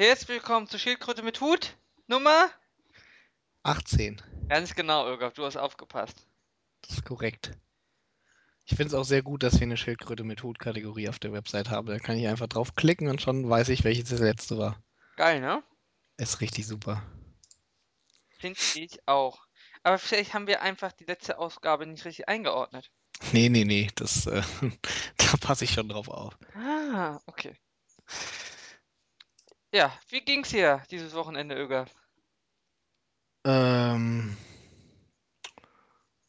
Herzlich willkommen zur Schildkröte mit Hut. Nummer? 18. Ganz genau, Irgaf, du hast aufgepasst. Das ist korrekt. Ich finde es auch sehr gut, dass wir eine Schildkröte mit Hut-Kategorie auf der Website haben. Da kann ich einfach draufklicken und schon weiß ich, welches das letzte war. Geil, ne? Ist richtig super. Finde ich auch. Aber vielleicht haben wir einfach die letzte Ausgabe nicht richtig eingeordnet. Nee, nee, nee, das, äh, da passe ich schon drauf auf. Ah, okay. Ja, wie ging's hier dieses Wochenende, Irgaf? Ähm,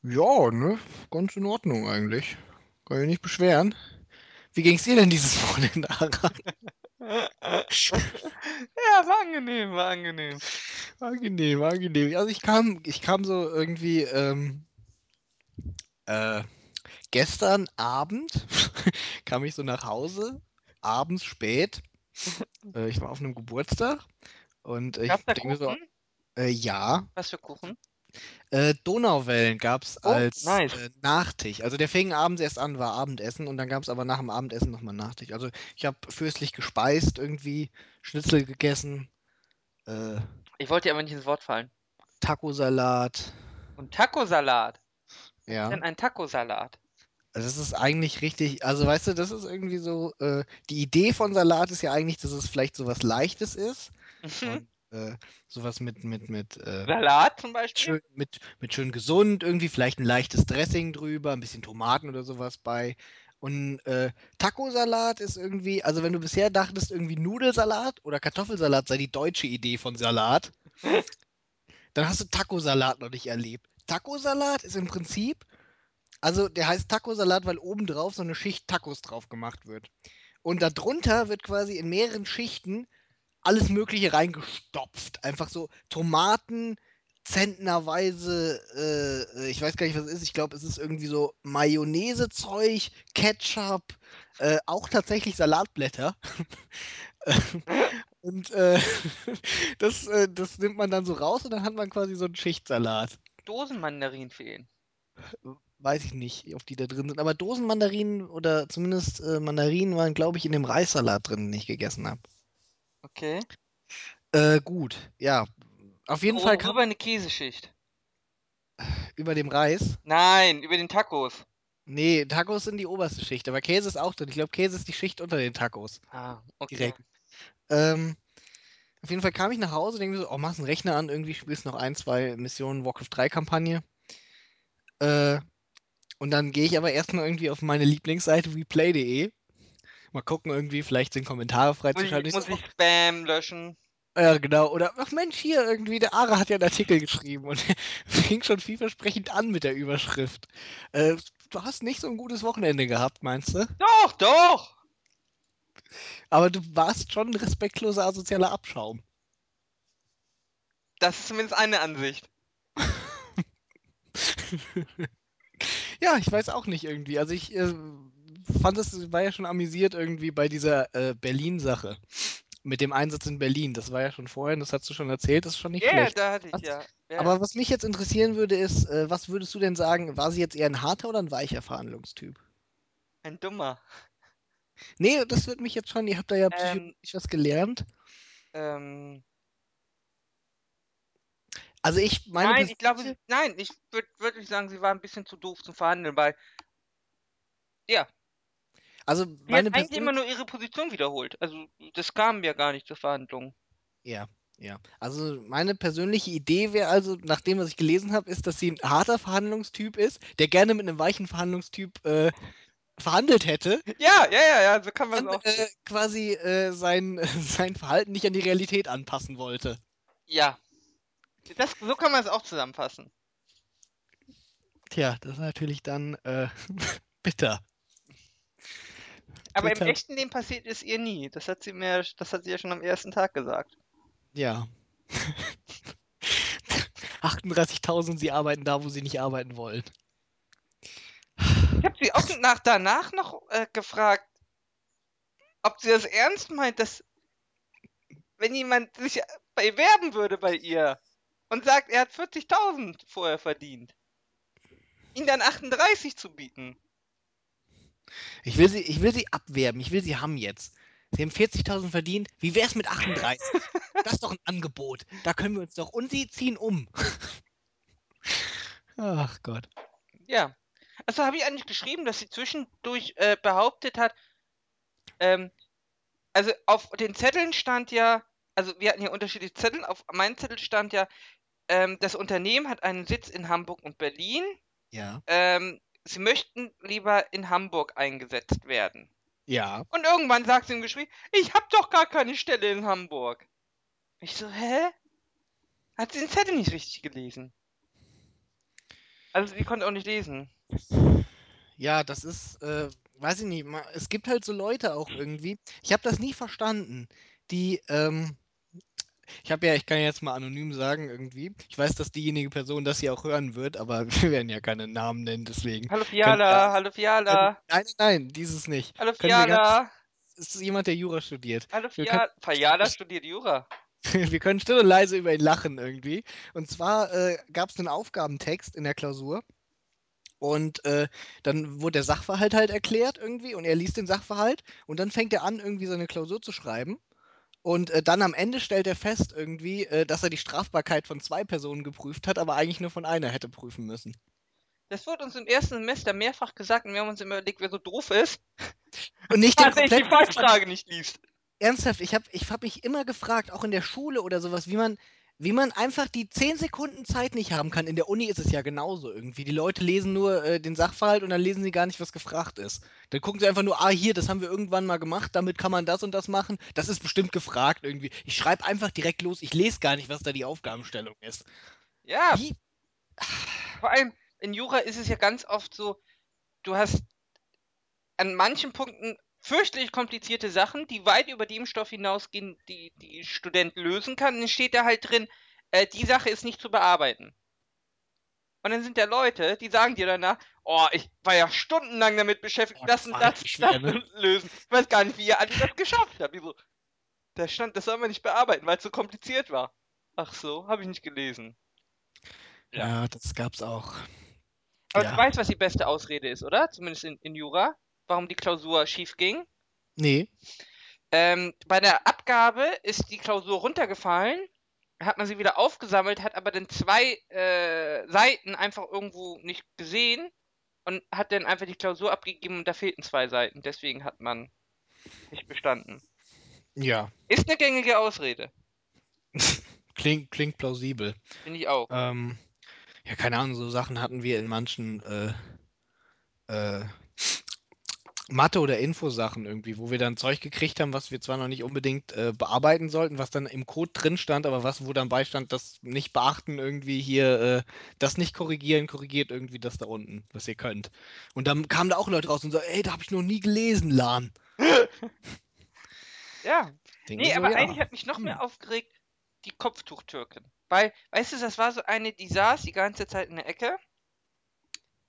ja, ne, ganz in Ordnung eigentlich. Kann ich nicht beschweren. Wie ging's dir denn dieses Wochenende, Ara? ja, war angenehm, war angenehm. Angenehm, angenehm. Also ich kam, ich kam so irgendwie, ähm, äh, gestern Abend kam ich so nach Hause, abends spät. Äh, ich war auf einem Geburtstag und ich Gab's da denke mir so, Kuchen? äh, ja, Was für Kuchen? äh, Donauwellen gab es Oh, als nice. äh, Nachtisch. Also der fing abends erst an, war Abendessen und dann gab es aber nach dem Abendessen nochmal Nachtisch. Also ich habe fürstlich gespeist, irgendwie Schnitzel gegessen, äh, Ich wollte dir aber nicht ins Wort fallen. Tacosalat. Und Tacosalat. Was Ja. ist denn ein Tacosalat? Also das ist eigentlich richtig, also weißt du, das ist irgendwie so, äh, die Idee von Salat ist ja eigentlich, dass es vielleicht sowas Leichtes ist Mhm. und äh, sowas mit, mit, mit, äh, Salat zum Beispiel? schön, mit, mit schön gesund, irgendwie vielleicht ein leichtes Dressing drüber, ein bisschen Tomaten oder sowas bei. Und äh, Taco-Salat ist irgendwie, also wenn du bisher dachtest, irgendwie Nudelsalat oder Kartoffelsalat sei die deutsche Idee von Salat, dann hast du Taco-Salat noch nicht erlebt. Taco-Salat ist im Prinzip, also der heißt Taco-Salat, weil obendrauf so eine Schicht Tacos drauf gemacht wird. Und darunter wird quasi in mehreren Schichten alles Mögliche reingestopft. Einfach so Tomaten, zentnerweise, äh, äh, ich weiß gar nicht, was es ist. Ich glaube, es ist irgendwie so Mayonnaise-Zeug, Ketchup, äh, auch tatsächlich Salatblätter. und äh, das, äh, das nimmt man dann so raus und dann hat man quasi so einen Schichtsalat. Dosenmandarinen fehlen. Weiß ich nicht, ob die da drin sind. Aber Dosenmandarinen oder zumindest äh, Mandarinen waren, glaube ich, in dem Reissalat drin, den ich gegessen habe. Okay. Äh, gut, ja. Auf jeden Fall Oben kam rüber eine Käseschicht. über dem Reis. Nein, über den Tacos. Nee, Tacos sind die oberste Schicht, aber Käse ist auch drin. Ich glaube, Käse ist die Schicht unter den Tacos. Ah, okay. Direkt. Ähm, auf jeden Fall kam ich nach Hause, denke mir so, oh, machst einen Rechner an, irgendwie spielst noch ein, zwei Missionen Warcraft 3 Kampagne. Äh, und dann gehe ich aber erstmal irgendwie auf meine Lieblingsseite replay.de. Mal gucken, irgendwie, vielleicht sind Kommentare Muss freizuschalten. ich, Ich muss ich Spam löschen? oh, ja, genau. Oder, ach Mensch, hier irgendwie, der Ara hat ja einen Artikel geschrieben und fing schon vielversprechend an mit der Überschrift. Äh, du hast nicht so ein gutes Wochenende gehabt, meinst du? Doch, doch! Aber du warst schon ein respektloser asozialer Abschaum. Das ist zumindest eine Ansicht. ja, ich weiß auch nicht irgendwie. Also ich äh, fand es, war ja schon amüsiert irgendwie bei dieser äh, Berlin-Sache. Mit dem Einsatz in Berlin. Das war ja schon vorher, das hast du schon erzählt, das ist schon nicht Ja, schlecht. da hatte ich ja. ja. Aber was mich jetzt interessieren würde, ist, äh, was würdest du denn sagen, war sie jetzt eher ein harter oder ein weicher Verhandlungstyp? Ein dummer. Nee, das wird mich jetzt schon, ihr habt da ja Ähm, psychologisch was gelernt. Ähm, Also ich meine nein, ich glaube, sie, nein, ich würde wirklich sagen, sie war ein bisschen zu doof zum Verhandeln, weil ja, also sie meine hat eigentlich immer nur ihre Position wiederholt. Also das kam ja gar nicht zur Verhandlung. Ja, ja. Also meine persönliche Idee wäre also, nach dem, was ich gelesen habe, ist, dass sie ein harter Verhandlungstyp ist, der gerne mit einem weichen Verhandlungstyp äh, verhandelt hätte, Ja, ja, ja, ja, so kann man es auch. äh, quasi äh, sein, sein Verhalten nicht an die Realität anpassen wollte. Ja. Das, so kann man es auch zusammenfassen. Tja, das ist natürlich dann äh, bitter. Aber im Bitter. echten Leben passiert es ihr nie. Das hat sie mir, das hat sie ja schon am ersten Tag gesagt. Ja. 38.000, sie arbeiten da, wo sie nicht arbeiten wollen. Ich habe sie auch nach danach noch äh, gefragt, ob sie das ernst meint, dass wenn jemand sich bewerben würde bei ihr und sagt, er hat 40.000 vorher verdient, ihn dann 38 zu bieten. Ich will sie, ich will sie abwerben, ich will sie haben jetzt. Sie haben 40.000 verdient. Wie wär's mit 38? Das ist doch ein Angebot. Da können wir uns doch. Und Sie ziehen um. Ach Gott. Ja. Also habe ich eigentlich geschrieben, dass sie zwischendurch äh, behauptet hat, ähm, also auf den Zetteln stand ja, also wir hatten hier unterschiedliche Zettel, auf meinem Zettel stand ja, ähm, das Unternehmen hat einen Sitz in Hamburg und Berlin. Ja. Ähm, sie möchten lieber in Hamburg eingesetzt werden. Ja. Und irgendwann sagt sie im Gespräch, ich habe doch gar keine Stelle in Hamburg. Ich so, hä? Hat sie den Zettel nicht richtig gelesen? Also sie konnte auch nicht lesen. Ja, das ist, äh, weiß ich nicht, es gibt halt so Leute auch irgendwie. Ich habe das nie verstanden, die, ähm, ich habe ja, ich kann ja jetzt mal anonym sagen irgendwie. Ich weiß, dass diejenige Person das hier auch hören wird, aber wir werden ja keine Namen nennen, deswegen Hallo Fiala, hallo können, Fiala, nein, nein, nein, dieses nicht. hallo Fiala, es ist jemand, der Jura studiert. hallo Fiala. Fiala studiert Jura. wir können still und leise über ihn lachen irgendwie. Und zwar äh, gab es einen Aufgabentext in der Klausur. Und äh, dann wurde der Sachverhalt halt erklärt irgendwie und er liest den Sachverhalt und dann fängt er an, irgendwie seine Klausur zu schreiben. Und äh, dann am Ende stellt er fest irgendwie, äh, dass er die Strafbarkeit von zwei Personen geprüft hat, aber eigentlich nur von einer hätte prüfen müssen. Das wurde uns im ersten Semester mehrfach gesagt und wir haben uns immer überlegt, wer so doof ist, Und nicht den er die kompletten Fallfrage nicht liest. Ernsthaft, ich habe ich hab mich immer gefragt, auch in der Schule oder sowas, wie man, wie man einfach die 10 Sekunden Zeit nicht haben kann. In der Uni ist es ja genauso irgendwie. Die Leute lesen nur äh, den Sachverhalt und dann lesen sie gar nicht, was gefragt ist. Dann gucken sie einfach nur, ah, hier, das haben wir irgendwann mal gemacht, damit kann man das und das machen. Das ist bestimmt gefragt irgendwie. Ich schreibe einfach direkt los, ich lese gar nicht, was da die Aufgabenstellung ist. Ja, Wie? vor allem in Jura ist es ja ganz oft so, du hast an manchen Punkten fürchterlich komplizierte Sachen, die weit über dem Stoff hinausgehen, die die Student lösen kann. Und dann steht da halt drin, äh, die Sache ist nicht zu bearbeiten. Und dann sind da Leute, die sagen dir danach, oh, ich war ja stundenlang damit beschäftigt, Oh, das das und das, das lösen. Ich weiß gar nicht, wie ihr alle das geschafft habt. Ich so, da stand, das soll man nicht bearbeiten, weil es so kompliziert war. Ach so, habe ich nicht gelesen. Ja. Ja, das gab's auch. Aber Ja. du weißt, was die beste Ausrede ist, oder? Zumindest in, in Jura. Warum die Klausur schief ging. Nee. Ähm, bei der Abgabe ist die Klausur runtergefallen, hat man sie wieder aufgesammelt, hat aber dann zwei äh, Seiten einfach irgendwo nicht gesehen und hat dann einfach die Klausur abgegeben und da fehlten zwei Seiten. Deswegen hat man nicht bestanden. Ja. Ist eine gängige Ausrede. Klingt, klingt plausibel. Finde ich auch. Ähm, ja, keine Ahnung, so Sachen hatten wir in manchen äh, äh, Mathe- oder Infosachen irgendwie, wo wir dann Zeug gekriegt haben, was wir zwar noch nicht unbedingt äh, bearbeiten sollten, was dann im Code drin stand, aber was, wo dann beistand, das nicht beachten, irgendwie hier, äh, das nicht korrigieren, korrigiert irgendwie das da unten, was ihr könnt. Und dann kamen da auch Leute raus und so, ey, da habe ich noch nie gelesen, Lan. Ja. Denke Nee, so, aber ja. eigentlich hat mich noch mehr aufgeregt die Kopftuchtürkin. Weil, weißt du, das war so eine, die saß die ganze Zeit in der Ecke,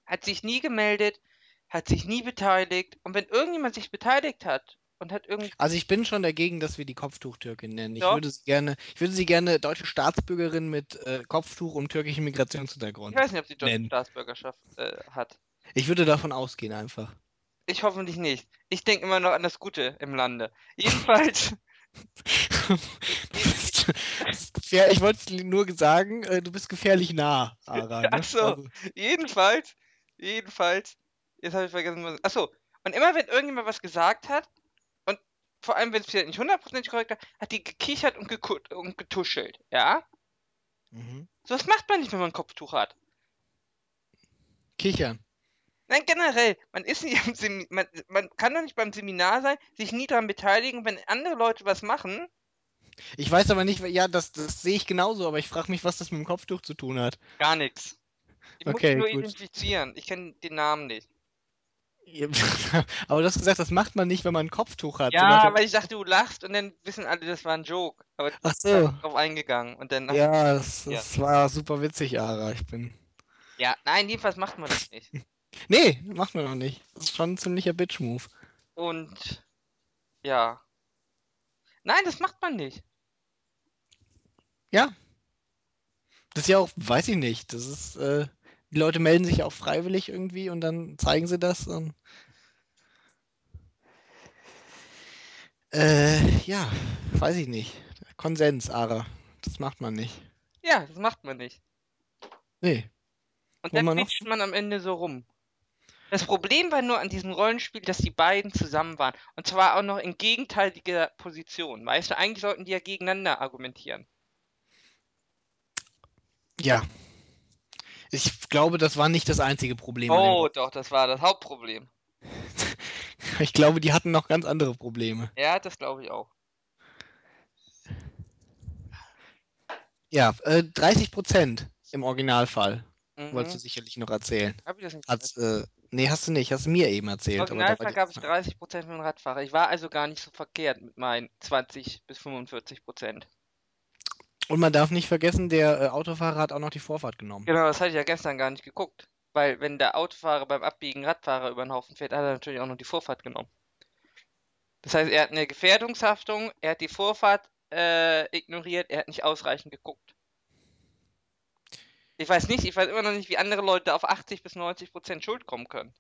hat sich nie gemeldet, hat sich nie beteiligt. Und wenn irgendjemand sich beteiligt hat und hat irgend. Also ich bin schon dagegen, dass wir die Kopftuchtürkin nennen. Ich würde sie gerne, ich würde sie gerne deutsche Staatsbürgerin mit äh, Kopftuch und türkischem Ich Migrationshintergrund weiß nicht, ob sie deutsche nennen. Staatsbürgerschaft äh, hat. Ich würde davon ausgehen einfach. Ich hoffentlich nicht. Ich denke immer noch an das Gute im Lande. Jedenfalls, ich wollte nur sagen, äh, du bist gefährlich nah, Ara. Ne? Ach so. Also, jedenfalls, jedenfalls, jetzt habe ich vergessen, was. Achso, und immer wenn irgendjemand was gesagt hat, und vor allem, wenn es vielleicht nicht hundertprozentig korrekt war, hat die gekichert und, und getuschelt, ja? mhm. So was macht man nicht, wenn man ein Kopftuch hat. Kichern. Nein, generell, man ist nicht am Seminar, man, man kann doch nicht beim Seminar sein, sich nie daran beteiligen, wenn andere Leute was machen. Ich weiß aber nicht, ja, das, das sehe ich genauso, aber ich frage mich, was das mit dem Kopftuch zu tun hat. Gar nichts. Ich muss Okay, nur gut. identifizieren. Ich kenne den Namen nicht. aber du hast gesagt, das macht man nicht, wenn man ein Kopftuch hat. So Ja, dem- weil ich dachte, du lachst und dann wissen alle, das war ein Joke. Aber Ach so. drauf eingegangen und dann. Ja, das, Ja. das war super witzig, Ara. Ich bin. ja, nein, jedenfalls macht man das nicht. Nee, macht man noch nicht. Das ist schon ein ziemlicher Bitch-Move. Und ja. Nein, das macht man nicht. Ja. Das ist ja auch, weiß ich nicht. Das ist, äh, die Leute melden sich auch freiwillig irgendwie und dann zeigen sie das. Und Äh, ja, weiß ich nicht. Konsens, Ara. Das macht man nicht. Ja, das macht man nicht. Nee. Und Wollen da wir noch? quitscht man am Ende so rum. Das Problem war nur an diesem Rollenspiel, dass die beiden zusammen waren. Und zwar auch noch in gegenteiliger Position. Weißt du, eigentlich sollten die ja gegeneinander argumentieren. Ja. Ich glaube, das war nicht das einzige Problem Oh, doch, das war das Hauptproblem. Ich glaube, die hatten noch ganz andere Probleme. Ja, das glaube ich auch. Ja, äh, 30 Prozent im Originalfall. Wolltest du Mhm. sicherlich noch erzählen. Hab ich das nicht Als, äh, nee, hast du nicht. Hast du mir eben Im erzählt. War Originalfall gab es Aufnahme. 30% für den Radfahrer. Ich war also gar nicht so verkehrt mit meinen 20 bis 45%. Und man darf nicht vergessen, der äh, Autofahrer hat auch noch die Vorfahrt genommen. Genau, das hatte ich ja gestern gar nicht geguckt. Weil wenn der Autofahrer beim Abbiegen Radfahrer über den Haufen fährt, hat er natürlich auch noch die Vorfahrt genommen. Das heißt, er hat eine Gefährdungshaftung, er hat die Vorfahrt äh, ignoriert, er hat nicht ausreichend geguckt. Ich weiß nicht, ich weiß immer noch nicht, wie andere Leute auf 80 bis 90 Prozent Schuld kommen können.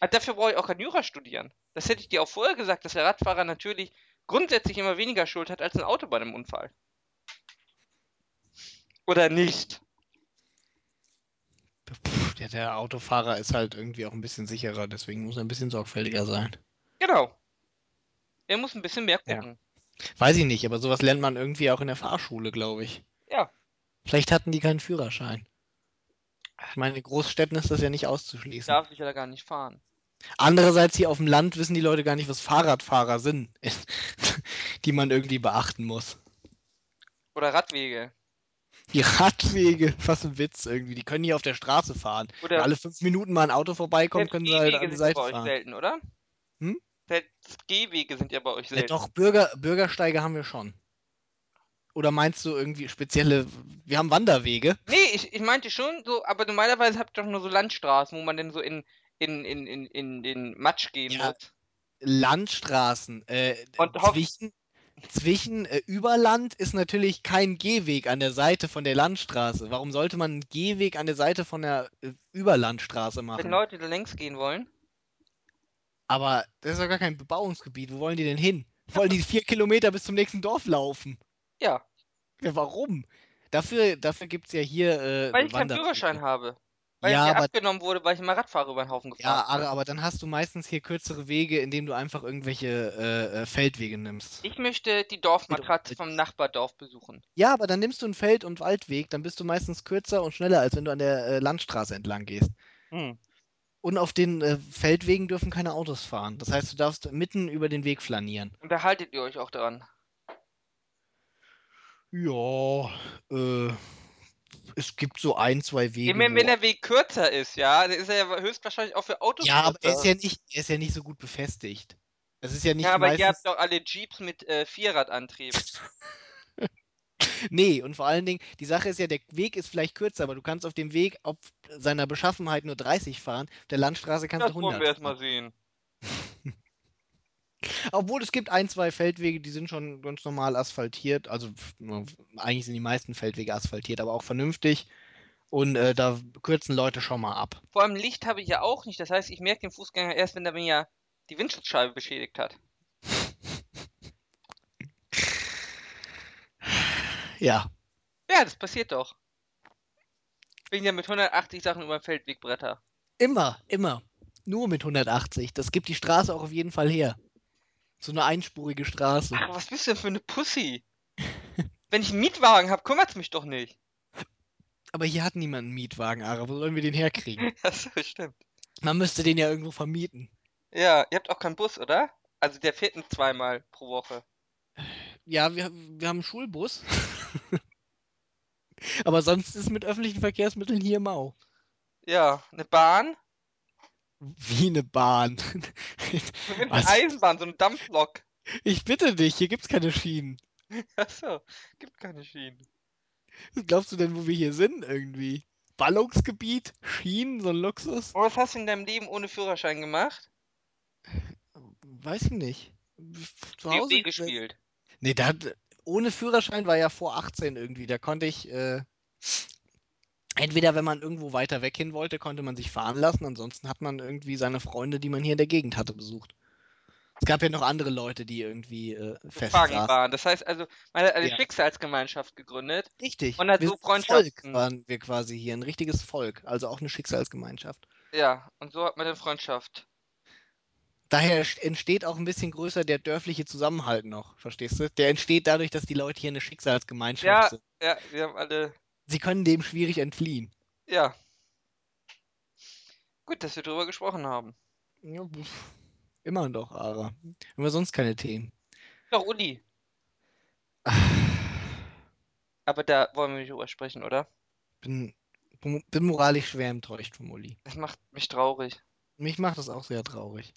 Aber dafür brauche ich auch kein Jura studieren. Das hätte ich dir auch vorher gesagt, dass der Radfahrer natürlich grundsätzlich immer weniger Schuld hat als ein Auto bei einem Unfall. Oder nicht. Puh, der, der Autofahrer ist halt irgendwie auch ein bisschen sicherer, deswegen muss er ein bisschen sorgfältiger sein. Genau. Er muss ein bisschen mehr Ja. gucken. Weiß ich nicht, aber sowas lernt man irgendwie auch in der Fahrschule, glaube ich. Ja. Vielleicht hatten die keinen Führerschein. Ich meine, in Großstädten ist das ja nicht auszuschließen. Darf ich ja gar nicht fahren. Andererseits hier auf dem Land wissen die Leute gar nicht, was Fahrradfahrer sind, die man irgendwie beachten muss. Oder Radwege. Die Radwege, was ein Witz irgendwie. Die können hier auf der Straße fahren. Wenn Oder alle fünf Minuten mal ein Auto vorbeikommt, können sie halt an die ja Seite fahren. selten, oder? Hm? Selbst Gehwege sind ja bei euch Ja, selten. doch, Bürger, Bürgersteige haben wir schon. Oder meinst du irgendwie spezielle. Wir haben Wanderwege? Nee, ich, ich meinte schon so, aber normalerweise habt ihr doch nur so Landstraßen, wo man dann so in, in, in, in, in den Matsch gehen Ja, muss. Landstraßen. Äh, Und zwischen zwischen äh, Überland ist natürlich kein Gehweg an der Seite von der Landstraße. Warum sollte man einen Gehweg an der Seite von der äh, Überlandstraße Wenn machen? Leute da längs gehen wollen. Aber das ist doch gar kein Bebauungsgebiet. Wo wollen die denn hin? Wollen die vier Kilometer bis zum nächsten Dorf laufen? Ja, Ja, warum? Dafür, dafür gibt es ja hier äh, weil ich keinen. Führerschein habe. Weil Ja, es mir aber, abgenommen wurde, weil ich immer Radfahrer über den Haufen gefahren ja, aber, aber dann hast du meistens hier kürzere Wege, indem du einfach irgendwelche äh, äh, Feldwege nimmst. Ich möchte die Dorfmatratze Geht vom Nachbardorf besuchen. Ja, aber dann nimmst du einen Feld- und Waldweg, dann bist du meistens kürzer und schneller, als wenn du an der äh, Landstraße entlang gehst. Hm. Und auf den äh, Feldwegen dürfen keine Autos fahren. Das heißt, du darfst mitten über den Weg flanieren. Und da haltet ihr euch auch dran. Ja, äh, es gibt so ein, zwei Wege, wo... wenn der Weg kürzer ist, ja, dann ist er ja höchstwahrscheinlich auch für Autos Ja, aber er ist kürzer. ja nicht, er ist ja nicht so gut befestigt. Es ist ja nicht Ja, aber ihr meistens... habt doch alle Jeeps mit äh, Vierradantrieb. Nee, und vor allen Dingen, die Sache ist ja, der Weg ist vielleicht kürzer, aber du kannst auf dem Weg auf seiner Beschaffenheit nur 30 fahren. Auf der Landstraße kannst Das du wollen 100 wir erst fahren. mal sehen. Obwohl es gibt ein, zwei Feldwege, die sind schon ganz normal asphaltiert. Also eigentlich sind die meisten Feldwege asphaltiert, aber auch vernünftig. Und äh, da kürzen Leute schon mal ab. Vor allem Licht habe ich ja auch nicht. Das heißt, ich merke den Fußgänger erst, wenn er mir ja die Windschutzscheibe beschädigt hat. Ja, Ja, das passiert doch. Bin ja mit 180 Sachen über den Feldweg Bretter. immer, immer. Nur mit 180. Das gibt die Straße auch auf jeden Fall her. So eine einspurige Straße. Ach, was bist du denn für eine Pussy? Wenn ich einen Mietwagen habe, kümmert's mich doch nicht. Aber hier hat niemand einen Mietwagen, Ara. Wo sollen wir den herkriegen? Achso, stimmt. Man müsste den ja irgendwo vermieten. Ja, ihr habt auch keinen Bus, oder? Also der fährt nur zweimal pro Woche. Ja, wir, wir haben einen Schulbus. Aber sonst ist mit öffentlichen Verkehrsmitteln hier mau. Ja, eine Bahn. Wie eine Bahn. Eine Was? Eisenbahn, so eine Dampflok. Ich bitte dich, hier gibt's keine Schienen. Achso, gibt keine Schienen. Was glaubst du denn, wo wir hier sind irgendwie? Ballungsgebiet? Schienen? So ein Luxus? Und was hast du in deinem Leben ohne Führerschein gemacht? Weiß ich nicht. Zu Hause WoW gespielt. Nee, da, ohne Führerschein war ja vor 18 irgendwie. Da konnte ich, äh, entweder wenn man irgendwo weiter weg hin wollte, konnte man sich fahren lassen. Ansonsten hat man irgendwie seine Freunde, die man hier in der Gegend hatte, besucht. Es gab ja noch andere Leute, die irgendwie äh, gefangen festsaßen. waren. Das heißt also, man hat eine Ja. Schicksalsgemeinschaft gegründet Richtig. und hat wir so ein Volk Freundschaften. waren wir quasi hier, ein richtiges Volk, also auch eine Schicksalsgemeinschaft. Ja, und so hat man dann Freundschaft. Daher entsteht auch ein bisschen größer der dörfliche Zusammenhalt noch, verstehst du? Der entsteht dadurch, dass die Leute hier eine Schicksalsgemeinschaft Ja, sind. ja, wir haben alle. Sie können dem schwierig entfliehen. Ja. Gut, dass wir drüber gesprochen haben. Ja, immer doch, Ara. Haben wir sonst keine Themen. Doch, Uli. Aber da wollen wir nicht drüber sprechen, oder? Bin, bin moralisch schwer enttäuscht vom Uli. Das macht mich traurig. Mich macht das auch sehr traurig.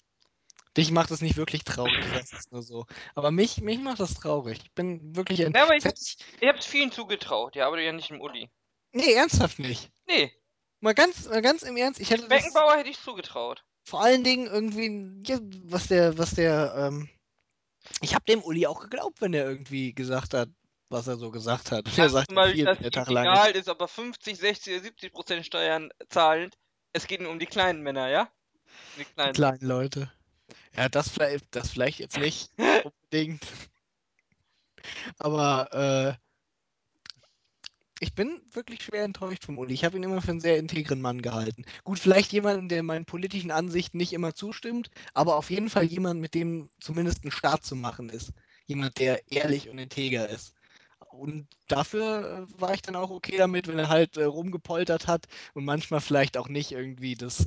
Dich macht es nicht wirklich traurig, du sagst es nur so. Aber mich, mich macht das traurig. Ich bin wirklich Ja, aber ich hab- Ich hab's vielen zugetraut, ja, aber ja nicht im Uli. Nee, ernsthaft nicht. Nee, Mal ganz, mal ganz im Ernst, ich hätte das Beckenbauer hätte ich zugetraut. vor allen Dingen irgendwie, ja, was der, was der, ähm, ich habe dem Uli auch geglaubt, wenn er irgendwie gesagt hat, was er so gesagt hat. Und er sagt ja Beispiel, viel, dass der Tag lang ist. egal ist, ob er 50, 60 oder 70 Prozent Steuern zahlt. Es geht nur um die kleinen Männer, ja? Die Die kleinen. kleinen Leute. Ja, das vielleicht, das vielleicht jetzt nicht unbedingt. Aber äh, ich bin wirklich schwer enttäuscht vom Uli. Ich habe ihn immer für einen sehr integren Mann gehalten. Gut, vielleicht jemanden, der meinen politischen Ansichten nicht immer zustimmt, aber auf jeden Fall jemand, mit dem zumindest ein Staat zu machen ist. Jemand, der ehrlich und integer ist. Und dafür äh, war ich dann auch okay damit, wenn er halt äh, rumgepoltert hat und manchmal vielleicht auch nicht irgendwie das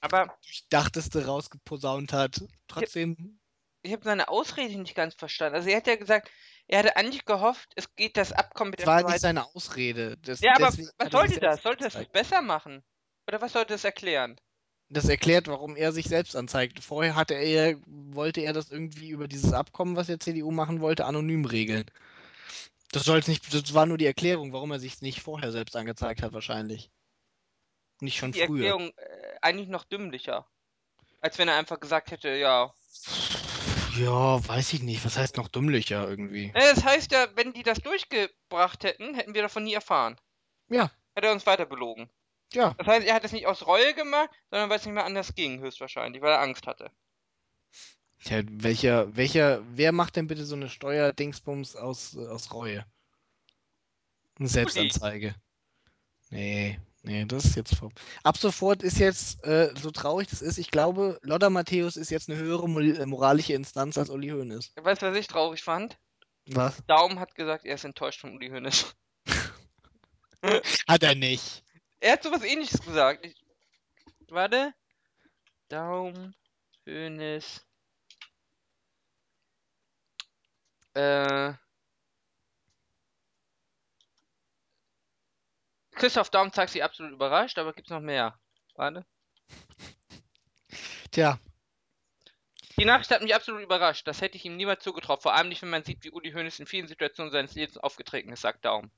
Aber Allerdurchdachteste rausgeposaunt hat. Trotzdem ich habe seine Ausrede nicht ganz verstanden. Also er hat ja gesagt, er hatte eigentlich gehofft, es geht das Abkommen mit Das der war Schweiz. nicht seine Ausrede. Das, Ja, aber was sollte das? Sollte das besser machen? Oder was sollte das erklären? Das erklärt, warum er sich selbst anzeigt. Vorher hatte er, wollte er das irgendwie über dieses Abkommen, was der CDU machen wollte, anonym regeln. Das soll nicht, das war nur die Erklärung, warum er sich nicht vorher selbst angezeigt hat, wahrscheinlich. Nicht schon Die früher. Erklärung äh, eigentlich noch dümmlicher. Als wenn er einfach gesagt hätte, ja. Ja, weiß ich nicht. Was heißt noch dümmlicher irgendwie? Äh, Das heißt ja, wenn die das durchgebracht hätten, hätten wir davon nie erfahren. Ja, Hätte er uns weiter belogen. ja. Das heißt, er hat es nicht aus Reue gemacht, sondern weil es nicht mehr anders ging, höchstwahrscheinlich, weil er Angst hatte. Tja, welcher, welcher, wer macht denn bitte so eine Steuerdingsbums aus, aus Reue? Eine Selbstanzeige. Nee, nee, das ist jetzt vor. Ab sofort ist jetzt, äh, so traurig das ist, ich glaube, Lothar Matthäus ist jetzt eine höhere äh, moralische Instanz als Uli Hoeneß. Weißt du, was ich traurig fand? Was? Daum hat gesagt, er ist enttäuscht von Uli Hoeneß. Hat er nicht. Er hat sowas ähnliches gesagt. Ich, warte. Daum, Hoeneß. Äh. Christoph Daum zeigt sich absolut überrascht, aber gibt's noch mehr? Warte. Tja, Die Nachricht hat mich absolut überrascht. Das hätte ich ihm niemals zugetraut. Vor allem nicht, wenn man sieht, wie Uli Hoeneß in vielen Situationen seines Lebens aufgetreten ist, sagt Daum.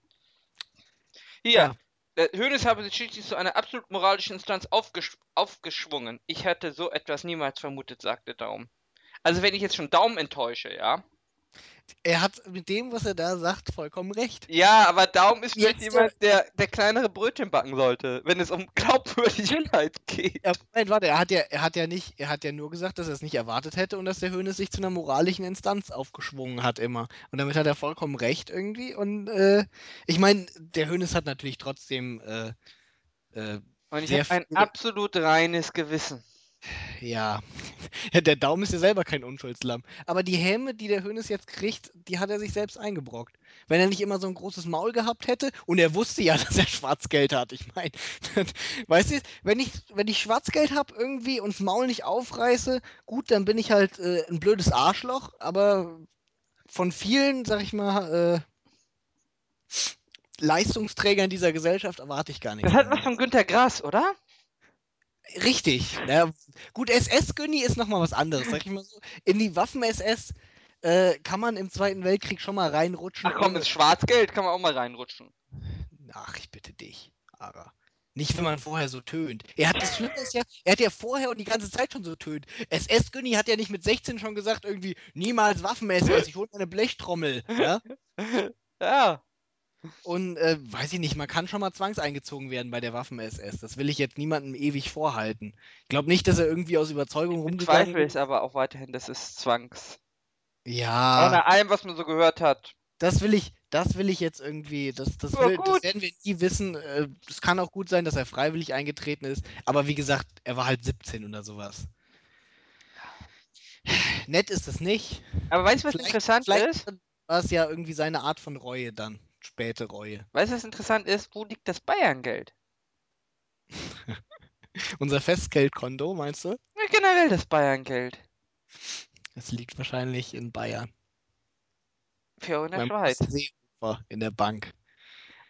Hier. Ja. Der Hoeneß habe sich schließlich zu einer absolut moralischen Instanz aufgesch aufgeschwungen. Ich hätte so etwas niemals vermutet, sagte Daum. Also wenn ich jetzt schon Daum enttäusche, ja? Er hat mit dem, was er da sagt, vollkommen recht. Ja, aber Daum ist vielleicht Jetzt, jemand, der, der kleinere Brötchen backen sollte, wenn es um Glaubwürdigkeit geht. Ja, Moment, warte, er hat ja, er hat ja nicht, er hat ja nur gesagt, dass er es nicht erwartet hätte und dass der Hoeneß sich zu einer moralischen Instanz aufgeschwungen hat immer. Und damit hat er vollkommen recht irgendwie. Und äh, ich meine, der Hoeneß hat natürlich trotzdem äh, äh, Und ich habe ein absolut reines Gewissen. Ja. der Daumen ist ja selber kein Unschuldslamm. Aber die Häme, die der Hönes jetzt kriegt, die hat er sich selbst eingebrockt. Wenn er nicht immer so ein großes Maul gehabt hätte und er wusste ja, dass er Schwarzgeld hat. Ich meine, weißt du, wenn ich, wenn ich Schwarzgeld habe irgendwie und das Maul nicht aufreiße, gut, dann bin ich halt äh, ein blödes Arschloch, aber von vielen, sag ich mal, äh, Leistungsträgern dieser Gesellschaft erwarte ich gar nichts. Das hat was von Günter Grass, oder? Richtig. Na, gut, SS-Günni ist nochmal was anderes, sag ich mal so. In die Waffen-SS äh, kann man im Zweiten Weltkrieg schon mal reinrutschen. Ach komm, ins Schwarzgeld kann man auch mal reinrutschen. Ach, ich bitte dich, Ara. Nicht, wenn man vorher so tönt. Er hat das Schlimme ist ja, er hat ja vorher und die ganze Zeit schon so tönt. SS-Günni hat ja nicht mit 16 schon gesagt, irgendwie, niemals Waffen-SS, ich hol meine Blechtrommel. Ja? ja. Und äh, weiß ich nicht, man kann schon mal zwangseingezogen werden bei der Waffen-SS. Das will ich jetzt niemandem ewig vorhalten. Ich glaube nicht, dass er irgendwie aus Überzeugung rumgegangen Bezweifle ist. aber auch weiterhin, dass es Zwangs. Auch Ja, nach allem, was man so gehört hat. das will ich, das will ich jetzt irgendwie, das, das, will, das werden wir nie wissen. Äh, Es kann auch gut sein, dass er freiwillig eingetreten ist. Aber wie gesagt, er war halt 17 oder sowas. Nett ist es nicht. Aber weißt du, was Vielleicht, interessant vielleicht ist? war es ja irgendwie seine Art von Reue dann. Späte Reue. Weißt du, was interessant ist? Wo liegt das Bayerngeld? Unser Festgeldkonto, meinst du? Ja, generell das Bayerngeld. Es liegt wahrscheinlich in Bayern. Für in der beim Schweiz. Seehofer in der Bank.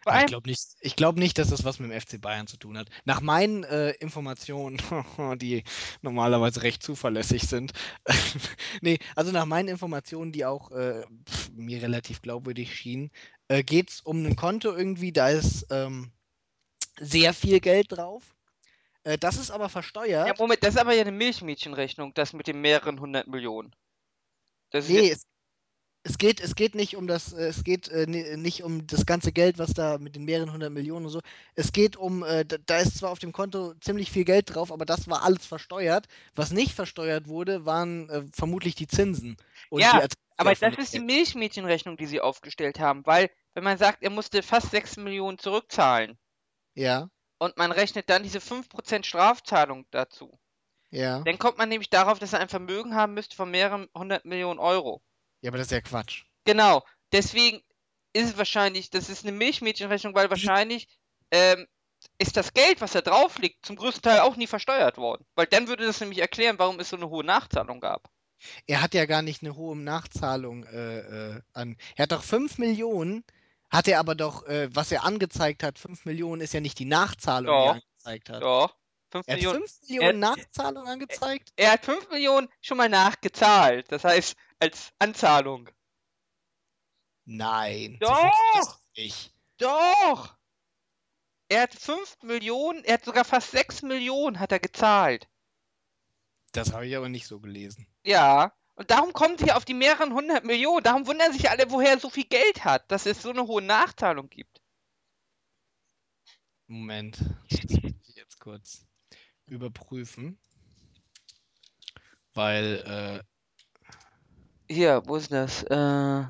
Ah, ich glaube nicht, ich glaub nicht, dass das was mit dem FC Bayern zu tun hat. Nach meinen äh, Informationen, die normalerweise recht zuverlässig sind, nee, also nach meinen Informationen, die auch äh, pf, mir relativ glaubwürdig schienen, äh, geht es um ein Konto irgendwie, da ist ähm, sehr viel Geld drauf. Äh, das ist aber ja, versteuert. Moment, das ist aber ja eine Milchmädchenrechnung, das mit den mehreren hundert Millionen. Das Nee, es, es geht, es geht nicht um das, es geht äh, ni- nicht um das ganze Geld, was da mit den mehreren hundert Millionen und so. Es geht um, äh, da, ist zwar auf dem Konto ziemlich viel Geld drauf, aber das war alles versteuert. Was nicht versteuert wurde, waren äh, vermutlich die Zinsen und die ja, Erträge aber das ist die. Milchmädchenrechnung, die sie aufgestellt haben, weil, wenn man sagt, er musste fast 6 Millionen zurückzahlen Ja, und man rechnet dann diese 5% Strafzahlung dazu, ja. dann kommt man nämlich darauf, dass er ein Vermögen haben müsste von mehreren hundert Millionen Euro. Ja, aber das ist ja Quatsch. Genau, deswegen ist es wahrscheinlich, das ist eine Milchmädchenrechnung, weil wahrscheinlich ähm, ist das Geld, was da drauf liegt, zum größten Teil auch nie versteuert worden. Weil dann würde das nämlich erklären, warum es so eine hohe Nachzahlung gab. Er hat ja gar nicht eine hohe Nachzahlung äh, äh, an. Er hat doch 5 Millionen, hat er aber doch, äh, was er angezeigt hat, 5 Millionen ist ja nicht die Nachzahlung, die er Doch, angezeigt hat. doch. 5 Er hat Millionen. 5 Er, Millionen Nachzahlung angezeigt? er hat 5 Millionen schon mal nachgezahlt. Das heißt, als Anzahlung. Nein, Doch, nicht. doch. Er hat 5 Millionen, er hat sogar fast 6 Millionen hat er gezahlt. Das habe ich aber nicht so gelesen. Ja, und darum kommen sie auf die mehreren hundert Millionen. Darum wundern sich alle, woher er so viel Geld hat, dass es so eine hohe Nachzahlung gibt. Moment, das muss ich jetzt kurz überprüfen. Weil, äh, Hier, wo ist das? Äh,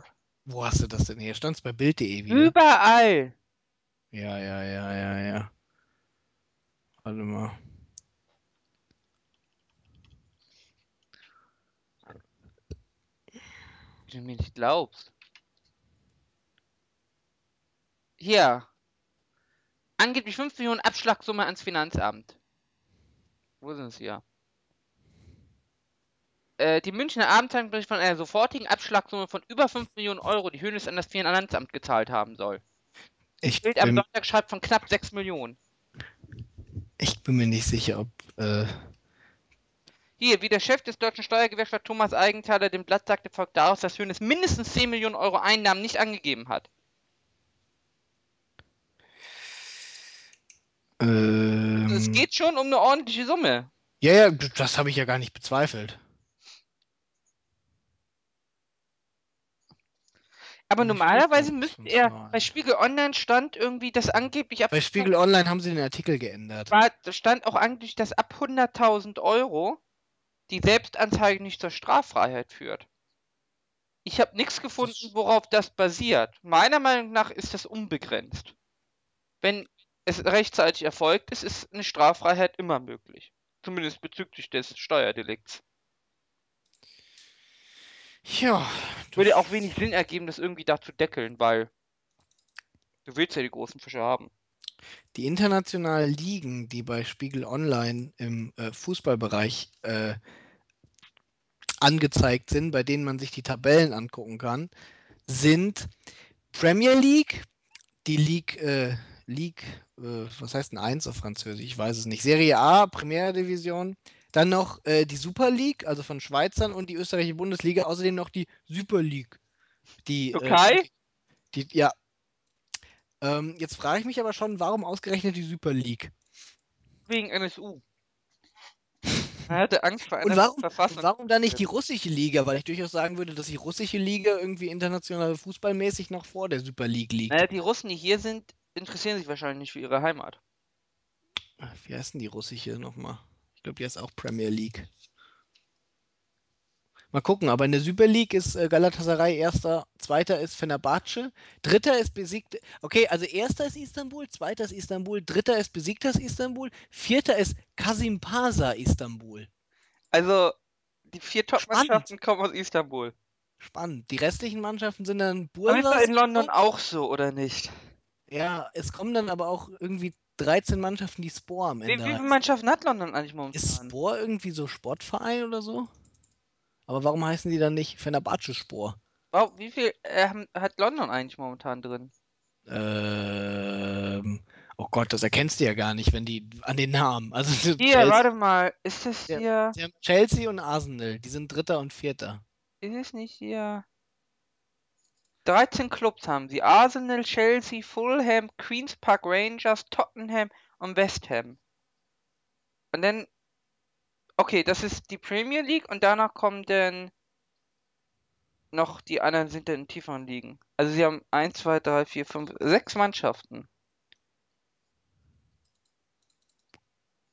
wo hast du das denn hier? Stand es bei Bild.de wieder? überall. Ja, ja, ja, ja, ja. Warte mal. Du mir nicht glaubst. Hier. Angeblich 5 Millionen Abschlagssumme ans Finanzamt. Wo sind es hier? Äh, die Münchner Abendzeitung berichtet von einer sofortigen Abschlagssumme von über 5 Millionen Euro, die Hönes an das Finanzamt gezahlt haben soll. Ich Bild am Sonntag schreibt von knapp 6 Millionen. ich bin mir nicht sicher, ob. Äh, Hier, wie der Chef des deutschen Steuergewerkschaft Thomas Eigenthaler dem Blatt sagte, folgt daraus, dass Hönes mindestens 10 Millionen Euro Einnahmen nicht angegeben hat. ähm, Es geht schon um eine ordentliche Summe. ja, ja, das habe ich ja gar nicht bezweifelt. Aber normalerweise müsste das? er, bei Spiegel Online stand irgendwie, dass angeblich ab Bei Spiegel Online haben sie den Artikel geändert. war, da stand auch eigentlich, dass ab 100.000 Euro die Selbstanzeige nicht zur Straffreiheit führt. Ich habe nichts gefunden, worauf das basiert. Meiner Meinung nach ist das unbegrenzt. Wenn es rechtzeitig erfolgt ist, ist eine Straffreiheit immer möglich. Zumindest bezüglich des Steuerdelikts. Ja, Würde auch wenig Sinn ergeben, das irgendwie da zu deckeln, weil du willst ja die großen Fische haben. Die internationalen Ligen, die bei Spiegel Online im äh, Fußballbereich äh, angezeigt sind, bei denen man sich die Tabellen angucken kann, sind Premier League, die League, äh, League, äh, was heißt denn 1 auf Französisch? Ich weiß es nicht. Serie A, Primera Division. Dann noch äh, die Super League, also von Schweizern und die österreichische Bundesliga. Außerdem noch die Super League. Die, äh, Türkei? die, ja. Ähm, jetzt frage ich mich aber schon, warum ausgerechnet die Super League? Wegen NSU. Er hatte Angst vor Und einer warum, Verfassung. und warum dann nicht die russische Liga? Weil ich durchaus sagen würde, dass die russische Liga irgendwie international fußballmäßig noch vor der Super League liegt. Naja, die Russen, die hier sind, interessieren sich wahrscheinlich nicht für ihre Heimat. Wie heißt denn die russische nochmal? Ich glaube, die heißt auch Premier League. Mal gucken, aber in der Super League ist äh, Galatasaray erster, zweiter ist Fenerbahce, dritter ist besiegt. Okay, also erster ist Istanbul, zweiter ist Istanbul, dritter ist besiegtes Istanbul, vierter ist Kasimpasa Istanbul. Also, die vier. Top-Mannschaften kommen aus Istanbul. Spannend. Die restlichen Mannschaften sind dann Aber ist Bursa. doch in London auch so, oder nicht? Ja, es kommen dann aber auch irgendwie 13 Mannschaften, die Spore am Wie, wie Ende viele. Mannschaften hat London eigentlich Ist momentan? Spore irgendwie so Sportverein oder so? Aber warum heißen die dann nicht Fenerbahce Spor? Wow, wie viel äh, hat London eigentlich momentan drin? Ähm, oh Gott, das erkennst du ja gar nicht, wenn die an den Namen. Also Hier, Chelsea, warte mal. Ist das Ja. hier. sie haben Chelsea und Arsenal, die sind Dritter und Vierter. Ist es nicht hier. 13 Clubs haben sie. Arsenal, Chelsea, Fulham, Queen's Park Rangers, Tottenham und West Ham. Und dann. Okay, das ist die Premier League und danach kommen dann noch die anderen sind dann in tieferen Ligen. Also sie haben 1, 2, 3, 4, 5, 6 Mannschaften.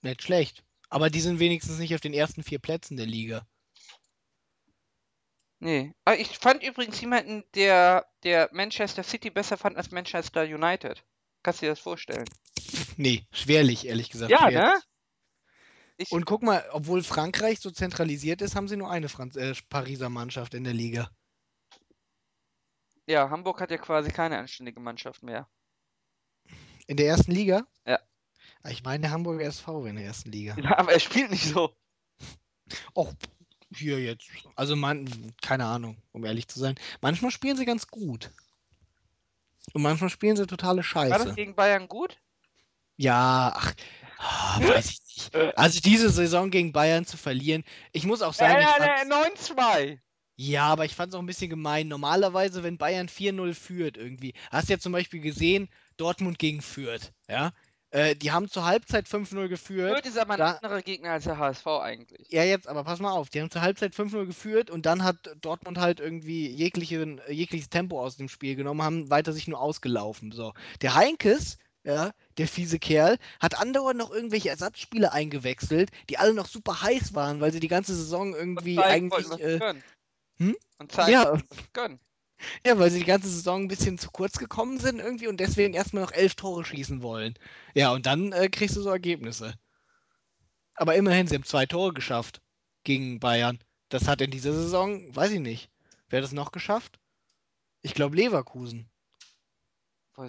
Nicht schlecht. Aber die sind wenigstens nicht auf den ersten vier Plätzen der Liga. Nee. Aber ich fand übrigens jemanden, der, der Manchester City besser fand als Manchester United. Kannst du dir das vorstellen? Nee, schwerlich, ehrlich gesagt. Ja, schwerlich. ne? Ich, Und guck mal, obwohl Frankreich so zentralisiert ist, haben sie nur eine Franz äh, Pariser Mannschaft in der Liga. ja, Hamburg hat ja quasi keine anständige Mannschaft mehr. In der ersten Liga? Ja. Ah, Ich meine, der Hamburger SV in der ersten Liga. Ja, aber er spielt nicht so. Auch hier jetzt. Also man, keine Ahnung, um ehrlich zu sein. Manchmal spielen sie ganz gut. Und manchmal spielen sie totale War das Scheiße. gegen Bayern gut? Ja, ach, ah, weiß ich nicht. Also diese Saison gegen Bayern zu verlieren, ich muss auch sagen, ich Ja, fand's, ja, 9-2. ja, aber ich fand es auch ein bisschen gemein. Normalerweise, wenn Bayern 4-0 führt irgendwie, hast du ja zum Beispiel gesehen, Dortmund gegen Fürth, ja. Äh, die haben zur Halbzeit 5-0 geführt. Fürth ist aber ein da- anderer Gegner als der HSV eigentlich. Ja, jetzt, aber pass mal auf, die haben zur Halbzeit 5-0 geführt und dann hat Dortmund halt irgendwie jegliche, jegliches Tempo aus dem Spiel genommen, haben weiter sich nur ausgelaufen. So. Der Heinkes, ja, der fiese Kerl, hat andauernd noch irgendwelche Ersatzspieler eingewechselt, die alle noch super heiß waren, weil sie die ganze Saison irgendwie zeigen eigentlich. Äh, hm? Und zeigen, ja, können. ja, weil sie die ganze Saison ein bisschen zu kurz gekommen sind irgendwie und deswegen erstmal noch elf Tore schießen wollen. Ja, und dann äh, kriegst du so Ergebnisse. Aber immerhin, sie haben zwei Tore geschafft gegen Bayern. Das hat in dieser Saison, weiß ich nicht, wer das noch geschafft? Ich glaube Leverkusen.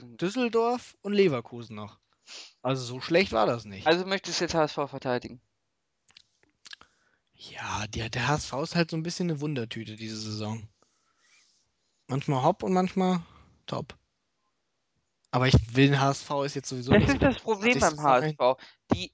Nicht. Düsseldorf und Leverkusen noch. Also so schlecht war das nicht. Also möchtest du jetzt HSV verteidigen? Ja, der, der HSV ist halt so ein bisschen eine Wundertüte diese Saison. Manchmal hopp und manchmal top. Aber ich will den HSV ist jetzt sowieso Das nicht ist so das Problem beim. HSV. Die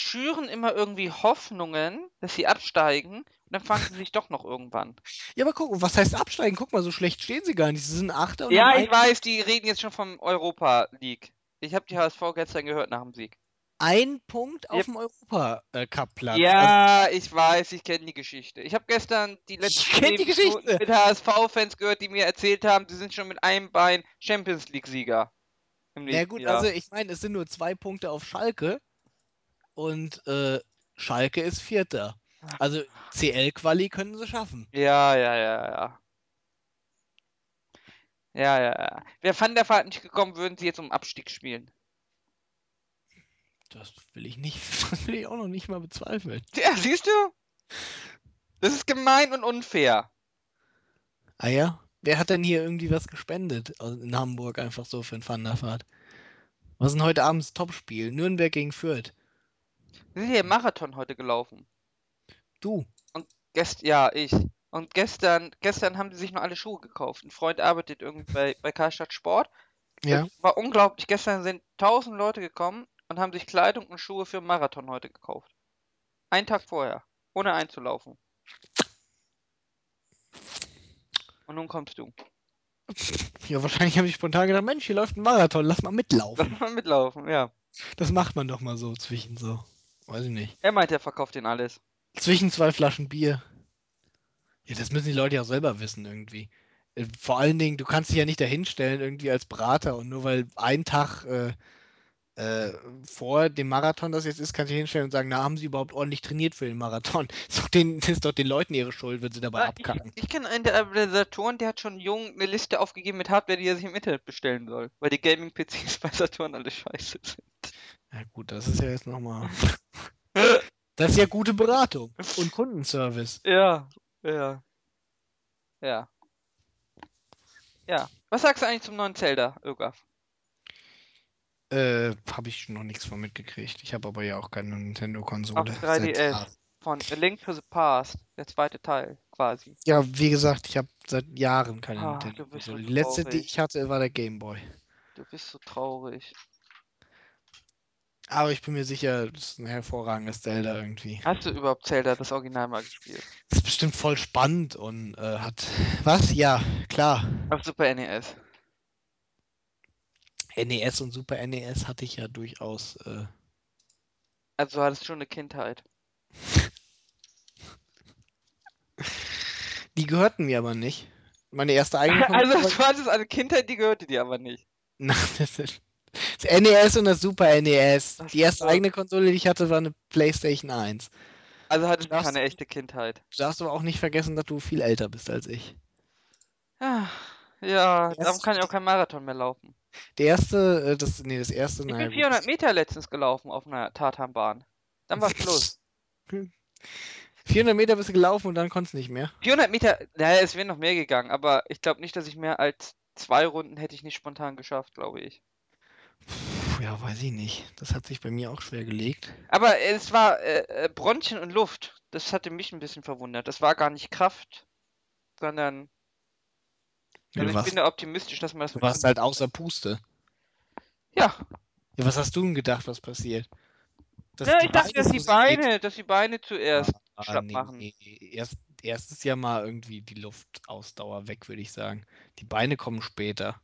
schüren immer irgendwie Hoffnungen, dass sie absteigen und dann fangen sie sich doch noch irgendwann. Ja, aber guck, was heißt absteigen? Guck mal, so schlecht stehen sie gar nicht. Sie sind Achter und Ja, ich weiß, die reden jetzt schon vom Europa League. Ich habe die HSV gestern gehört nach dem Sieg. ein Punkt auf Yep. dem Europa-Cup-Platz. Also, Ja, ich weiß, ich kenne die Geschichte. Ich habe gestern die letzten die 10 Minuten Geschichte. mit HSV-Fans gehört, die mir erzählt haben, sie sind schon mit einem Bein Champions League-Sieger. Nächsten gut, Jahr. also ich meine, es sind nur zwei Punkte auf Schalke und äh, Schalke ist Vierter. Also CL-Quali können sie schaffen. Ja, ja, ja, ja. Ja, ja, ja. Wäre Van der Vaart nicht gekommen, würden sie jetzt um Abstieg spielen. Das will ich nicht, das will ich auch noch nicht mal bezweifeln. Ja, siehst du? Das ist gemein und unfair. Ah ja? Wer hat denn hier irgendwie was gespendet aus- in Hamburg einfach so für ein Thunderfahrt? Was ist denn heute abends Topspiel? Nürnberg gegen Fürth. Wir sind hier im Marathon heute gelaufen. Du. Gest ja, ich. Und gestern, gestern haben die sich noch alle Schuhe gekauft. Ein Freund arbeitet irgendwie bei, bei Karstadt Sport. Ja. Es war unglaublich. Gestern sind tausend Leute gekommen und haben sich Kleidung und Schuhe für einen Marathon heute gekauft. Einen Tag vorher. Ohne einzulaufen. Und nun kommst du. Ja, wahrscheinlich habe ich spontan gedacht, Mensch, hier läuft ein Marathon, lass mal Lass mitlaufen. mal mitlaufen, ja. Das macht man doch mal so zwischen so. Weiß ich nicht. Er meint, er verkauft den alles. Zwischen zwei Flaschen Bier. Ja, das müssen die Leute ja auch selber wissen irgendwie. Äh, Vor allen Dingen, du kannst dich ja nicht dahinstellen irgendwie als Berater und nur weil ein Tag äh, äh, vor dem Marathon das jetzt ist, kannst du dich hinstellen und sagen, na, haben sie überhaupt ordentlich trainiert für den Marathon? Ist doch den, ist doch den Leuten ihre Schuld, wenn sie dabei Ah, ich abkacken. ich kenne einen der Organisatoren, der hat schon jung eine Liste aufgegeben mit Hardware, die er sich im Internet bestellen soll, weil die Gaming-PCs bei Saturn alle scheiße sind. Ja gut, das ist ja jetzt nochmal. Das ist ja gute Beratung und Kundenservice. Ja, ja, ja. Ja. Was sagst du eigentlich zum neuen Zelda, Ögaf? Äh, habe ich noch nichts von mitgekriegt. Ich habe aber ja auch keine Nintendo-Konsole seit Jahren. 3DS von A Link to the Past, der zweite Teil quasi. Ja, wie gesagt, ich habe seit Jahren keine Ah, bist so Nintendo-Konsole. Die letzte, die ich hatte, war der Game Boy. Du bist so traurig. Aber ich bin mir sicher, das ist ein hervorragendes Zelda irgendwie. Hast du überhaupt Zelda das Original mal gespielt? Das ist bestimmt voll spannend und äh, hat. Was? Ja, klar. Auf Super NES. NES und Super NES hatte ich ja durchaus. Äh, Also du hattest schon eine Kindheit. die gehörten mir aber nicht. Meine erste eigene Also du hattest eine Kindheit, die gehörte dir aber nicht. Nein, das, ist, das NES und das Super NES. Die erste eigene Konsole, die ich hatte, war eine PlayStation 1. Also hattest du keine du- echte Kindheit. Du darfst aber auch nicht vergessen, dass du viel älter bist als ich. Ah, Ja, Der darum kann ich auch kein Marathon mehr laufen. Der erste, äh, das, nee, das erste, Ich naja, bin gut, 400 das- Meter letztens gelaufen auf einer Tatanbahn. Dann war Schluss. 400 Meter bist du gelaufen und dann konntest du nicht mehr. 400 Meter, naja, es wäre noch mehr gegangen, aber ich glaube nicht, dass ich mehr als zwei Runden hätte ich nicht spontan geschafft, glaube ich. Puh, ja, weiß ich nicht. Das hat sich bei mir auch schwer gelegt. Aber es war äh, äh, Bronchien und Luft. Das hatte mich ein bisschen verwundert. Das war gar nicht Kraft, sondern Ja, also ich warst, bin da optimistisch, dass man das du warst halt außer Puste. Ja, Ja, was hast du denn gedacht, was passiert? Dass ja ich dachte, dass die Beine, dass die Beine zuerst Ah, schlapp nee, machen. nee. Erst, erst ist ja mal irgendwie die Luftausdauer weg, würde ich sagen. Die Beine kommen später.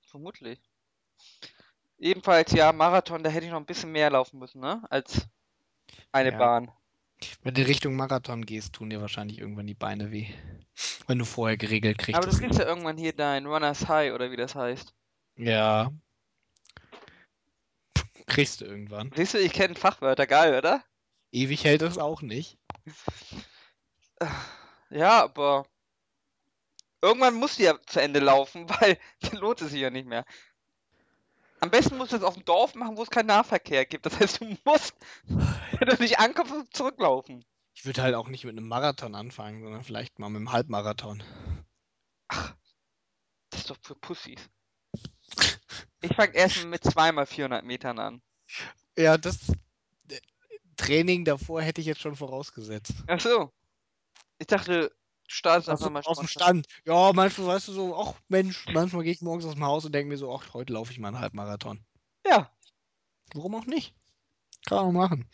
Vermutlich. Ebenfalls, ja, Marathon, da hätte ich noch ein bisschen mehr laufen müssen, ne? Als eine Ja. Bahn. Wenn du Richtung Marathon gehst, tun dir wahrscheinlich irgendwann die Beine weh. Wenn du vorher geregelt kriegst. Aber du kriegst ja irgendwann hier dein Runners High oder wie das heißt. Ja. Kriegst du irgendwann. Siehst du, ich kenne Fachwörter, geil, oder? Ewig hält es auch nicht. Ja, aber irgendwann musst du ja zu Ende laufen, weil dann lohnt es sich ja nicht mehr. Am besten musst du das auf dem Dorf machen, wo es keinen Nahverkehr gibt. Das heißt, du musst, wenn du nicht ankommst, zurücklaufen. Ich würde halt auch nicht mit einem Marathon anfangen, sondern vielleicht mal mit einem Halbmarathon. Das ist doch für Pussys. Ich fange erst mit zweimal 400 Metern an. Ja, das äh, Training davor hätte ich jetzt schon vorausgesetzt. Ach so. Ich dachte, startest Aus, einfach mal aus dem. Stand. Ja, manchmal weißt du so, ach Mensch, manchmal gehe ich morgens aus dem Haus und denke mir so, ach, heute laufe ich mal einen Halbmarathon. Ja, Warum auch nicht? Kann man machen.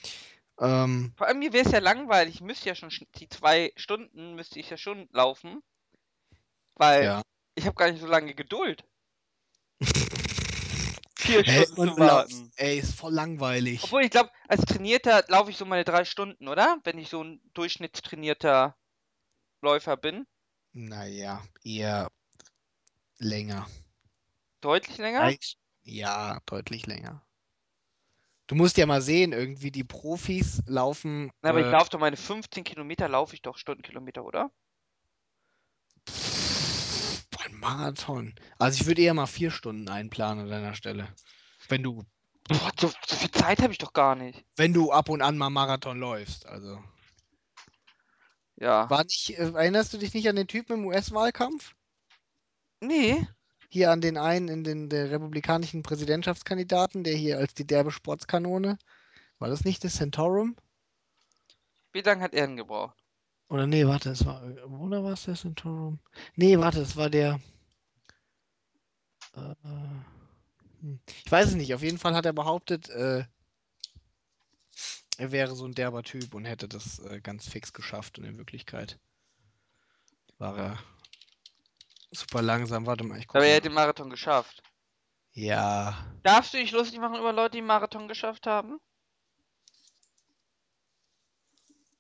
Ähm, vor allem mir wäre es ja langweilig. Ich müsste ja schon sch- die zwei Stunden müsste ich ja schon laufen. Weil ja. ich habe gar nicht so lange Geduld. Vier Hält Stunden zu warten. Ey, ist voll langweilig. Obwohl, ich glaube, als Trainierter laufe ich so meine drei Stunden, oder? Wenn ich so ein durchschnittstrainierter Läufer bin. Naja, eher länger. Deutlich länger. Ja, deutlich länger. Du musst ja mal sehen, irgendwie die Profis laufen. Na, aber ich äh, laufe doch meine 15 Kilometer, laufe ich doch Stundenkilometer, oder? Boah, ein Marathon. Also ich würde eher mal vier Stunden einplanen an deiner Stelle. Wenn du, Boah, so, so viel Zeit habe ich doch gar nicht. wenn du ab und an mal Marathon läufst. Also. Ja. War nicht, äh, erinnerst du dich nicht an den Typen im US-Wahlkampf? Nee. Hier an den einen in den der republikanischen Präsidentschaftskandidaten, der hier als die derbe Sportskanone. War das nicht der Centaurum? Wie lange hat er denn gebraucht? Oder nee, warte, es war. Oder war es der Centaurum? Nee, warte, es war der. Äh, hm. ich weiß es nicht. Auf jeden Fall hat er behauptet, äh, er wäre so ein derber Typ und hätte das äh, ganz fix geschafft. Und in Wirklichkeit war er super langsam. Warte mal, ich gucke Aber er hat den Marathon geschafft. Ja. Darfst du dich lustig machen über Leute, die einen Marathon geschafft haben?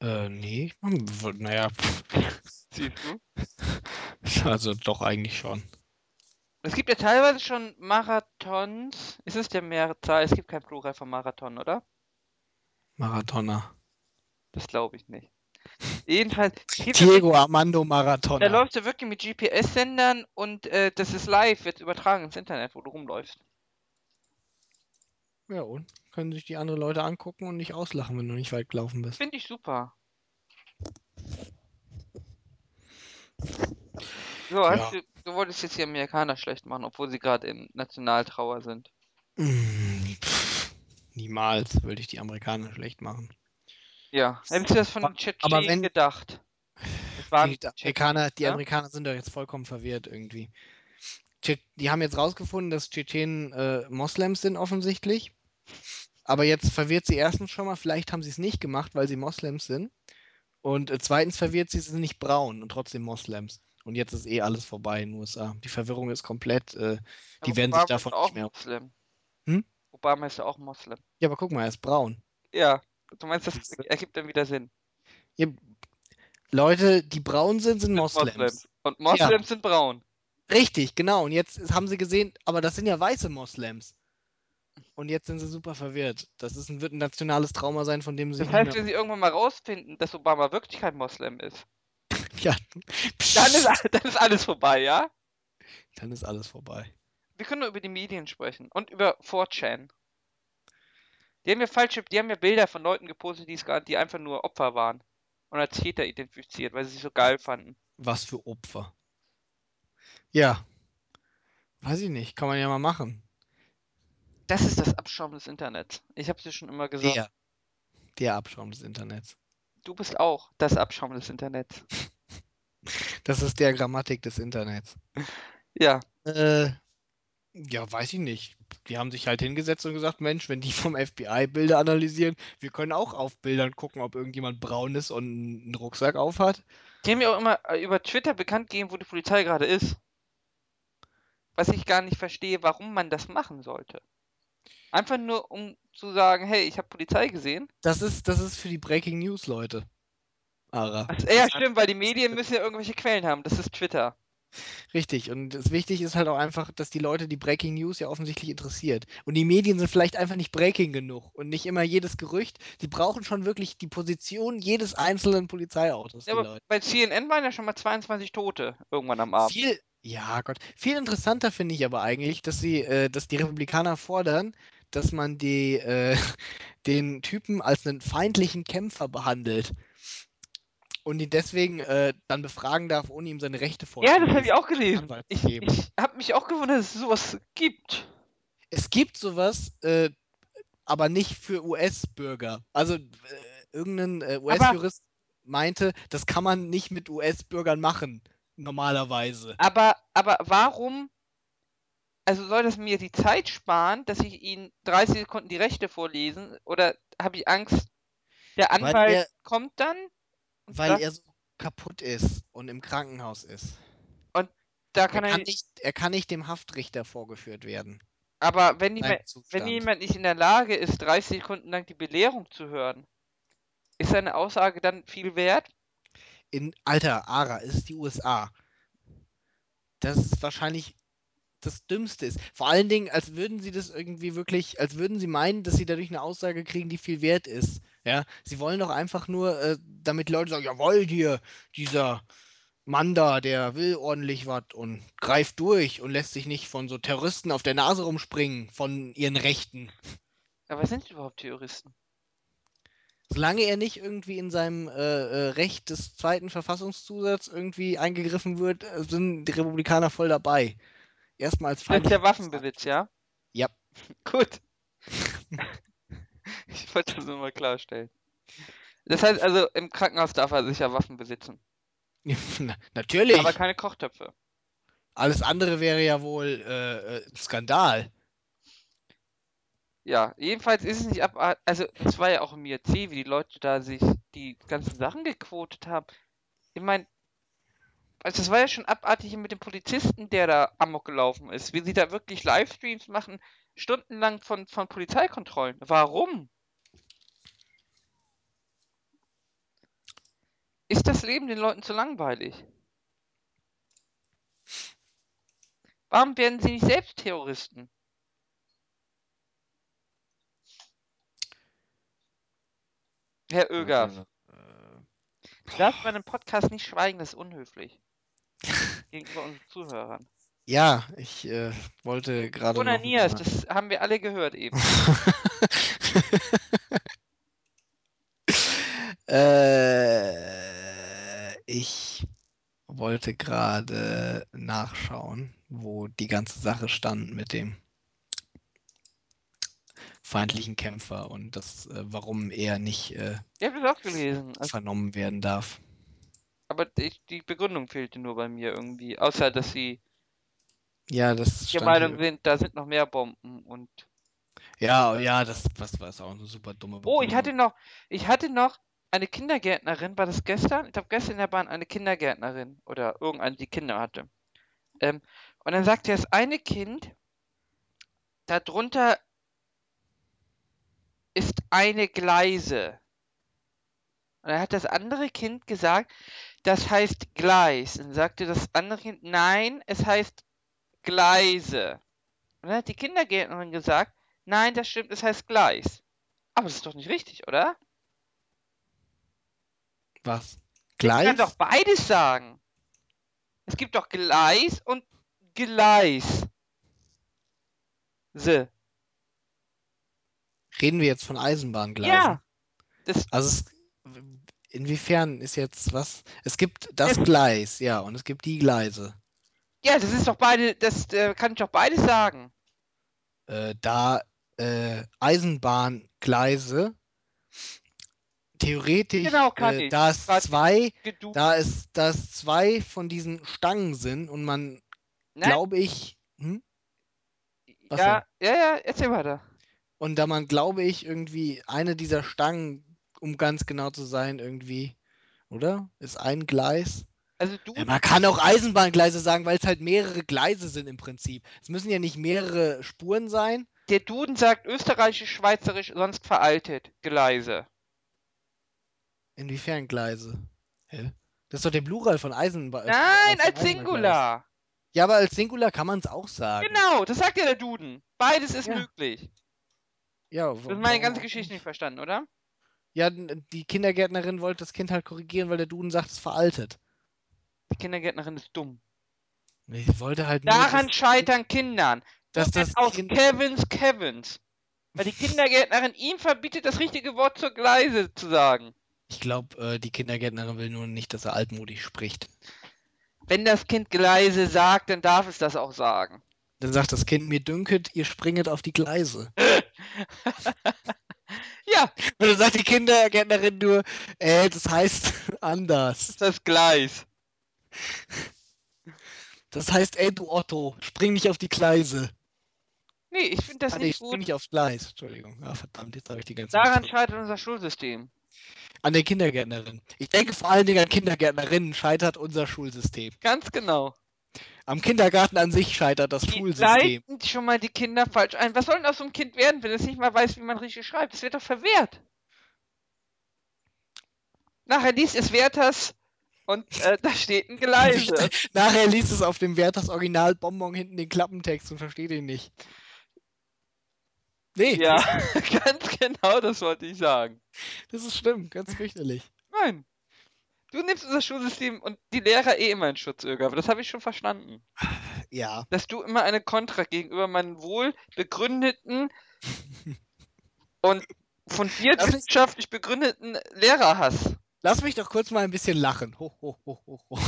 Äh, nee. Naja, Siehst du? also doch eigentlich schon. Es gibt ja teilweise schon Marathons. Ist es der Mehrzahl? Es gibt kein Plural von Marathon, oder? Marathoner. Das glaube ich nicht. Jedenfalls, Diego Armando Da Marathoner. läufst du wirklich mit GPS-Sendern und äh, das ist live, wird übertragen ins Internet, wo du rumläufst. Ja, und? Können sich die anderen Leute angucken und nicht auslachen, wenn du nicht weit gelaufen bist. Finde ich super. So, Ja. hast du, du wolltest jetzt die Amerikaner schlecht machen, obwohl sie gerade in Nationaltrauer sind. Mm, niemals würde ich die Amerikaner schlecht machen. Ja, hättest du das von wenn- gedacht? Das waren Die Amerikaner, die ja? Amerikaner sind doch jetzt vollkommen verwirrt irgendwie. Die haben jetzt rausgefunden, dass Tschetschenen äh, Moslems sind offensichtlich. Aber jetzt verwirrt sie erstens schon mal, vielleicht haben sie es nicht gemacht, weil sie Moslems sind. Und äh, zweitens verwirrt sie, sie sind nicht braun und trotzdem Moslems. Und jetzt ist eh alles vorbei in den USA. Die Verwirrung ist komplett, äh, die werden sich davon nicht mehr. Moslem. Hm? Obama ist ja auch Moslem. Ja, aber guck mal, er ist braun. Ja, du meinst, das ergibt dann wieder Sinn. Ja, Leute, die braun sind, sind Sind Moslems. Und Moslems sind braun. Richtig, genau. Und jetzt haben sie gesehen, aber das sind ja weiße Moslems. Und jetzt sind sie super verwirrt. Das ist ein, wird ein nationales Trauma sein, von dem sie Das heißt, wenn sie irgendwann mal rausfinden, dass Obama wirklich kein Moslem ist. Ja, dann ist, dann ist alles vorbei, ja? dann ist alles vorbei. Wir können nur über die Medien sprechen und über 4chan. Die haben ja falsche, die haben ja Bilder von Leuten gepostet, die, es gar, die einfach nur Opfer waren und als Täter identifiziert, weil sie sich so geil fanden. Was für Opfer. Ja. Weiß ich nicht. Kann man ja mal machen. Das ist das Abschaum des Internets. Ich habe es dir schon immer gesagt. Der. Der Abschaum des Internets. Du bist auch das Abschaum des Internets. Das ist der Grammatik des Internets. Ja, Äh, ja, weiß ich nicht. Die haben sich halt hingesetzt und gesagt, Mensch, wenn die vom FBI Bilder analysieren, wir können auch auf Bildern gucken, ob irgendjemand braun ist und einen Rucksack aufhat. die haben ja auch immer äh, über Twitter bekannt gegeben, wo die Polizei gerade ist. Was ich gar nicht verstehe, warum man das machen sollte. Einfach nur, um zu sagen, hey, ich habe Polizei gesehen. Das ist, das ist für die Breaking News Leute. Ara. Ach, ja, stimmt, weil die Medien müssen ja irgendwelche Quellen haben. Das ist Twitter. Richtig. Und das wichtig ist halt auch einfach, dass die Leute die Breaking News ja offensichtlich interessiert. Und die Medien sind vielleicht einfach nicht breaking genug und nicht immer jedes Gerücht. Die brauchen schon wirklich die Position jedes einzelnen Polizeiautos, die Ja, aber Leute. bei CNN waren ja schon mal 22 Tote irgendwann am Abend. Viel, ja Gott, viel interessanter finde ich aber eigentlich, dass sie, äh, dass die Republikaner fordern, dass man die, äh, den Typen als einen feindlichen Kämpfer behandelt und ihn deswegen äh, dann befragen darf, ohne ihm seine Rechte Ja, vorzulesen. das habe ich auch gelesen. Ich, ich habe mich auch gewundert, dass es sowas gibt. Es gibt sowas, äh, aber nicht für US-Bürger. Also äh, irgendein äh, US-Jurist meinte, das kann man nicht mit US-Bürgern machen, normalerweise. Aber, aber warum, also soll das mir die Zeit sparen, dass ich Ihnen 30 Sekunden die Rechte vorlesen? Oder habe ich Angst, der Anwalt kommt dann? Und Weil sagt, er so kaputt ist und im Krankenhaus ist. da Er kann er, kann, nicht, er kann nicht dem Haftrichter vorgeführt werden. aber wenn jemand, wenn jemand nicht in der Lage ist, 30 Sekunden lang die Belehrung zu hören, ist seine Aussage dann viel wert? In Alter, Ara, es ist die USA. Das ist wahrscheinlich das Dümmste ist. Vor allen Dingen, als würden sie das irgendwie wirklich, als würden sie meinen, dass sie dadurch eine Aussage kriegen, die viel wert ist. Ja, sie wollen doch einfach nur, äh, damit Leute sagen, jawohl, hier, dieser Mann da, der will ordentlich was und greift durch und lässt sich nicht von so Terroristen auf der Nase rumspringen, von ihren Rechten. Aber sind überhaupt Terroristen? Solange er nicht irgendwie in seinem äh, äh, Recht des zweiten Verfassungszusatzes irgendwie eingegriffen wird, äh, sind die Republikaner voll dabei. Erstmal als Das ist feindlich. der Waffenbesitz, ja? Ja. Gut. ich wollte das nur mal klarstellen. Das heißt also, im Krankenhaus darf er sicher Waffen besitzen. Na, Natürlich. Aber keine Kochtöpfe. Alles andere wäre ja wohl äh, äh, ein Skandal. Ja, jedenfalls ist es nicht abartig. Also, es war ja auch im IRC, wie die Leute da sich die ganzen Sachen gequotet haben. Ich meine, also es war ja schon abartig mit dem Polizisten, der da amok gelaufen ist. Wie sie da wirklich Livestreams machen, stundenlang von, von Polizeikontrollen. Warum? Ist das Leben den Leuten zu langweilig? Warum werden sie nicht selbst Terroristen? Herr Oegaff, Äh, du darfst bei einem Podcast nicht schweigen, das ist unhöflich. Gegenüber unseren Zuhörern. ja, ich äh, wollte Du gerade mal- das haben wir alle gehört eben. äh, ich wollte gerade nachschauen, wo die ganze Sache stand mit dem feindlichen Kämpfer und das, äh, warum er nicht äh, das auch gelesen. Also, vernommen werden darf. Aber die, die Begründung fehlte nur bei mir irgendwie. Außer, dass sie Ja, das der stand Meinung hier. sind, da sind noch mehr Bomben und. Ja, ja, das was war auch eine super dumme Oh, ich Begründung. hatte noch, ich hatte noch eine Kindergärtnerin, war das gestern? Ich glaube gestern in der Bahn eine Kindergärtnerin oder irgendeine, die Kinder hatte. Ähm, und dann sagte das eine Kind, darunter ist eine Gleise. Und dann hat das andere Kind gesagt, das heißt Gleis. Und dann sagte das andere Kind, nein, es heißt Gleise. Und dann hat die Kindergärtnerin gesagt, nein, das stimmt, es heißt Gleis. Aber das ist doch nicht richtig, oder? Was? Sie kann Gleis? doch beides sagen. Es gibt doch Gleis und Gleis. Se. Reden wir jetzt von Eisenbahngleisen? Ja. Also es, inwiefern ist jetzt was? Es gibt das Gleis, ja, und es gibt die Gleise. ja, das ist doch beide, das äh, kann ich doch beides sagen. Äh, da äh, Eisenbahngleise theoretisch, Genau, äh, da es zwei, da es, da es zwei von diesen Stangen sind und man, glaube ich, hm? ja, ja, ja, erzähl weiter. Und da man, glaube ich, irgendwie eine dieser Stangen, um ganz genau zu sein, irgendwie, oder? Ist ein Gleis? Also du, Ja, man kann auch Eisenbahngleise sagen, weil es halt mehrere Gleise sind im Prinzip. Es müssen ja nicht mehrere Spuren sein. der Duden sagt österreichisch, schweizerisch, sonst veraltet. Gleise. Inwiefern Gleise? Hä? Das ist doch der Plural von Eisenbahn. Nein, als Singular. Ja, aber als Singular kann man es auch sagen. Genau, das sagt ja der Duden. Beides ist Ja. möglich. Ja, Du hast meine ganze Geschichte nicht verstanden, oder? Ja, die Kindergärtnerin wollte das Kind halt korrigieren, weil der Duden sagt, es ist veraltet. Die Kindergärtnerin ist dumm. Ich wollte halt Daran scheitern Kindern. wird das aus Kind- Kevins Kevins. Weil die Kindergärtnerin ihm verbietet, das richtige Wort zur Gleise zu sagen. Ich glaube, äh, die Kindergärtnerin will nur nicht, dass er altmodisch spricht. Wenn das Kind Gleise sagt, dann darf es das auch sagen. Dann sagt das Kind, mir dünket, ihr springet auf die Gleise. Ja, Und dann sagt die Kindergärtnerin nur, äh, das heißt anders. das ist Gleis. Das heißt, ey du Otto, spring nicht auf die Gleise. Nee, ich finde das ah, nee, nicht spring gut. nicht aufs Gleis. Entschuldigung. Ah, verdammt, jetzt habe ich die ganze Daran Zeit. scheitert unser Schulsystem. An der Kindergärtnerin. Ich denke vor allen Dingen an Kindergärtnerinnen scheitert unser Schulsystem. Ganz genau. Am Kindergarten an sich scheitert das Die Schulsystem. leiten schon mal die Kinder falsch ein. Was soll denn aus so einem Kind werden, wenn es nicht mal weiß, wie man richtig schreibt? Es wird doch verwehrt. Nachher liest es Werthers und äh, da steht ein Gleise. Nachher liest es auf dem Wert das Original Bonbon hinten den Klappentext und versteht ihn nicht. Nee, ja, ganz genau, das wollte ich sagen. das ist schlimm, ganz fürchterlich. Nein. Du nimmst unser Schulsystem und die Lehrer eh immer in Schutz, aber das habe ich schon verstanden. Ja. Dass du immer eine Kontra gegenüber meinen wohl begründeten und Darf ich- wissenschaftlich begründeten Lehrer hast. Lass mich doch kurz mal ein bisschen lachen. Ho, ho, ho, ho, ho.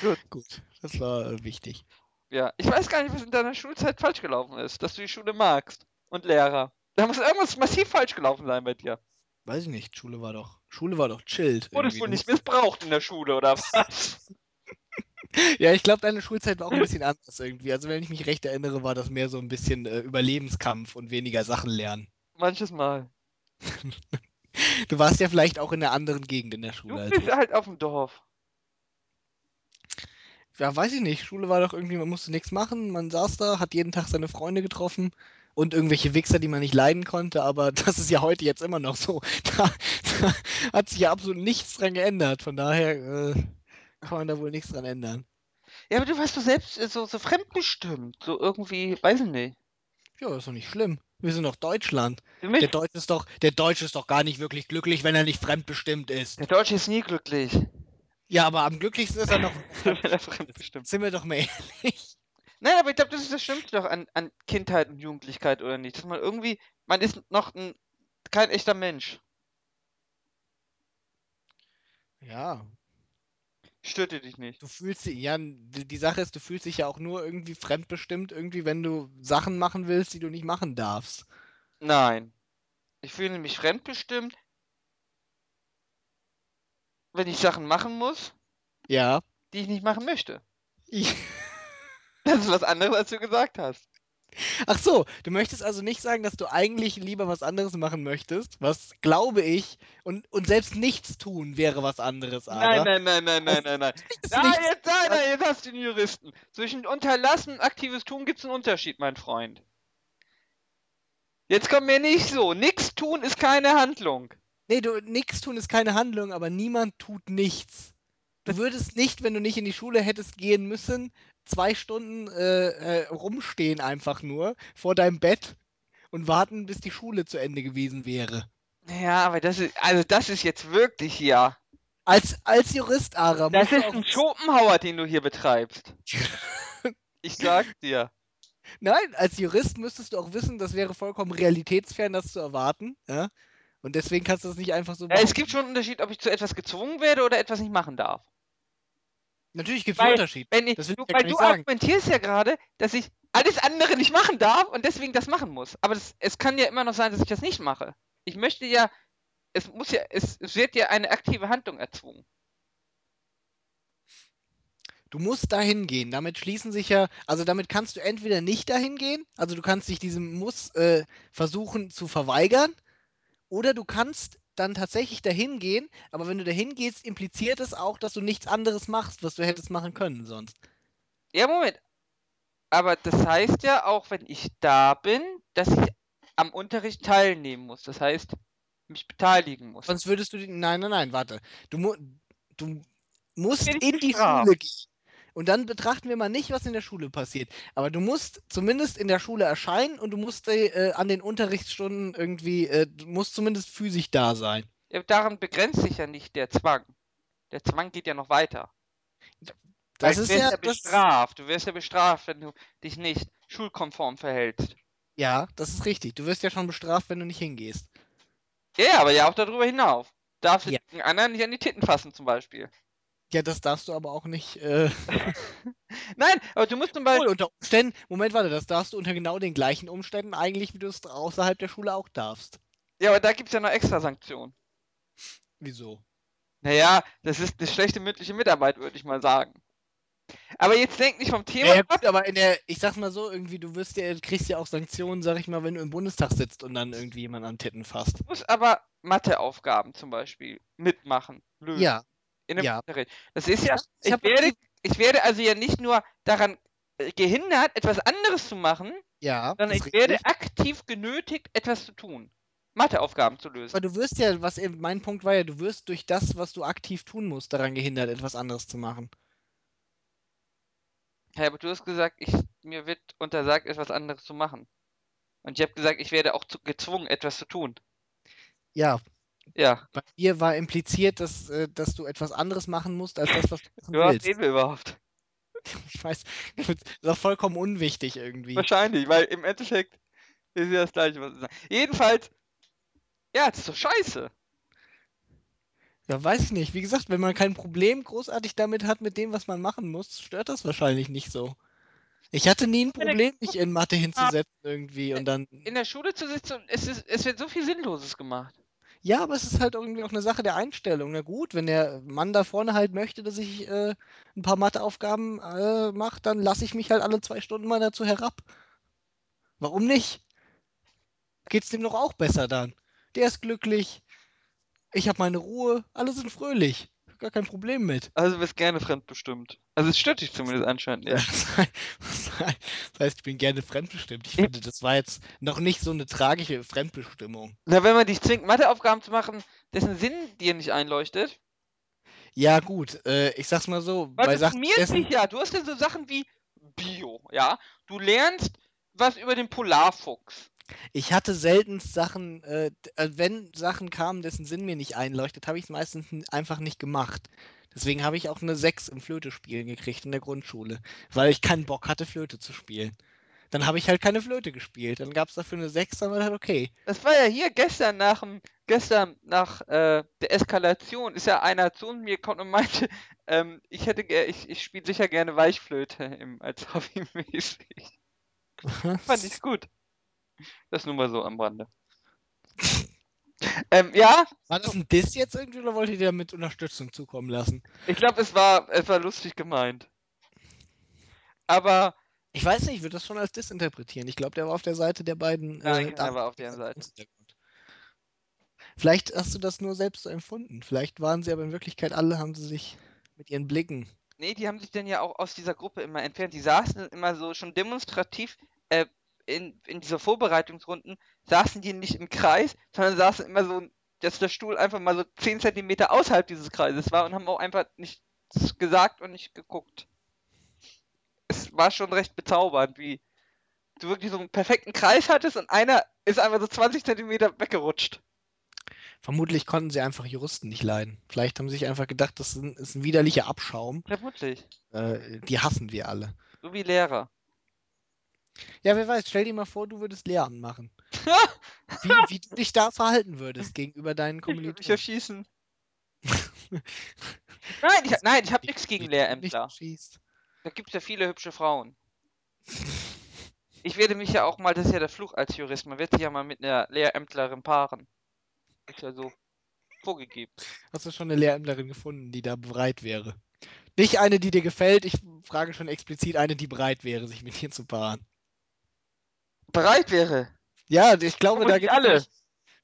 Gut. Gut, das war äh, wichtig. Ja, ich weiß gar nicht, was in deiner Schulzeit falsch gelaufen ist, dass du die Schule magst und Lehrer. Da muss irgendwas massiv falsch gelaufen sein bei dir. Weiß ich nicht, Schule war doch, Schule war doch chillt. Wurdest du Du nicht missbraucht in der Schule oder was? Ja, ich glaube, deine Schulzeit war auch ein bisschen anders irgendwie. Also wenn ich mich recht erinnere, war das mehr so ein bisschen äh, Überlebenskampf und weniger Sachen lernen. Manches Mal. Du warst ja vielleicht auch in einer anderen Gegend in der Du Schule als bist ich. halt auf dem Dorf. ja, weiß ich nicht. Schule war doch irgendwie, man musste nichts machen. Man saß da, hat jeden Tag seine Freunde getroffen und irgendwelche Wichser, die man nicht leiden konnte. Aber das ist ja heute jetzt immer noch so. Da, da hat sich ja absolut nichts dran geändert. Von daher äh, kann man da wohl nichts dran ändern. Ja, aber du warst doch selbst äh, so, so fremdbestimmt. So irgendwie, weiß ich nicht. Ja, ist doch nicht schlimm. Wir sind doch Deutschland. Der Deutsche ist doch, der Deutsche ist doch gar nicht wirklich glücklich, wenn er nicht fremdbestimmt der ist. Deutsche ist nie glücklich, Ja, aber am glücklichsten ist er noch, wenn er fremdbestimmt. Sind wir doch mal ehrlich. Nein, aber ich glaube, das ist das Schlimmste doch an, an Kindheit und Jugendlichkeit, oder nicht? Dass man irgendwie, man ist noch ein, kein echter Mensch. Ja, Stört dir dich nicht? du fühlst dich, ja, die Sache ist, du fühlst dich ja auch nur irgendwie fremdbestimmt, irgendwie, wenn du Sachen machen willst, die du nicht machen darfst. Nein. Ich fühle mich fremdbestimmt, wenn ich Sachen machen muss, Ja. die ich nicht machen möchte. Ich, Das ist was anderes, als du gesagt hast. ach so, du möchtest also nicht sagen, dass du eigentlich lieber was anderes machen möchtest, was glaube ich, und, und selbst nichts tun wäre was anderes, Nein, aber. nein, nein, nein, nein, nein, nein. Nein, nichts- jetzt, nein, nein, jetzt hast du den Juristen. Zwischen unterlassen und aktives Tun gibt es einen Unterschied, mein Freund. Jetzt kommt mir nicht so. Nix tun ist keine Handlung. Nee, du, nichts tun ist keine Handlung, aber niemand tut nichts. Du würdest nicht, wenn du nicht in die Schule hättest gehen müssen, zwei Stunden äh, äh, rumstehen einfach nur vor deinem Bett und warten, bis die Schule zu Ende gewesen wäre. Ja, aber das ist, also das ist jetzt wirklich hier. Als, als Jurist, Ara, Das ist ein Schopenhauer, den du hier betreibst. Ich sag's dir. Nein, als Jurist müsstest du auch wissen, das wäre vollkommen realitätsfern, das zu erwarten. Ja? Und deswegen kannst du das nicht einfach so Ja, es gibt schon einen Unterschied, ob ich zu etwas gezwungen werde oder etwas nicht machen darf. Natürlich gibt es einen Weil, Unterschied. wenn ich, Das will du, weil du argumentierst ja gerade, dass ich alles andere nicht machen darf und deswegen das machen muss. Aber das, es kann ja immer noch sein, dass ich das nicht mache. Ich möchte ja, es muss ja, es, es wird ja eine aktive Handlung erzwungen. Du musst dahin gehen. Damit schließen sich ja, also damit kannst du entweder nicht dahin gehen, also du kannst dich diesem Muss äh, versuchen zu verweigern, oder du kannst dann tatsächlich dahin gehen, aber wenn du dahin gehst, impliziert es auch, dass du nichts anderes machst, was du hättest machen können sonst. Ja, Moment. Aber das heißt ja auch, wenn ich da bin, dass ich am Unterricht teilnehmen muss. Das heißt, mich beteiligen muss. Sonst würdest du die, nein, nein, nein, warte. Du, mu du musst in die? Schule gehen. Und dann betrachten wir mal nicht, was in der Schule passiert. Aber du musst zumindest in der Schule erscheinen und du musst äh, an den Unterrichtsstunden irgendwie, äh, du musst zumindest physisch da sein. Ja, daran begrenzt sich ja nicht der Zwang. Der Zwang geht ja noch weiter. Weil Das du ist wirst ja, ja bestraft. Du wirst ja bestraft, wenn du dich nicht schulkonform verhältst. ja, das ist richtig. Du wirst ja schon bestraft, wenn du nicht hingehst. Ja, aber ja auch darüber hinaus. Darfst du Ja. den anderen nicht an die Titten fassen, zum Beispiel. Ja, das darfst du aber auch nicht. Äh, Nein, aber du musst zum Beispiel. unter Umständen, Moment, warte, das darfst du unter genau den gleichen Umständen eigentlich, wie du es außerhalb der Schule auch darfst. Ja, aber da gibt es ja noch extra Sanktionen. Wieso? Naja, das ist eine schlechte mündliche Mitarbeit, würde ich mal sagen. Aber jetzt denk nicht vom Thema Ja, gut, aber in der, ich sag's mal so, irgendwie, du wirst ja, kriegst ja auch Sanktionen, sag ich mal, wenn du im Bundestag sitzt und dann irgendwie jemand an Titten fasst. Du musst aber Matheaufgaben zum Beispiel mitmachen, lösen. Ja, in dem ja. Unterricht. Das ist ja, Ich werde, ich werde also ja nicht nur daran äh, gehindert, etwas anderes zu machen, ja, sondern ich ist werde richtig. aktiv genötigt, etwas zu tun. Matheaufgaben zu lösen. Aber du wirst ja, was eben mein Punkt war ja, du wirst durch das, was du aktiv tun musst, daran gehindert, etwas anderes zu machen. Ja, aber du hast gesagt, ich, mir wird untersagt, etwas anderes zu machen. Und ich habe gesagt, ich werde auch zu, gezwungen, etwas zu tun. Ja, Ja, bei dir war impliziert, dass, äh, dass du etwas anderes machen musst, als das, was du machen was willst. reden wir überhaupt? Ich weiß, das ist auch vollkommen unwichtig irgendwie. Wahrscheinlich, weil im Endeffekt ist ja das Gleiche, was ich sage. Jedenfalls, ja, das ist doch scheiße. Ja, weiß ich nicht. Wie gesagt, wenn man kein Problem großartig damit hat, mit dem, was man machen muss, stört das wahrscheinlich nicht so. Ich hatte nie ein Problem, mich in Mathe hinzusetzen irgendwie und dann. In der Schule zu sitzen, es, ist, es wird so viel Sinnloses gemacht. Ja, aber es ist halt irgendwie auch eine Sache der Einstellung. Na gut, wenn der Mann da vorne halt möchte, dass ich äh, ein paar Matheaufgaben äh, mache, dann lasse ich mich halt alle zwei Stunden mal dazu herab. Warum nicht? Geht's dem doch auch besser dann? Der ist glücklich. Ich habe meine Ruhe. Alle sind fröhlich. Gar kein Problem mit. Also du bist gerne fremdbestimmt. Also es stört dich zumindest anscheinend, ja. Das heißt, ich bin gerne fremdbestimmt. Ich finde, das war jetzt noch nicht so eine tragische Fremdbestimmung. Na, wenn man dich zwingt, Matheaufgaben zu machen, dessen Sinn dir nicht einleuchtet. Ja, gut, äh, ich sag's mal so, Weil formierst dessen, dich ja. Du hast ja so Sachen wie Bio, ja. Du lernst was über den Polarfuchs. Ich hatte selten Sachen, äh, d- äh, wenn Sachen kamen, dessen Sinn mir nicht einleuchtet, habe ich es meistens n- einfach nicht gemacht. Deswegen habe ich auch eine 6 im Flöte-Spielen gekriegt in der Grundschule, weil ich keinen Bock hatte, Flöte zu spielen. Dann habe ich halt keine Flöte gespielt. Dann gab es dafür eine 6, dann war das okay. Das war ja hier gestern nach dem, gestern nach äh, der Eskalation ist ja einer zu mir gekommen und meinte, ähm, ich hätte ich, ich spiele sicher gerne Weichflöte im, als hobbymäßig. Fand ich gut. Das nur mal so am Rande. ähm, ja, War das ein Diss jetzt irgendwie oder wolltet ihr damit Unterstützung zukommen lassen? ich glaube, es war, es war lustig gemeint. Aber Ich weiß nicht, ich würde das schon als Diss interpretieren. Ich glaube, der war auf der Seite der beiden. Nein, äh, er war auf deren Seite. Vielleicht hast du das nur selbst so empfunden. Vielleicht waren sie aber in Wirklichkeit alle, haben sie sich mit ihren Blicken. Nee, die haben sich dann ja auch aus dieser Gruppe immer entfernt. Die saßen immer so schon demonstrativ äh, in, in dieser Vorbereitungsrunden, saßen die nicht im Kreis, sondern saßen immer so, dass der Stuhl einfach mal so 10 Zentimeter außerhalb dieses Kreises war und haben auch einfach nichts gesagt und nicht geguckt. Es war schon recht bezaubernd, wie du wirklich so einen perfekten Kreis hattest und einer ist einfach so 20 Zentimeter weggerutscht. Vermutlich konnten sie einfach Juristen nicht leiden. Vielleicht haben sie sich einfach gedacht, das ist ein, ist ein widerlicher Abschaum. Vermutlich. Äh, die hassen wir alle. So wie Lehrer. Ja, wer weiß, stell dir mal vor, du würdest Lehramt machen. Wie, wie du dich da verhalten würdest gegenüber deinen Ich würde mich Kommilitonen. erschießen. Nein, ich, nein, ich habe nichts gegen Lehrämtler. Da gibt es ja viele hübsche Frauen. Ich werde mich ja auch mal, das ist ja der Fluch als Jurist, man wird sich ja mal mit einer Lehrämtlerin paaren. Ist ja so vorgegeben. Hast du schon eine Lehrämtlerin gefunden, die da bereit wäre? Nicht eine, die dir gefällt, ich frage schon explizit eine, die bereit wäre, sich mit dir zu paaren. Bereit wäre. Ja, ich glaube, da gibt alle. es.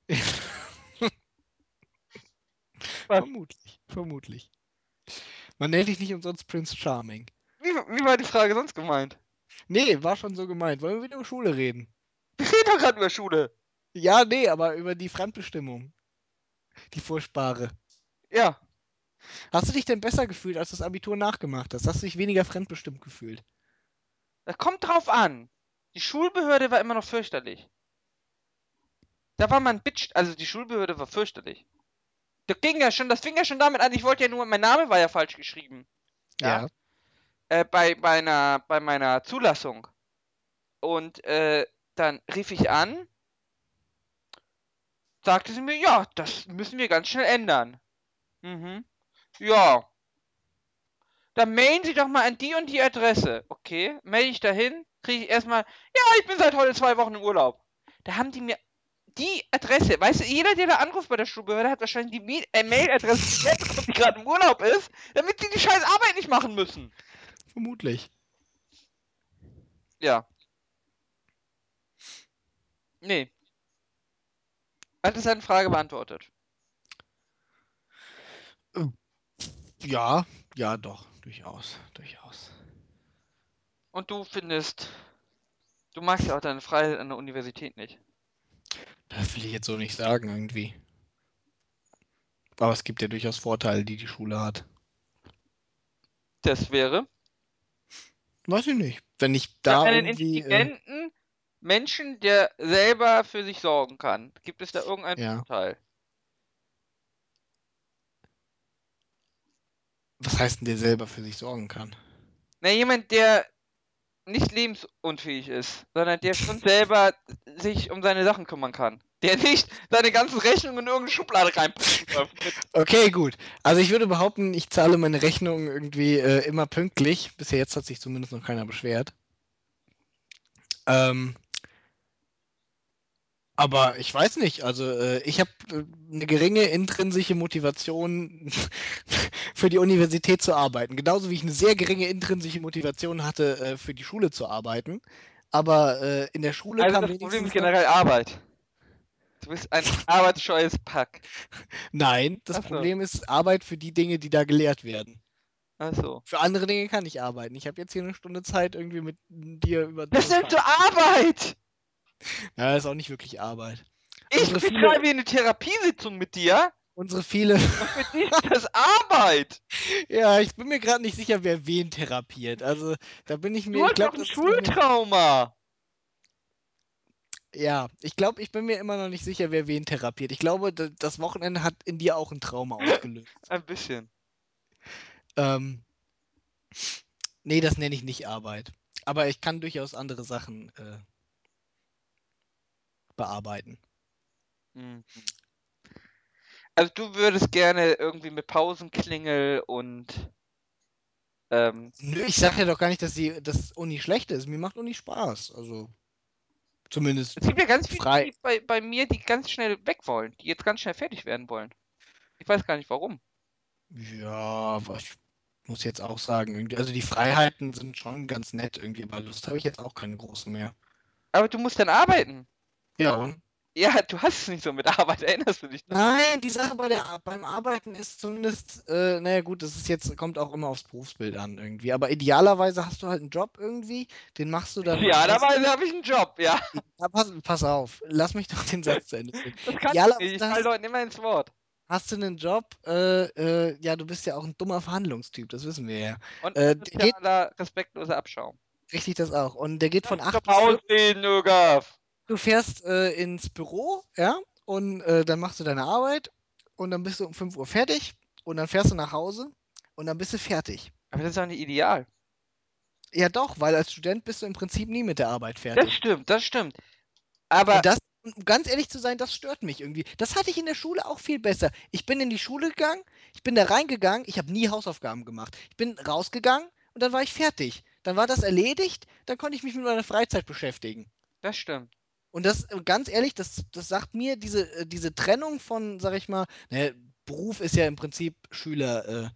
Vermutlich, vermutlich. Man nennt dich nicht umsonst Prince Charming. Wie, wie war die Frage sonst gemeint? Nee, war schon so gemeint. Wollen wir wieder über Schule reden? Wir reden doch gerade über Schule. Ja, nee, aber über die Fremdbestimmung. Die furchtbare. Ja. Hast du dich denn besser gefühlt, als du das Abitur nachgemacht hast? Hast du dich weniger fremdbestimmt gefühlt? Das kommt drauf an. Die Schulbehörde war immer noch fürchterlich. Da war man Bitch, also die Schulbehörde war fürchterlich. Das ging ja schon, das fing ja schon damit an, ich wollte ja nur, mein Name war ja falsch geschrieben. Ja. Äh, bei, bei, einer, bei meiner Zulassung. Und äh, dann rief ich an, sagte sie mir, ja, das müssen wir ganz schnell ändern. Mhm. Ja. Dann mailen Sie doch mal an die und die Adresse. Okay, mail ich dahin, kriege ich erstmal, ja, ich bin seit heute zwei Wochen im Urlaub. Da haben die mir die Adresse, weißt du, jeder, der da anruft bei der Schulbehörde, hat wahrscheinlich die äh, Mailadresse, geklärt bekommen, die gerade im Urlaub ist, damit sie die scheiß Arbeit nicht machen müssen. Vermutlich. Ja. Nee. Hat es seine Frage beantwortet? Ja, ja, doch. Durchaus, durchaus. Und du findest, du magst ja auch deine Freiheit an der Universität nicht. Das will ich jetzt so nicht sagen, irgendwie. Aber es gibt ja durchaus Vorteile, die die Schule hat. Das wäre, Weiß ich nicht. Wenn ich da einen irgendwie. Äh, intelligenten Menschen, der selber für sich sorgen kann. Gibt es da irgendeinen Ja. Vorteil? was heißt denn, der selber für sich sorgen kann? Na, jemand, der nicht lebensunfähig ist, sondern der schon selber sich um seine Sachen kümmern kann. Der nicht seine ganzen Rechnungen in irgendeine Schublade reinputzen darf. Okay, gut. Also ich würde behaupten, ich zahle meine Rechnungen irgendwie äh, immer pünktlich. Bisher jetzt hat sich zumindest noch keiner beschwert. Ähm, aber ich weiß nicht. Also äh, ich habe äh, eine geringe intrinsische Motivation für die Universität zu arbeiten. Genauso wie ich eine sehr geringe intrinsische Motivation hatte, äh, für die Schule zu arbeiten. Aber äh, in der Schule Also kam das Problem ist generell Arbeit. Du bist ein arbeitsscheues Pack. Nein, das so. Problem ist Arbeit für die Dinge, die da gelehrt werden. Ach so. Für andere Dinge kann ich arbeiten. Ich habe jetzt hier eine Stunde Zeit, irgendwie mit dir über. Das nennst du Arbeit! Ja, ist auch nicht wirklich Arbeit. Ich Unsere viele- betreibe hier eine Therapiesitzung mit dir Unsere viele. für dich ist das Arbeit. ja, ich bin mir gerade nicht sicher, wer wen therapiert. Also, da bin ich mir. Du ich hast glaub, doch ein Schultrauma. Ja, ich glaube, ich bin mir immer noch nicht sicher, wer wen therapiert. Ich glaube, das Wochenende hat in dir auch ein Trauma ausgelöst. Ein bisschen. ähm, nee, das nenne ich nicht Arbeit. Aber ich kann durchaus andere Sachen äh, bearbeiten. Mhm. Also du würdest gerne irgendwie mit Pausenklingel und ähm, Nö, ich sage ja doch gar nicht, dass die, dass Uni schlecht ist. Mir macht Uni Spaß. Also, zumindest es gibt ja ganz viele frei. bei, bei mir, die ganz schnell weg wollen, die jetzt ganz schnell fertig werden wollen. Ich weiß gar nicht warum. Ja, aber ich muss jetzt auch sagen, irgendwie, also die Freiheiten sind schon ganz nett irgendwie, aber Lust habe ich jetzt auch keine großen mehr. Aber du musst dann arbeiten. Ja, und? Ja, du hast es nicht so mit Arbeit, erinnerst du dich? noch? Nein, die Sache bei der, Ar- beim Arbeiten ist zumindest, äh, naja gut, das ist jetzt, kommt auch immer aufs Berufsbild an irgendwie. Aber idealerweise hast du halt einen Job irgendwie, den machst du dann. Dabei habe ich einen Job, ja. Ja, pass, pass auf, lass mich doch den Satz zu Ende führen. Das kann Ja, ich nicht. Ich falle Leuten immer ins Wort. Hast du einen Job, äh, äh, ja, du bist ja auch ein dummer Verhandlungstyp, das wissen wir ja. Und Äh, ein sozialer, respektloser Abschaum. Richtig das auch. Und der geht von Lass 8 doch bis 14 ausreden, Ögaf. Du fährst äh, ins Büro, ja, und äh, dann machst du deine Arbeit und dann bist du um 5 Uhr fertig und dann fährst du nach Hause und dann bist du fertig. Aber das ist doch nicht ideal. Ja doch, weil als Student bist du im Prinzip nie mit der Arbeit Das fertig. stimmt, das stimmt. Aber Und das, um ganz ehrlich zu sein, das stört mich irgendwie. Das hatte ich in der Schule auch viel besser. Ich bin in die Schule gegangen, ich bin da reingegangen, ich habe nie Hausaufgaben gemacht. Ich bin rausgegangen und dann war ich fertig. Dann war das erledigt, dann konnte ich mich mit meiner Freizeit beschäftigen. das stimmt. Und das, äh, ganz ehrlich, das, das sagt mir, diese, äh, diese Trennung von, sag ich mal, ne, Beruf ist ja im Prinzip Schüler, äh,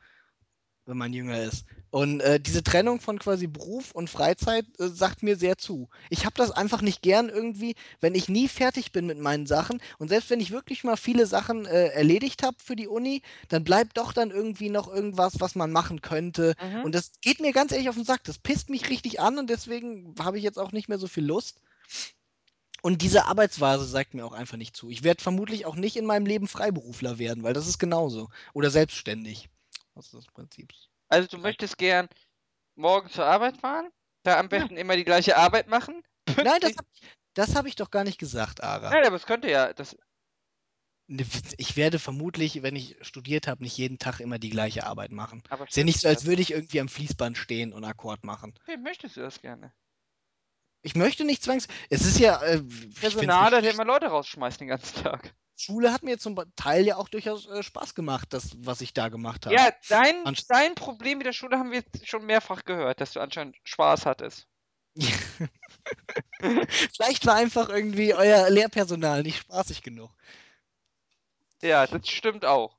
wenn man jünger ist. Und äh, diese Trennung von quasi Beruf und Freizeit äh, sagt mir sehr zu. Ich habe das einfach nicht gern irgendwie, wenn ich nie fertig bin mit meinen Sachen. Und selbst wenn ich wirklich mal viele Sachen äh, erledigt habe für die Uni, dann bleibt doch dann irgendwie noch irgendwas, was man machen könnte. Mhm. Und das geht mir ganz ehrlich auf den Sack. Das pisst mich richtig an und deswegen habe ich jetzt auch nicht mehr so viel Lust. Und diese Arbeitsweise sagt mir auch einfach nicht zu. Ich werde vermutlich auch nicht in meinem Leben Freiberufler werden, weil das ist genauso. Oder selbstständig. Das ist das Prinzip. Also du möchtest gern morgen zur Arbeit fahren, da am besten immer die gleiche Arbeit machen. Nein, das habe ich, das hab ich doch gar nicht gesagt, Ara. Nein, aber es könnte ja, das, Ne, Ich werde vermutlich, wenn ich studiert habe, nicht jeden Tag immer die gleiche Arbeit machen. aber Ist ja nicht so, als würde ich irgendwie am Fließband stehen und Akkord machen. Wie möchtest du das gerne? Ich möchte nicht zwangs. Es ist ja. Äh, Personal, schlecht. immer Leute rausschmeißt den ganzen Tag. Schule hat mir zum Teil ja auch durchaus äh, Spaß gemacht, das, was ich da gemacht habe. Ja, dein, Anst- dein Problem mit der Schule haben wir jetzt schon mehrfach gehört, dass du anscheinend Spaß hattest. Vielleicht war einfach irgendwie euer Lehrpersonal nicht spaßig genug. Ja, das stimmt auch.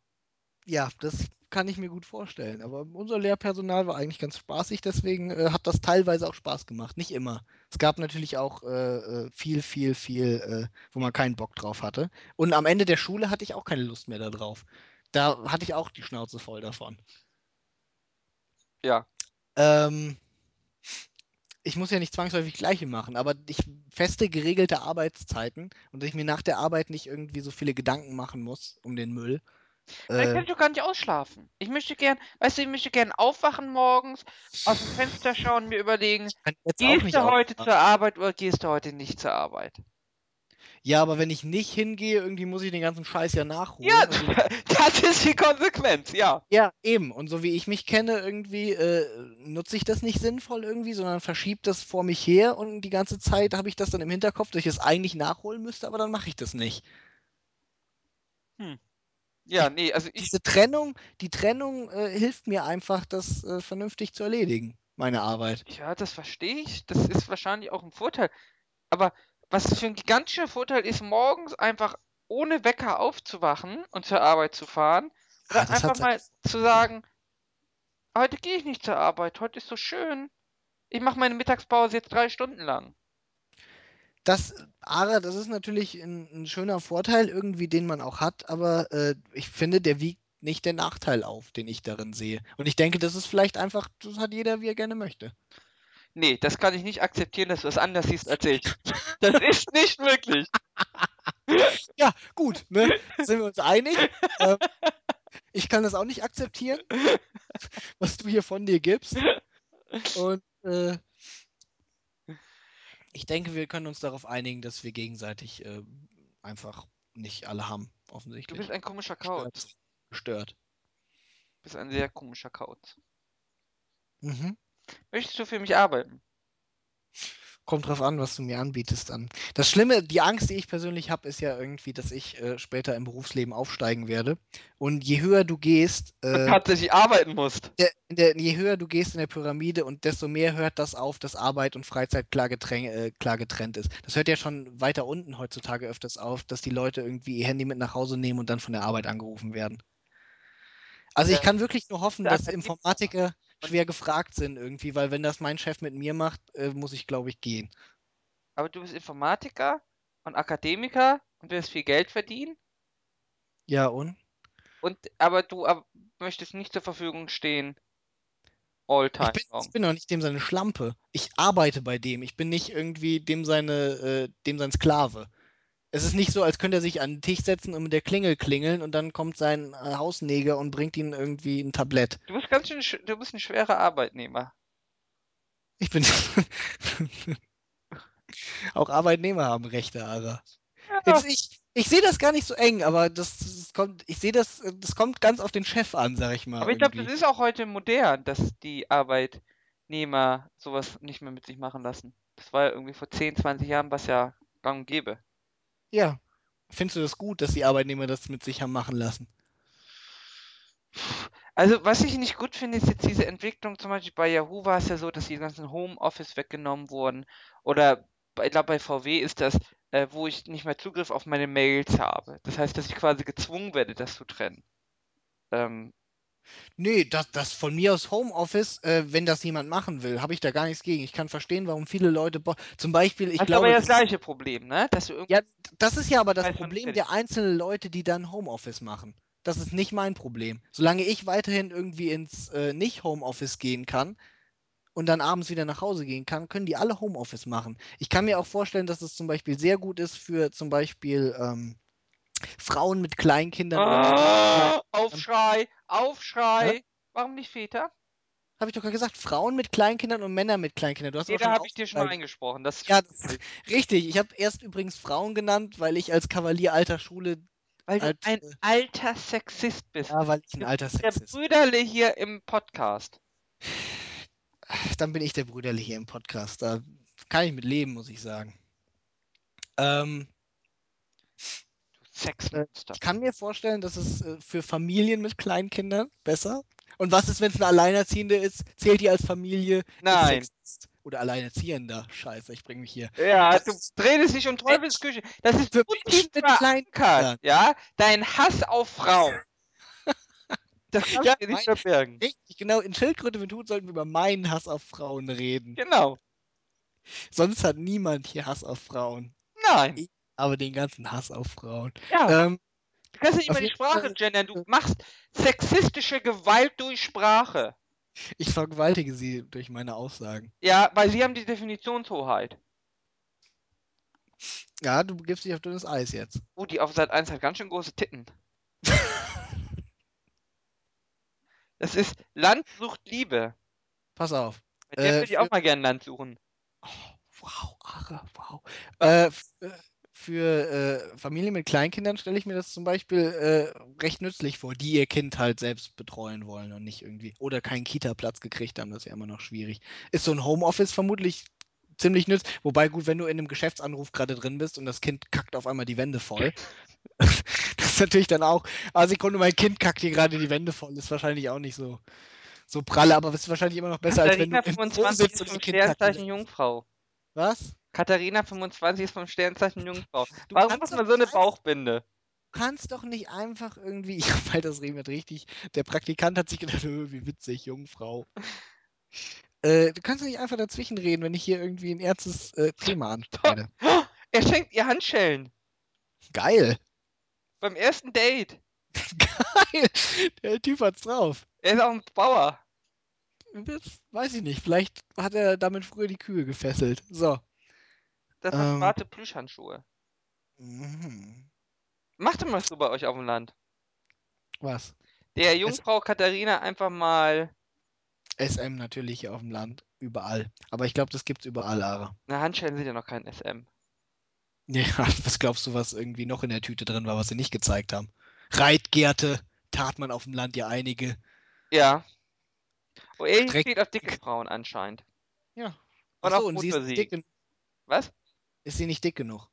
Ja, das kann ich mir gut vorstellen. Aber unser Lehrpersonal war eigentlich ganz spaßig, deswegen äh, hat das teilweise auch Spaß gemacht. Nicht immer. Es gab natürlich auch äh, äh, viel, viel, viel, äh, wo man keinen Bock drauf hatte. Und am Ende der Schule hatte ich auch keine Lust mehr darauf. Da hatte ich auch die Schnauze voll davon. Ja. Ähm, ich muss ja nicht zwangsläufig gleiche machen, aber ich feste geregelte Arbeitszeiten und dass ich mir nach der Arbeit nicht irgendwie so viele Gedanken machen muss um den Müll. Ich Äh, möchte doch gar nicht ausschlafen. Ich möchte gern, weißt du, ich möchte gern aufwachen morgens, aus dem Fenster schauen, mir überlegen, kann jetzt auch gehst nicht du heute aufwachen. zur Arbeit oder gehst du heute nicht zur Arbeit? Ja, aber wenn ich nicht hingehe, irgendwie muss ich den ganzen Scheiß ja nachholen. Ja, Und so, das ist die Konsequenz, ja. ja, eben. Und so wie ich mich kenne, irgendwie äh, nutze ich das nicht sinnvoll irgendwie, sondern verschiebe das vor mich her und die ganze Zeit habe ich das dann im Hinterkopf, dass ich es eigentlich nachholen müsste, aber dann mache ich das nicht. Ja, nee, also ich, Diese Trennung, die Trennung äh, hilft mir einfach, das äh, vernünftig zu erledigen, meine Arbeit. ja, das verstehe ich. Das ist wahrscheinlich auch ein Vorteil. Aber was für ein gigantischer Vorteil ist, morgens einfach ohne Wecker aufzuwachen und zur Arbeit zu fahren. Oder Ah, einfach mal zu sagen, heute gehe ich nicht zur Arbeit, heute ist so schön. Ich mache meine Mittagspause jetzt drei Stunden lang. Das, Ara, das ist natürlich ein, ein schöner Vorteil irgendwie, den man auch hat, aber äh, ich finde, der wiegt nicht den Nachteil auf, den ich darin sehe. Und ich denke, das ist vielleicht einfach, das hat jeder, wie er gerne möchte. Nee, das kann ich nicht akzeptieren, dass du es anders siehst als ich. Das ist nicht möglich. Ja, gut, ne? Sind wir uns einig? Ähm, ich kann das auch nicht akzeptieren, was du hier von dir gibst. Und äh, ich denke, wir können uns darauf einigen, dass wir gegenseitig äh, einfach nicht alle haben, Du offensichtlich. bist ein komischer sind. Gestört. Du bist ein sehr komischer Kauz. Mhm. Möchtest du für mich arbeiten? Kommt drauf an, was du mir anbietest dann. Das Schlimme, die Angst, die ich persönlich habe, ist ja irgendwie, dass ich äh, später im Berufsleben aufsteigen werde. Und je höher du gehst, äh, tatsächlich arbeiten musst. der, der, je höher du gehst in der Pyramide und desto mehr hört das auf, dass Arbeit und Freizeit klar, geträn- äh, klar getrennt ist. Das hört ja schon weiter unten heutzutage öfters auf, dass die Leute irgendwie ihr Handy mit nach Hause nehmen und dann von der Arbeit angerufen werden. Also ich kann wirklich nur hoffen, dass. Informatiker schwer gefragt sind irgendwie, weil wenn das mein Chef mit mir macht, äh, muss ich, glaube ich, gehen. Aber du bist Informatiker und Akademiker und willst viel Geld verdienen. Ja, und? Und aber du ab, möchtest nicht zur Verfügung stehen. All Ich time bin, long. ich bin doch nicht dem seine Schlampe. Ich arbeite bei dem. Ich bin nicht irgendwie dem seine, äh, dem sein Sklave. Es ist nicht so, als könnte er sich an den Tisch setzen und mit der Klingel klingeln und dann kommt sein äh, Hausneger und bringt ihm irgendwie ein Tablett. Du bist ganz schön, sch- du bist ein schwerer Arbeitnehmer. Ich bin. Auch Arbeitnehmer haben Rechte, Ara. Ja, Jetzt, ich ich sehe das gar nicht so eng, aber das, das kommt, ich sehe das, das kommt ganz auf den Chef an, sag ich mal. aber ich glaube, das ist auch heute modern, dass die Arbeitnehmer sowas nicht mehr mit sich machen lassen. Das war ja irgendwie vor 10, 20 Jahren was ja gang und gäbe. Ja. Findest du das gut, dass die Arbeitnehmer das mit sich haben machen lassen? Also, was ich nicht gut finde, ist jetzt diese Entwicklung. Zum Beispiel bei Yahoo war es ja so, dass die ganzen Homeoffice weggenommen wurden. Oder bei, ich glaube, bei VW ist das, äh, wo ich nicht mehr Zugriff auf meine Mails habe. Das heißt, dass ich quasi gezwungen werde, das zu trennen. Ähm, Nee, das, das von mir aus Homeoffice, äh, wenn das jemand machen will, habe ich da gar nichts gegen. Ich kann verstehen, warum viele Leute. bo- Zum Beispiel, ich hast aber glaube, ja das das, gleiche Problem, ne? Dass du irgendwie ja, das ist ja aber das Problem der einzelnen Leute, die dann Homeoffice machen. Das ist nicht mein Problem. Solange ich weiterhin irgendwie ins äh, Nicht-Homeoffice gehen kann und dann abends wieder nach Hause gehen kann, können die alle Homeoffice machen. Ich kann mir auch vorstellen, dass es zum Beispiel sehr gut ist für zum Beispiel ähm, Frauen mit Kleinkindern Ah. Aufschrei? Aufschrei. Warum nicht Väter? Habe ich doch gerade gesagt, Frauen mit Kleinkindern und Männer mit Kleinkindern. Du hast schon habe ich dir schon eingesprochen. Das Ja, das, richtig. Ich habe erst übrigens Frauen genannt, weil ich als Kavalier alter Schule, Weil du alt, ein äh, alter Sexist bist. ja, weil ich ein alter bist der Sexist. Brüderle hier im Podcast. Dann bin ich der Brüderle hier im Podcast. Da kann ich mit leben, muss ich sagen. Ähm, Sexmonster. Äh, ich kann mir vorstellen, dass es äh, für Familien mit Kleinkindern besser. Und was ist, wenn es eine Alleinerziehende ist? Zählt die als Familie? Nein. Oder Alleinerziehender. Scheiße, ich bringe mich hier. Ja, Was du drehst dich um Teufelsküche. Das ist für tief mit Kleinkindern? ja? Dein Hass auf Frauen. Das kannst Ja, du dir nicht mein, verbergen. richtig, genau. In Schildkröte mit Hut sollten wir über meinen Hass auf Frauen reden. Genau. Sonst hat niemand hier Hass auf Frauen. Nein. Ich habe den ganzen Hass auf Frauen. Ja. Ähm, Du kannst nicht immer die Sprache gendern. Du machst sexistische Gewalt durch Sprache. ich vergewaltige sie durch meine Aussagen. Ja, weil sie haben die Definitionshoheit. Ja, du begibst dich auf dünnes Eis jetzt. Oh, die auf Sat 1 hat ganz schön große Titten. Das ist Land sucht Liebe. Pass auf. Mit der Äh, würde ich auch mal gerne Land suchen. oh, wow, Ara, wow. Äh, äh, für äh, Familien mit Kleinkindern stelle ich mir das zum Beispiel äh, recht nützlich vor, die ihr Kind halt selbst betreuen wollen und nicht irgendwie oder keinen Kita-Platz gekriegt haben, das ist ja immer noch schwierig. Ist so ein Homeoffice vermutlich ziemlich nützlich. Wobei, gut, wenn du in einem Geschäftsanruf gerade drin bist und das Kind kackt auf einmal die Wände voll. das ist natürlich dann auch, ah, Sekunde, mein Kind kackt hier gerade die Wände voll. Ist wahrscheinlich auch nicht so, so pralle, aber ist wahrscheinlich immer noch besser, als wenn du im Büro 25 sitzt ist und dein Kind Jungfrau. Was? Katharina 25 ist vom Sternzeichen Jungfrau. Du Warum muss man so eine Bauchbinde? Du kannst doch nicht einfach irgendwie, ich weil das reden wird richtig, der Praktikant hat sich gedacht, "Äh, wie witzig, Jungfrau. Äh, du kannst doch nicht einfach dazwischen reden, wenn ich hier irgendwie ein ernstes äh, Thema anschneide. Er schenkt ihr Handschellen. Geil. Beim ersten Date. Geil. Der Typ hat's drauf. Er ist auch ein Bauer. Das weiß ich nicht. Vielleicht hat er damit früher die Kühe gefesselt. So. Das waren Ähm. schwarze Plüschhandschuhe. Mhm. Macht was so bei euch auf dem Land? Was? Der Jungfrau Katharina einfach mal SM natürlich hier auf dem Land. Überall. Aber ich glaube, das gibt's überall, Ara. Na, Handschellen sind ja noch kein SM. Ja, was glaubst du, was irgendwie noch in der Tüte drin war, was sie nicht gezeigt haben? Reitgerte tat man auf dem Land ja einige. Ja. Oh, er Streck- steht auf dicke Frauen anscheinend. Ja. Und Ach auf und sie ist nicht, Motorsägen. dick Was? Ist sie nicht dick genug?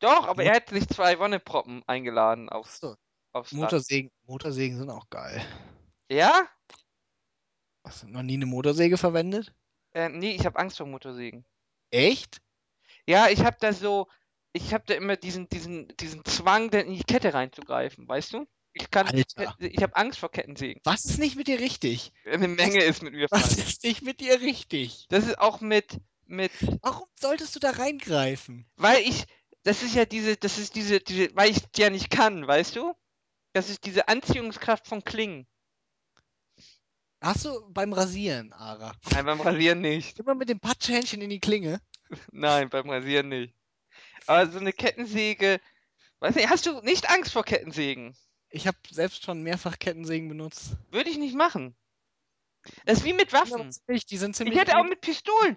Doch, aber Mot- er hat sich zwei Wonneproppen eingeladen aufs, so. aufs. Motorsägen, Motorsägen sind auch geil. Ja? Hast du noch nie eine Motorsäge verwendet? Äh, nee, ich habe Angst vor Motorsägen. Echt? Ja, ich habe da so, ich habe da immer diesen, diesen, diesen Zwang, in die Kette reinzugreifen, weißt du? Ich kann, Alter. ich habe Angst vor Kettensägen. Was ist nicht mit dir richtig? Eine Menge ist mit mir Was falsch. ist nicht mit dir richtig? Das ist auch mit, mit, Warum solltest du da reingreifen? weil ich, das ist ja diese, das ist diese, diese, weil ich ja nicht kann, weißt du? Das ist diese Anziehungskraft von Klingen. Hast du beim Rasieren, Ara? Nein, beim Rasieren nicht. Immer mit dem Patschhändchen in die Klinge? Nein, beim Rasieren nicht. Aber so eine Kettensäge, weiß nicht, hast du nicht Angst vor Kettensägen? Ich habe selbst schon mehrfach Kettensägen benutzt. Würde ich nicht machen. Das ist wie mit Die sind aber Waffen. ziemlich- Die sind Ich ziemlich hätte auch mit Pistolen.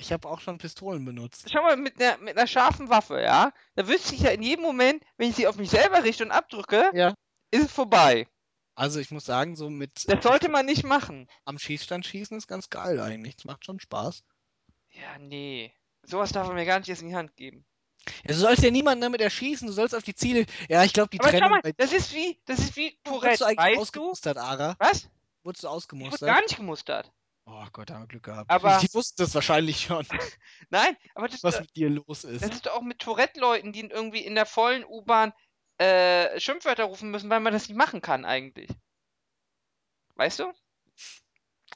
Ich habe auch schon Pistolen benutzt. Schau mal, mit einer, mit einer scharfen Waffe, ja? Da wüsste ich ja in jedem Moment, wenn ich sie auf mich selber richte und abdrücke, Ja. ist es vorbei. Also ich muss sagen, so mit Das sollte man nicht machen. am Schießstand schießen ist ganz geil eigentlich. Das macht schon Spaß. Ja, nee. Sowas darf man mir gar nicht erst in die Hand geben. Ja, du sollst ja niemanden damit erschießen, du sollst auf die Ziele. Ja, ich glaube, die Aber schau Trennung mal, bei das ist wie, das ist wie Wurdest Tourette, du eigentlich weißt du? ausgemustert, Ara? Was? Wurdest du Ich wurde ausgemustert? gar nicht gemustert. Oh Gott, haben wir Glück gehabt. Aber- die wussten das wahrscheinlich schon, Nein, aber das, was das mit dir los ist. ist doch auch mit Tourette-Leuten, die irgendwie in der vollen U-Bahn äh, Schimpfwörter rufen müssen, weil man das nicht machen kann eigentlich. Weißt du?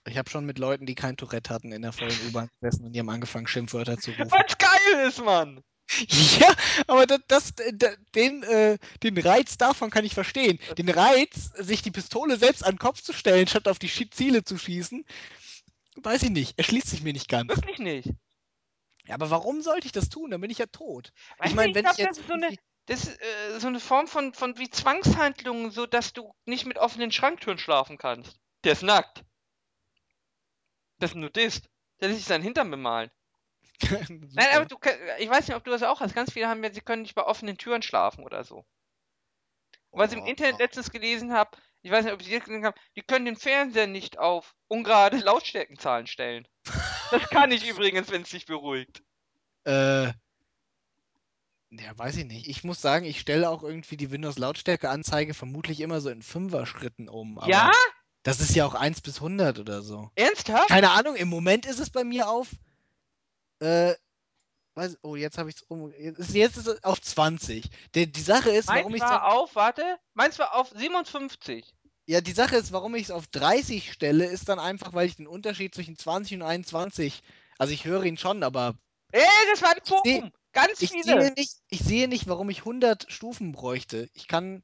Ich habe schon mit Leuten, die kein Tourette hatten, in der vollen U-Bahn gesessen und die haben angefangen, Schimpfwörter zu rufen. Was geil ist, Mann! Ja, aber das, das, da- den, äh, den Reiz davon kann ich verstehen. Den Reiz, sich die Pistole selbst an den Kopf zu stellen, statt auf die Ziele zu schießen, weiß ich nicht. Erschließt sich mir nicht ganz. Wirklich nicht. Ja, aber warum sollte ich das tun? Dann bin ich ja tot. Weißt ich meine, wenn glaub, ich jetzt. das ist so eine, das ist äh, so eine Form von, von wie Zwangshandlungen, so dass du nicht mit offenen Schranktüren schlafen kannst. Der ist nackt. Das ist ein Nudist. Der lässt sich seinen Hintern bemalen. Nein, aber du, ich weiß nicht, ob du das auch hast. Ganz viele haben ja, sie können nicht bei offenen Türen schlafen oder so. Was ich im Oh. Internet letztens gelesen habe, ich weiß nicht, ob Sie das gelesen haben, die können den Fernseher nicht auf ungerade Lautstärkenzahlen stellen. Das kann ich übrigens, wenn es dich beruhigt. Äh. Ja, weiß ich nicht. Ich muss sagen, ich stelle auch irgendwie die Windows-Lautstärke-Anzeige vermutlich immer so in Fünfer-Schritten um. Ja? Das ist ja auch 1 bis 100 oder so. Ernsthaft? Keine Ahnung, im Moment ist es bei mir auf. Äh, weiß, oh, jetzt habe ich es um. Jetzt ist, jetzt ist es auf 20. Die, die Sache ist, warum Meins ich war auf, warte, meins war auf 57. ja, die Sache ist, warum ich es auf 30 stelle, ist dann einfach, weil ich den Unterschied zwischen 20 und 21, also ich höre ihn schon, aber Ey, das war ein Forum. Ganz ich viele. sehe nicht, ich sehe nicht, warum ich 100 Stufen bräuchte. Ich kann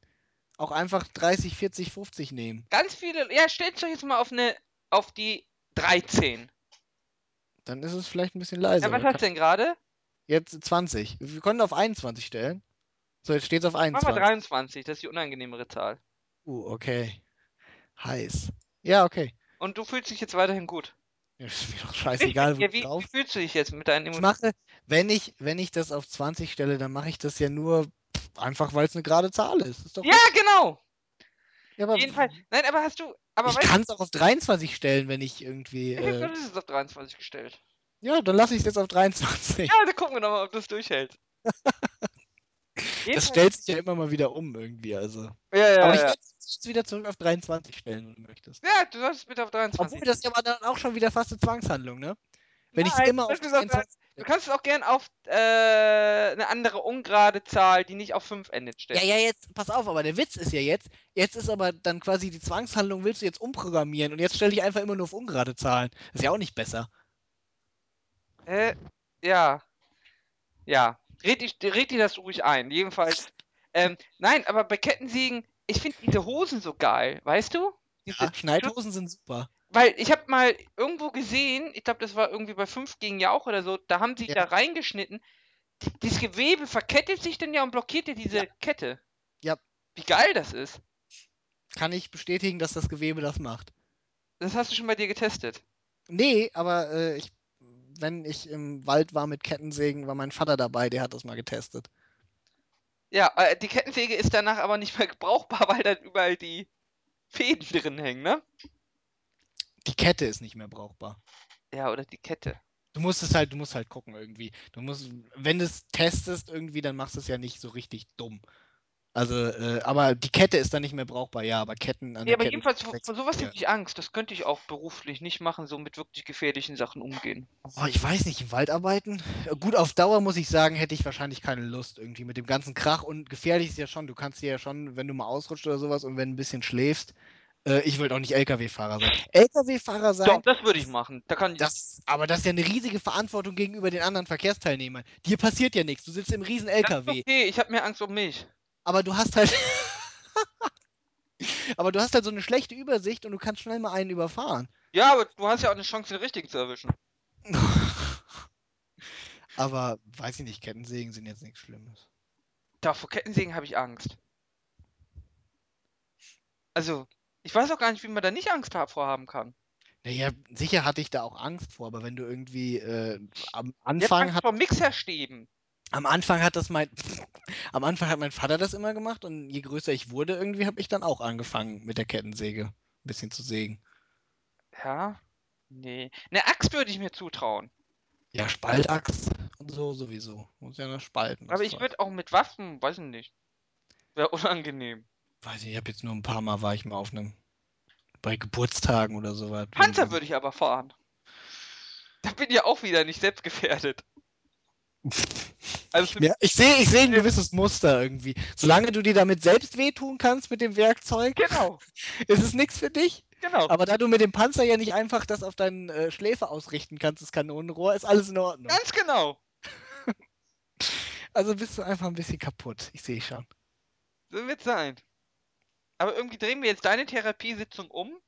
auch einfach 30, 40, 50 nehmen. Ganz viele. Ja, stellt euch jetzt mal auf eine, auf die 13. Dann ist es vielleicht ein bisschen leiser. Ja, was hast du denn gerade? Jetzt 20. Wir können auf 21 stellen. So, jetzt steht es auf Mach mal 21. 23, das ist die unangenehmere Zahl. Uh, okay. Heiß. Ja, okay. Und du fühlst dich jetzt weiterhin gut. Ja, ist mir doch scheißegal, wo ja, ich wie, drauf. wie fühlst du dich jetzt mit deinen Ich Emotionen? mache, wenn ich, wenn ich das auf 20 stelle, dann mache ich das ja nur einfach, weil es eine gerade Zahl ist. ist doch Ja, genau. ja, aber Jedenfalls. Nein, aber hast du. Aber ich kann es auch auf 23 stellen, wenn ich irgendwie. ich Äh, hab das ist auf 23 gestellt. ja, dann lasse ich es jetzt auf 23. Ja, dann gucken wir doch mal, ob das durchhält. Das Jedenfalls- stellt sich ja immer mal wieder um irgendwie. Also. ja, ja, aber ich ja. es wieder zurück auf 23 stellen, wenn du möchtest. ja, du solltest bitte auf 23. Obwohl das ist ja aber dann auch schon wieder fast eine Zwangshandlung, ne? Wenn ich es immer auf sollst auf 23 Du kannst es auch gern auf äh, eine andere ungerade Zahl, die nicht auf 5 endet, stellen. Ja, ja, jetzt, pass auf, aber der Witz ist ja jetzt, jetzt ist aber dann quasi die Zwangshandlung, willst du jetzt umprogrammieren und jetzt stelle ich einfach immer nur auf ungerade Zahlen. Ist ja auch nicht besser. Äh, ja. Ja, red, ich, red dir das ruhig ein. Jedenfalls. Ähm, nein, aber bei Kettensägen, ich finde diese Hosen so geil, weißt du? Diese Ja, Schneidhosen sind super. Weil ich habe mal irgendwo gesehen, ich glaube, das war irgendwie bei 5 gegen Jauch oder so, da haben sie Ja. da reingeschnitten. Die, dieses Gewebe verkettet sich dann ja und blockiert dir diese Ja. Kette. Ja. Wie geil das ist. Kann ich bestätigen, dass das Gewebe das macht. Das hast du schon bei dir getestet. Nee, aber äh, ich, wenn ich im Wald war mit Kettensägen, war mein Vater dabei, der hat das mal getestet. Ja, äh, die Kettensäge ist danach aber nicht mehr brauchbar, weil dann überall die Fäden drin hängen, ne? Die Kette ist nicht mehr brauchbar. Ja, oder die Kette. Du musst es halt, du musst halt gucken irgendwie. Du musst, wenn du es testest irgendwie, dann machst du es ja nicht so richtig dumm. Also, äh, aber die Kette ist dann nicht mehr brauchbar, ja, aber Ketten an der aber Ketten jedenfalls vor, vor sowas ja. hätte ich Angst. Das könnte ich auch beruflich nicht machen, so mit wirklich gefährlichen Sachen umgehen. Oh, ich weiß nicht, im Wald arbeiten? Äh, Gut, auf Dauer muss ich sagen, hätte ich wahrscheinlich keine Lust irgendwie mit dem ganzen Krach und gefährlich ist ja schon, du kannst dir ja schon, wenn du mal ausrutscht oder sowas und wenn ein bisschen schläfst, äh, ich wollte auch nicht LKW-Fahrer sein. LKW-Fahrer sein, Doch, das würde ich machen. Da kann ich. das, aber das ist ja eine riesige Verantwortung gegenüber den anderen Verkehrsteilnehmern. Dir passiert ja nichts, du sitzt im riesen LKW, okay, ich habe mehr Angst um mich. Aber du hast halt, aber du hast halt so eine schlechte Übersicht und du kannst schnell mal einen überfahren. Ja, aber du hast ja auch eine Chance, den richtigen zu erwischen. aber weiß ich nicht, Kettensägen sind jetzt nichts Schlimmes. Da, vor Kettensägen habe ich Angst. Also, ich weiß auch gar nicht, wie man da nicht Angst vor haben kann. Naja, sicher hatte ich da auch Angst vor, aber wenn du irgendwie äh, am Ich Anfang Angst hat, vor Mixerstäben. Am Anfang hat das mein am Anfang hat mein Vater das immer gemacht und je größer ich wurde, irgendwie habe ich dann auch angefangen mit der Kettensäge ein bisschen zu sägen. Ja? Nee. Eine Axt würde ich mir zutrauen. Ja, Spaltaxt und so sowieso. Muss ja noch spalten. Aber ich würde auch mit Waffen, weiß ich nicht. Wäre unangenehm. Weiß nicht, ich habe jetzt nur ein paar Mal war ich mal auf einem bei Geburtstagen oder sowas. Panzer würde ich aber fahren. Da bin ich ja auch wieder nicht selbstgefährdet. Also, Ja, ich sehe ich seh ein gewisses Muster irgendwie. Solange du dir damit selbst wehtun kannst mit dem Werkzeug, genau, ist es nichts für dich. genau. Aber da du mit dem Panzer ja nicht einfach das auf deinen äh, Schläfer ausrichten kannst, das Kanonenrohr, ist alles in Ordnung. Ganz genau. Also bist du einfach ein bisschen kaputt. Ich sehe schon. So wird's sein. Aber irgendwie drehen wir jetzt deine Therapiesitzung um.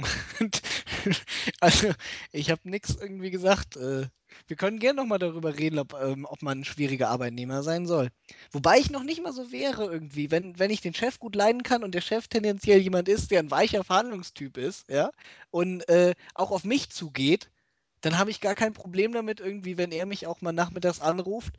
Also, ich habe nichts irgendwie gesagt. Äh, wir können gerne nochmal darüber reden, ob, ähm, ob man ein schwieriger Arbeitnehmer sein soll. Wobei ich noch nicht mal so wäre irgendwie, wenn, wenn ich den Chef gut leiden kann und der Chef tendenziell jemand ist, der ein weicher Verhandlungstyp ist, ja, und äh, auch auf mich zugeht, dann habe ich gar kein Problem damit irgendwie, wenn er mich auch mal nachmittags anruft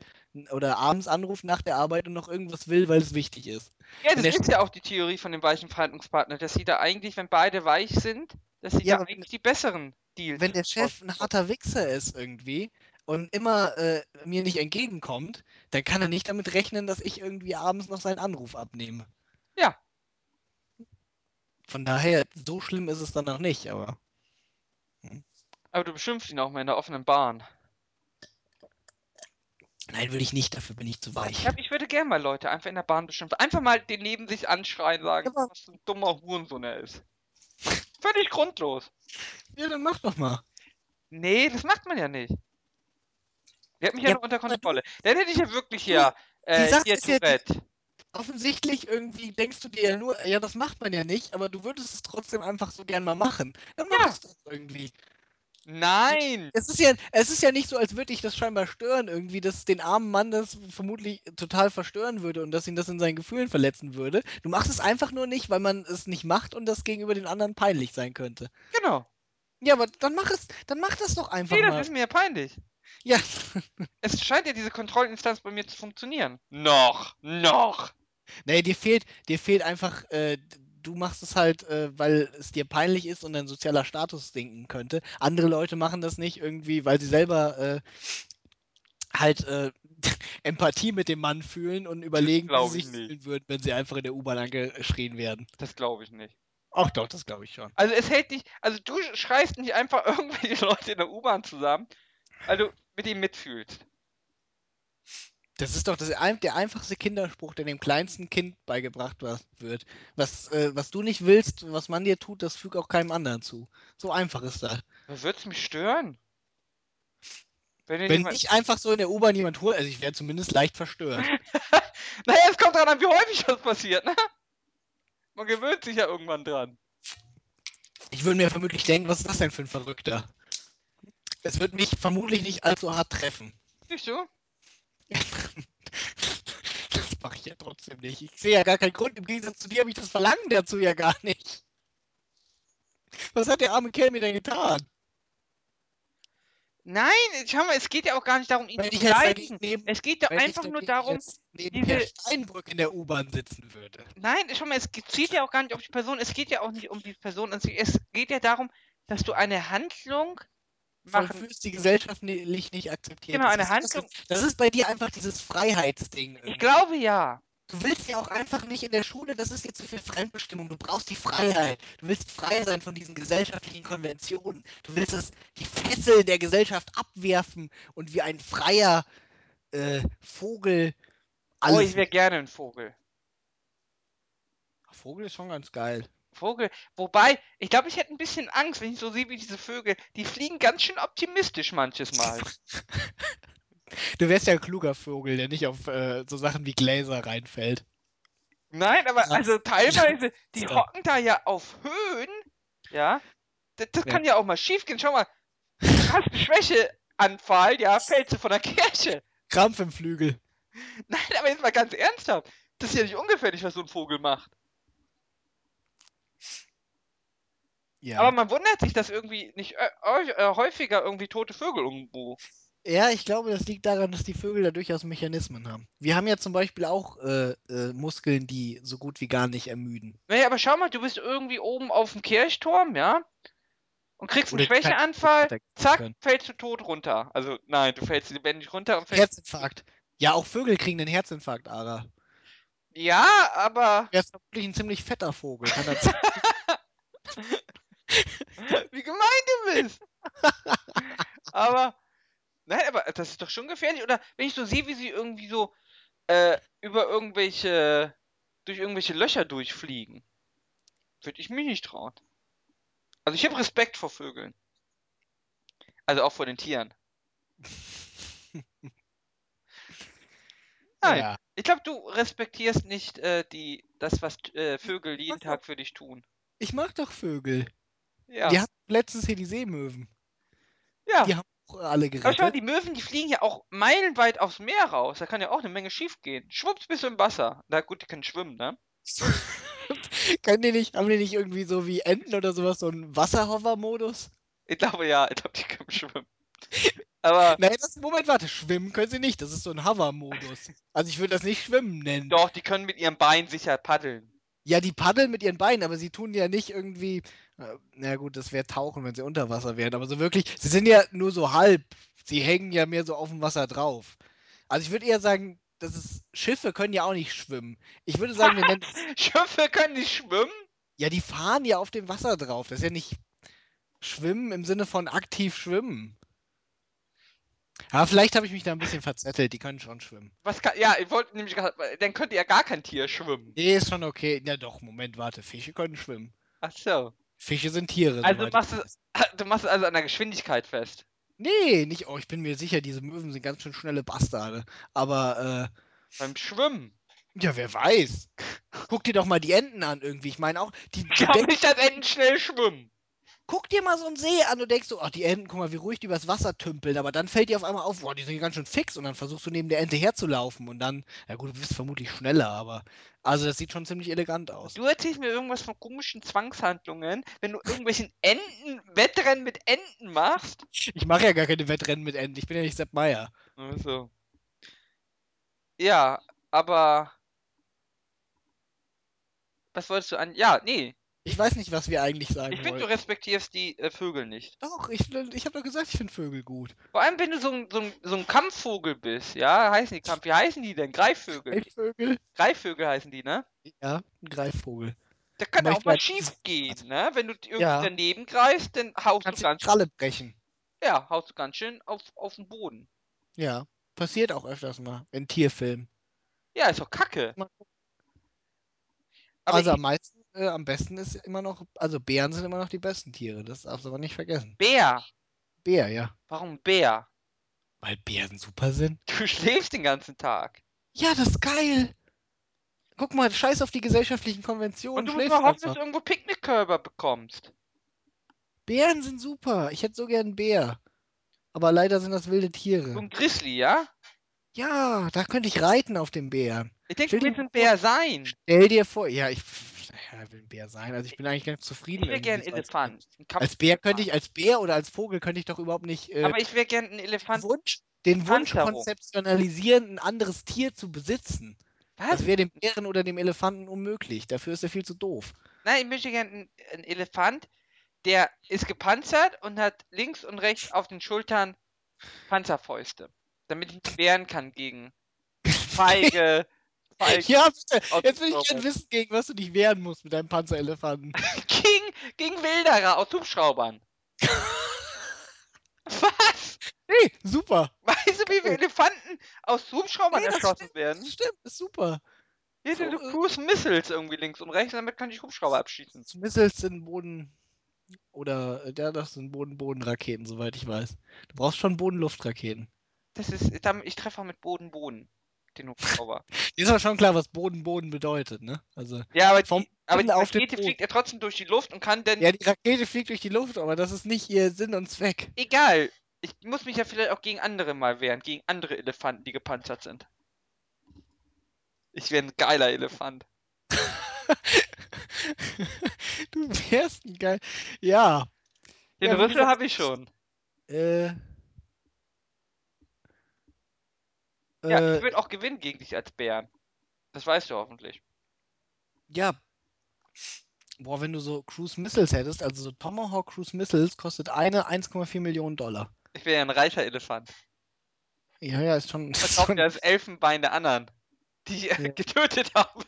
oder abends anruft nach der Arbeit und noch irgendwas will, weil es wichtig ist. Ja, das ist ja auch die Theorie von dem weichen Verhandlungspartner, dass sie da eigentlich, wenn beide weich sind, dass sie Ja, da eigentlich die besseren Deals wenn der Chef ein harter Wichser ist irgendwie und immer äh, mir nicht entgegenkommt, dann kann er nicht damit rechnen, dass ich irgendwie abends noch seinen Anruf abnehme. Ja. Von daher, so schlimm ist es dann noch nicht, aber Aber du beschimpfst ihn auch mal in der offenen Bahn. nein, will ich nicht, dafür bin ich zu weich. Ja, ich würde gerne mal Leute einfach in der Bahn beschimpfen. Einfach mal den neben sich anschreien, sagen, Aber- was ein dummer Hurensohn er ist. Völlig grundlos. Ja, dann mach doch mal. Nee, das macht man ja nicht. Der hat mich ja, Ja, noch unter du- Kontrolle. Dann hätte ich ja wirklich du, hier, äh, Sache hier ist ja Tourette. Offensichtlich irgendwie denkst du dir ja nur, ja, das macht man ja nicht, aber du würdest es trotzdem einfach so gern mal machen. Dann mach Ja. es doch irgendwie. Nein! Es ist ja, es ist ja nicht so, als würde ich das scheinbar stören, irgendwie, dass den armen Mann das vermutlich total verstören würde und dass ihn das in seinen Gefühlen verletzen würde. Du machst es einfach nur nicht, weil man es nicht macht und das gegenüber den anderen peinlich sein könnte. Genau. Ja, aber dann mach es, dann mach das doch einfach Nee, das mal. ist mir ja peinlich. Ja, Es scheint ja diese Kontrollinstanz bei mir zu funktionieren. Noch, noch. nee, dir fehlt, dir fehlt einfach, äh, du machst es halt, äh, weil es dir peinlich ist und dein sozialer Status sinken könnte. Andere Leute machen das nicht irgendwie, weil sie selber äh, halt äh, Empathie mit dem Mann fühlen und überlegen, wie sie ich sich nicht. fühlen würden, wenn sie einfach in der U-Bahn angeschrien werden. Das glaube ich nicht. Ach doch, das glaube ich schon. Also es hält dich, also du schreist nicht einfach irgendwelche Leute in der U-Bahn zusammen, weil du mit ihm mitfühlst. Das ist doch das, der einfachste Kinderspruch, der dem kleinsten Kind beigebracht wird. Was, äh, was du nicht willst, was man dir tut, das füg auch keinem anderen zu. So einfach ist das. Was wird's mich stören? Wenn Wenn jemand... nicht einfach so in der U-Bahn jemand holt, also ich wäre zumindest leicht verstört. naja, es kommt daran an, wie häufig das passiert, ne? Man gewöhnt sich ja irgendwann dran. Ich würde mir vermutlich denken, was ist das denn für ein Verrückter? Es wird mich vermutlich nicht allzu hart treffen. Siehst du? Das mache ich ja trotzdem nicht. Ich sehe ja gar keinen Grund. Im Gegensatz zu dir habe ich das Verlangen dazu ja gar nicht. Was hat der arme Kerl mir denn getan? Nein, schau mal, es geht ja auch gar nicht darum, ihn Wenn zu dagegen neben, Es geht ich einfach nur darum, neben diese- Per Steinbrück in der U-Bahn sitzen würde. Nein, schau mal, es ge- zielt ja auch gar nicht auf die Person, es geht ja auch nicht um die Person. Es geht ja darum, dass du eine Handlung machen. Vollfühlst die Gesellschaft ni- nicht, nicht akzeptiert. Genau, eine Das ist- Handlung- Das ist bei dir einfach dieses Freiheitsding. Ich irgendwie. glaube ja. Du willst ja auch einfach nicht in der Schule, das ist jetzt zu viel Fremdbestimmung. Du brauchst die Freiheit. Du willst frei sein von diesen gesellschaftlichen Konventionen. Du willst das, die Fesseln der Gesellschaft abwerfen und wie ein freier äh, Vogel Oh, alles. ich wäre gerne ein Vogel. Vogel ist schon ganz geil. Vogel. Wobei, ich glaube, ich hätte ein bisschen Angst, wenn ich so sehe wie diese Vögel. Die fliegen ganz schön optimistisch manches Mal. Du wärst ja ein kluger Vogel, der nicht auf äh, so Sachen wie Gläser reinfällt. Nein, aber also teilweise, die hocken da ja auf Höhen. Ja. Das, das Ja. kann ja auch mal schief gehen. Schau mal, hast einen Schwächeanfall, ja, fällst du von der Kirche. Krampf im Flügel. Nein, aber jetzt mal ganz ernsthaft. Das ist ja nicht ungefährlich, was so ein Vogel macht. Ja. Aber man wundert sich, dass irgendwie nicht äh, äh, häufiger irgendwie tote Vögel irgendwo. Ja, ich glaube, das liegt daran, dass die Vögel da durchaus Mechanismen haben. Wir haben ja zum Beispiel auch äh, äh, Muskeln, die so gut wie gar nicht ermüden. Naja, aber schau mal, du bist irgendwie oben auf dem Kirchturm, ja? Und kriegst einen Oder Schwächeanfall, zack, können. fällst du tot runter. Also, nein, du fällst lebendig runter und fällst. Herzinfarkt. Ja, auch Vögel kriegen einen Herzinfarkt, Ara. Ja, aber. Er ist vermutlich ein ziemlich fetter Vogel. Kann sein? Wie gemein du bist! aber. Nein, aber das ist doch schon gefährlich. Oder wenn ich so sehe, wie sie irgendwie so äh, über irgendwelche. durch irgendwelche Löcher durchfliegen, würde ich mich nicht trauen. Also ich habe Respekt vor Vögeln. Also auch vor den Tieren. Nein. ja. Ich glaube, du respektierst nicht äh, die, das, was äh, Vögel jeden Tag für dich tun. Ich mag doch Vögel. Ja. Wir hatten letztens hier die Seemöwen. ja. Die haben auch alle Aber schau mal, gerettet. die Möwen, die fliegen ja auch meilenweit aufs Meer raus. Da kann ja auch eine Menge schief gehen. Schwupps bist du im Wasser. Na gut, die können schwimmen, ne? Können die nicht, haben die nicht irgendwie so wie Enten oder sowas so einen Wasserhover-Modus? Ich glaube ja, ich glaube, die können schwimmen. Aber Nein, das, Moment, warte, schwimmen können sie nicht. Das ist so ein Hover-Modus. Also ich würde das nicht schwimmen nennen. doch, die können mit ihrem Bein sicher paddeln. Ja, die paddeln mit ihren Beinen, aber sie tun ja nicht irgendwie. Na gut, das wäre tauchen, wenn sie unter Wasser wären. Aber so wirklich, sie sind ja nur so halb. Sie hängen ja mehr so auf dem Wasser drauf. Also ich würde eher sagen, das ist, Schiffe können ja auch nicht schwimmen. Ich würde sagen, wir nennen Schiffe können nicht schwimmen? ja, die fahren ja auf dem Wasser drauf. Das ist ja nicht schwimmen im Sinne von aktiv schwimmen. Aber vielleicht habe ich mich da ein bisschen verzettelt. Die können schon schwimmen. Was kann, ja, ich wollte nämlich gerade, dann könnte ja gar kein Tier schwimmen. Nee, ist schon okay. Ja doch, Moment, warte. Fische können schwimmen. Ach so. Fische sind Tiere. Also ich machst du- weiß. Du machst es also an der Geschwindigkeit fest. Nee, nicht. Oh, ich bin mir sicher, diese Möwen sind ganz schön schnelle Bastarde. Aber, Beim Schwimmen. äh, ja, wer weiß. Guck dir doch mal die Enten an irgendwie. Ich meine auch, die, Ich du glaube nicht, dass Enten schnell schwimmen. Guck dir mal so einen See an. Du denkst so, ach, die Enten, guck mal, wie ruhig die übers Wasser tümpeln. Aber dann fällt dir auf einmal auf, boah, die sind ganz schön fix. Und dann versuchst du neben der Ente herzulaufen. Und dann, ja gut, du bist vermutlich schneller, aber. Also, das sieht schon ziemlich elegant aus. Du erzählst mir irgendwas von komischen Zwangshandlungen, wenn du irgendwelchen Enten, Wettrennen mit Enten machst. Ich mache ja gar keine Wettrennen mit Enten. Ich bin ja nicht Sepp Meier. Also. Ja, aber. Was wolltest du an. Ja, nee. Ich weiß nicht, was wir eigentlich sagen Ich finde, du respektierst die äh, Vögel nicht. Doch, ich, ich habe doch gesagt, ich finde Vögel gut. Vor allem, wenn du so ein, so ein, so ein Kampfvogel bist, ja? Heißen die Kampf. Wie heißen die denn? Greifvögel. Greifvögel? Greifvögel heißen die, ne? Ja, ein Greifvogel. Da kann auch mal schief gehen, ne? Wenn du irgendwie Ja. daneben greifst, dann haust du Kannst die ganz, Kralle brechen. ja, haust du ganz schön auf, auf den Boden. Ja, passiert auch öfters mal in Tierfilmen. Ja, ist doch kacke. Aber also am meisten, äh, am besten ist immer noch, also Bären sind immer noch die besten Tiere, das darfst du aber nicht vergessen. Bär. Bär, ja. Warum Bär? Weil Bären super sind? Du schläfst den ganzen Tag. Ja, das ist geil. Guck mal, scheiß auf die gesellschaftlichen Und Konventionen, du musst schläfst mal hoffen, dass du irgendwo Picknickkörper bekommst. Bären sind super. Ich hätte so gern einen Bär. Aber leider sind das wilde So Tiere. ein Grizzly, ja? Ja, da könnte ich reiten auf dem Bär. Ich denke, du willst ein Bär sein. Stell dir vor, ja, ich, ja, will ein Bär sein. Also ich bin eigentlich ganz zufrieden. Ich wäre irgendwie gern als- Elefant. Ein Als Bär könnte ich, als Bär oder als Vogel könnte ich doch überhaupt nicht äh, Aber ich wäre gern ein den Elefant. Wunsch, den Wunsch konzeptionalisieren, ein anderes Tier zu besitzen. Was? Das wäre dem Bären oder dem Elefanten unmöglich. Dafür ist er viel zu doof. Nein, ich möchte gern einen, einen Elefant, der ist gepanzert und hat links und rechts auf den Schultern Panzerfäuste. Damit ich mich wehren kann gegen Feige, Ja, bitte. Jetzt will ich gerne wissen, gegen was du dich wehren musst mit deinem Panzerelefanten. gegen, gegen Wilderer aus Hubschraubern. Was? Nee, super. Weißt du, wie viele Elefanten aus Hubschraubern Nee, erschossen werden? Das stimmt, ist super. Hier sind so so, äh, Cruise Missiles irgendwie links und rechts, damit kann ich Hubschrauber abschießen. Missiles sind Boden. Oder, äh, ja, das sind Boden-Boden-Raketen, soweit ich weiß. Du brauchst schon Boden-Luft-Raketen. Das ist, ich treffe auch mit Boden Den Hubschrauber. Ist aber schon klar, was Boden-Boden bedeutet, ne? Also, Ja, aber Vom die, aber die Rakete fliegt ja trotzdem durch die Luft und kann dann. ja, die Rakete fliegt durch die Luft, aber das ist nicht ihr Sinn und Zweck. Egal. Ich muss mich ja vielleicht auch gegen andere mal wehren, gegen andere Elefanten, die gepanzert sind. Ich wäre ein geiler Elefant. du wärst ein geil. Ja. Den Ja, Rüssel habe ich schon. Äh. Ja, äh, ich würde auch gewinnen gegen dich als Bären. Das weißt du hoffentlich. Ja. Boah, wenn du so Cruise Missiles hättest, also so Tomahawk Cruise Missiles, kostet eine 1,4 Millionen Dollar. Ich wäre ja ein reicher Elefant. Ja, ja, ist schon, Verkauft schon das Elfenbein der anderen, die ich Ja. getötet habe.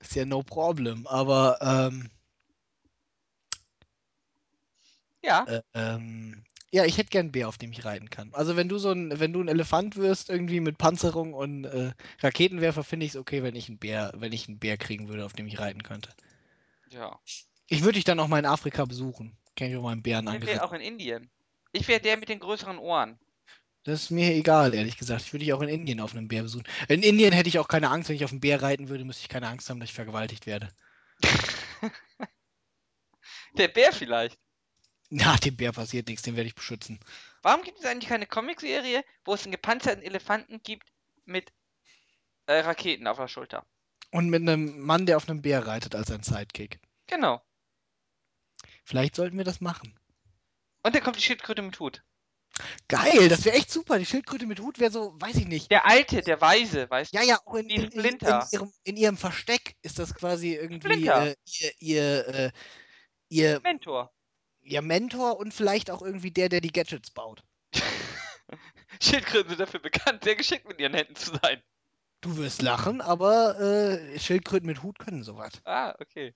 ist ja no problem. Aber ähm, Ja, äh, ähm, ja, ich hätte gern einen Bär, auf dem ich reiten kann. Also wenn du so ein, wenn du ein Elefant wirst, irgendwie mit Panzerung und äh, Raketenwerfer, finde ich es okay, wenn ich einen Bär, wenn ich einen Bär kriegen würde, auf dem ich reiten könnte. ja. Ich würde dich dann auch mal in Afrika besuchen. Kann ich auch mal einen Bären Ich wäre auch in Indien. Ich wäre der mit den größeren Ohren. Das ist mir egal, ehrlich gesagt. Ich würde dich auch in Indien auf einem Bär besuchen. In Indien hätte ich auch keine Angst, wenn ich auf einen Bär reiten würde, müsste ich keine Angst haben, dass ich vergewaltigt werde. Der Bär vielleicht. Na, dem Bär passiert nichts, den werde ich beschützen. Warum gibt es eigentlich keine Comicserie, wo es einen gepanzerten Elefanten gibt mit äh, Raketen auf der Schulter? Und mit einem Mann, der auf einem Bär reitet als ein Sidekick. Genau. Vielleicht sollten wir das machen. Und dann kommt die Schildkröte mit Hut. Geil, das wäre echt super. Die Schildkröte mit Hut wäre so, weiß ich nicht. Der Alte, der Weise, weißt du? Ja, ja, auch in, in, in, ihrem, in ihrem Versteck ist das quasi irgendwie äh, ihr, ihr, äh, ihr, Mentor. Ihr Mentor und vielleicht auch irgendwie der, der die Gadgets baut. Schildkröten sind dafür bekannt, sehr geschickt mit ihren Händen zu sein. Du wirst lachen, aber äh, Schildkröten mit Hut können sowas. Ah, okay.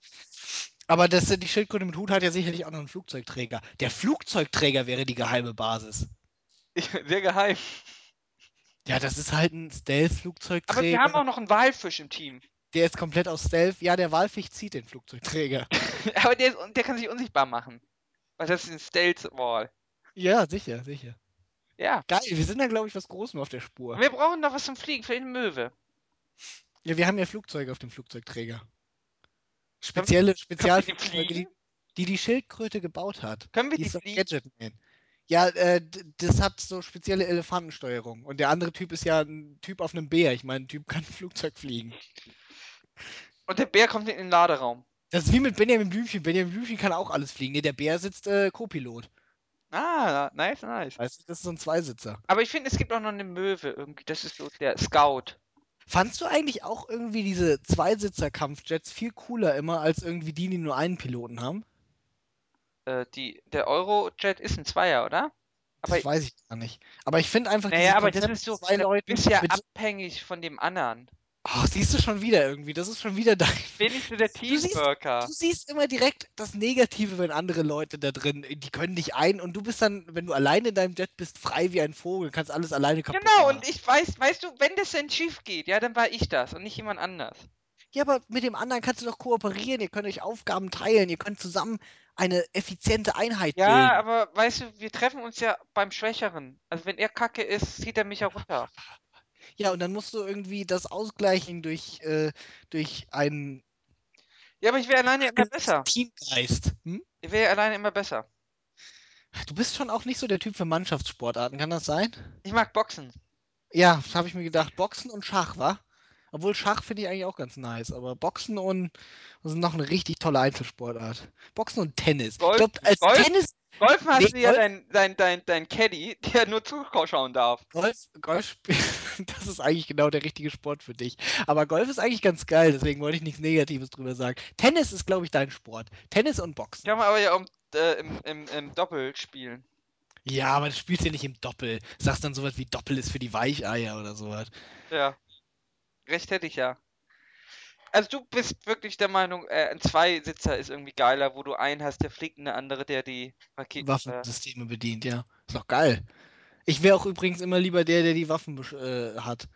Aber das, die Schildkröte mit Hut hat ja sicherlich auch noch einen Flugzeugträger. Der Flugzeugträger wäre die geheime Basis. Sehr geheim. Ja, das ist halt ein Stealth-Flugzeugträger. Aber wir haben auch noch einen Walfisch im Team. Der ist komplett aus Stealth. Ja, der Walfisch zieht den Flugzeugträger. Aber der, ist, der kann sich unsichtbar machen. Das ist ein Stealth Wall. ja, sicher, sicher. Ja. Geil, wir sind da, glaube ich, was Großem auf der Spur. Wir brauchen noch was zum Fliegen, vielleicht eine Möwe. Ja, wir haben ja Flugzeuge auf dem Flugzeugträger. Spezielle Spezialflugzeuge, die, die die Schildkröte gebaut hat. Können wir Die die fliegen? Gadgetman. Ja, äh, das hat so spezielle Elefantensteuerung. Und der andere Typ ist ja ein Typ auf einem Bär. Ich meine, ein Typ kann ein Flugzeug fliegen. Und der Bär kommt in den Laderaum. Das ist wie mit Benjamin Blümchen. Benjamin Blümchen kann auch alles fliegen. Nee, der Bär sitzt äh, Co-Pilot. Ah, nice, nice. Weißt du, das ist so ein Zweisitzer. Aber ich finde, es gibt auch noch eine Möwe irgendwie. Das ist so der Scout. Fandst du eigentlich auch irgendwie diese Zweisitzer-Kampfjets viel cooler immer als irgendwie die, die nur einen Piloten haben? Äh, die, der Eurojet ist ein Zweier, oder? Das Aber- weiß ich gar nicht. Aber ich finde einfach Naja, aber das ist so, zwei du bist ja abhängig von dem anderen. Oh, siehst du schon wieder irgendwie. Das ist schon wieder dein. Bin ich so der Du siehst- Teamworker. Du siehst immer direkt das Negative, wenn andere Leute da drin, die können dich ein und du bist dann, wenn du alleine in deinem Jet bist, frei wie ein Vogel, kannst alles alleine kaputt Genau, machen. und ich weiß, weißt du, wenn das denn schief geht, ja, dann war ich das und nicht jemand anders. Ja, aber mit dem anderen kannst du doch kooperieren, ihr könnt euch Aufgaben teilen, ihr könnt zusammen eine effiziente Einheit Ja, bilden. aber weißt du, wir treffen uns ja beim Schwächeren. Also wenn er kacke ist, zieht er mich ja runter. Ja, und dann musst du irgendwie das ausgleichen durch, äh, durch einen Ja, aber ich wäre alleine immer besser. Teamgeist. Hm? Ich wäre alleine immer besser. Du bist schon auch nicht so der Typ für Mannschaftssportarten, kann das sein? Ich mag Boxen. Ja, das habe ich mir gedacht. Boxen und Schach, wa? Obwohl Schach finde ich eigentlich auch ganz nice, aber Boxen und das ist noch eine richtig tolle Einzelsportart. Boxen und Tennis. Golf- ich glaube, als Golf- Tennis, Golfen hast Nee, du ja Golf- dein, dein, dein, dein Caddy, der nur zuschauen darf. Golf, Golf spielen, das ist eigentlich genau der richtige Sport für dich. Aber Golf ist eigentlich ganz geil, deswegen wollte ich nichts Negatives drüber sagen. Tennis ist, glaube ich, dein Sport. Tennis und Boxen. Kann man aber ja auch äh, im, im, im Doppel spielen. Ja, aber das spielst du ja nicht im Doppel. Sagst dann sowas wie Doppel ist für die Weicheier oder sowas. Ja. Recht hätte ich ja. Also du bist wirklich der Meinung, äh, ein Zweisitzer ist irgendwie geiler, wo du einen hast, der fliegt und der andere, der die Raketen. Äh, Waffensysteme bedient, ja. Ist doch geil. Ich wäre auch übrigens immer lieber der, der die Waffen äh, hat.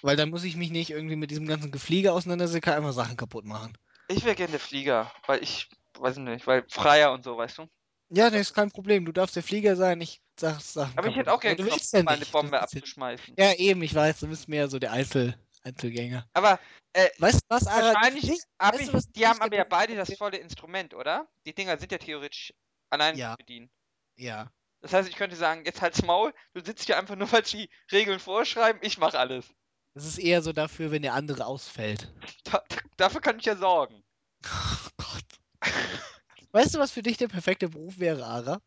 Weil dann muss ich mich nicht irgendwie mit diesem ganzen Gefliege auseinandersetzen, kann einfach Sachen kaputt machen. ich wäre gerne der Flieger, weil ich, weiß nicht, weil freier und so, weißt du. Ja, nee, ist kein Problem. Du darfst der Flieger sein, ich sag Sachen Aber ich kaputt hätte auch gerne du Knopf, willst ja mal eine nicht. Bombe Das abzuschmeißen. ja, ja, eben, ich weiß, du bist mehr so der Einzel Einzelgänger. Aber äh, Weißt du was, Ara? wahrscheinlich Nicht- hab weißt du, was die haben aber ja beide das volle Instrument, oder? Die Dinger sind ja theoretisch allein Ja. zu bedienen. Ja. Das heißt, ich könnte sagen, jetzt halt's Maul, du sitzt hier einfach nur, weil die Regeln vorschreiben, ich mach alles. Das ist eher so dafür, wenn der andere ausfällt. Da, dafür kann ich ja sorgen. Oh Gott. Weißt du, was für dich der perfekte Beruf wäre, Ara?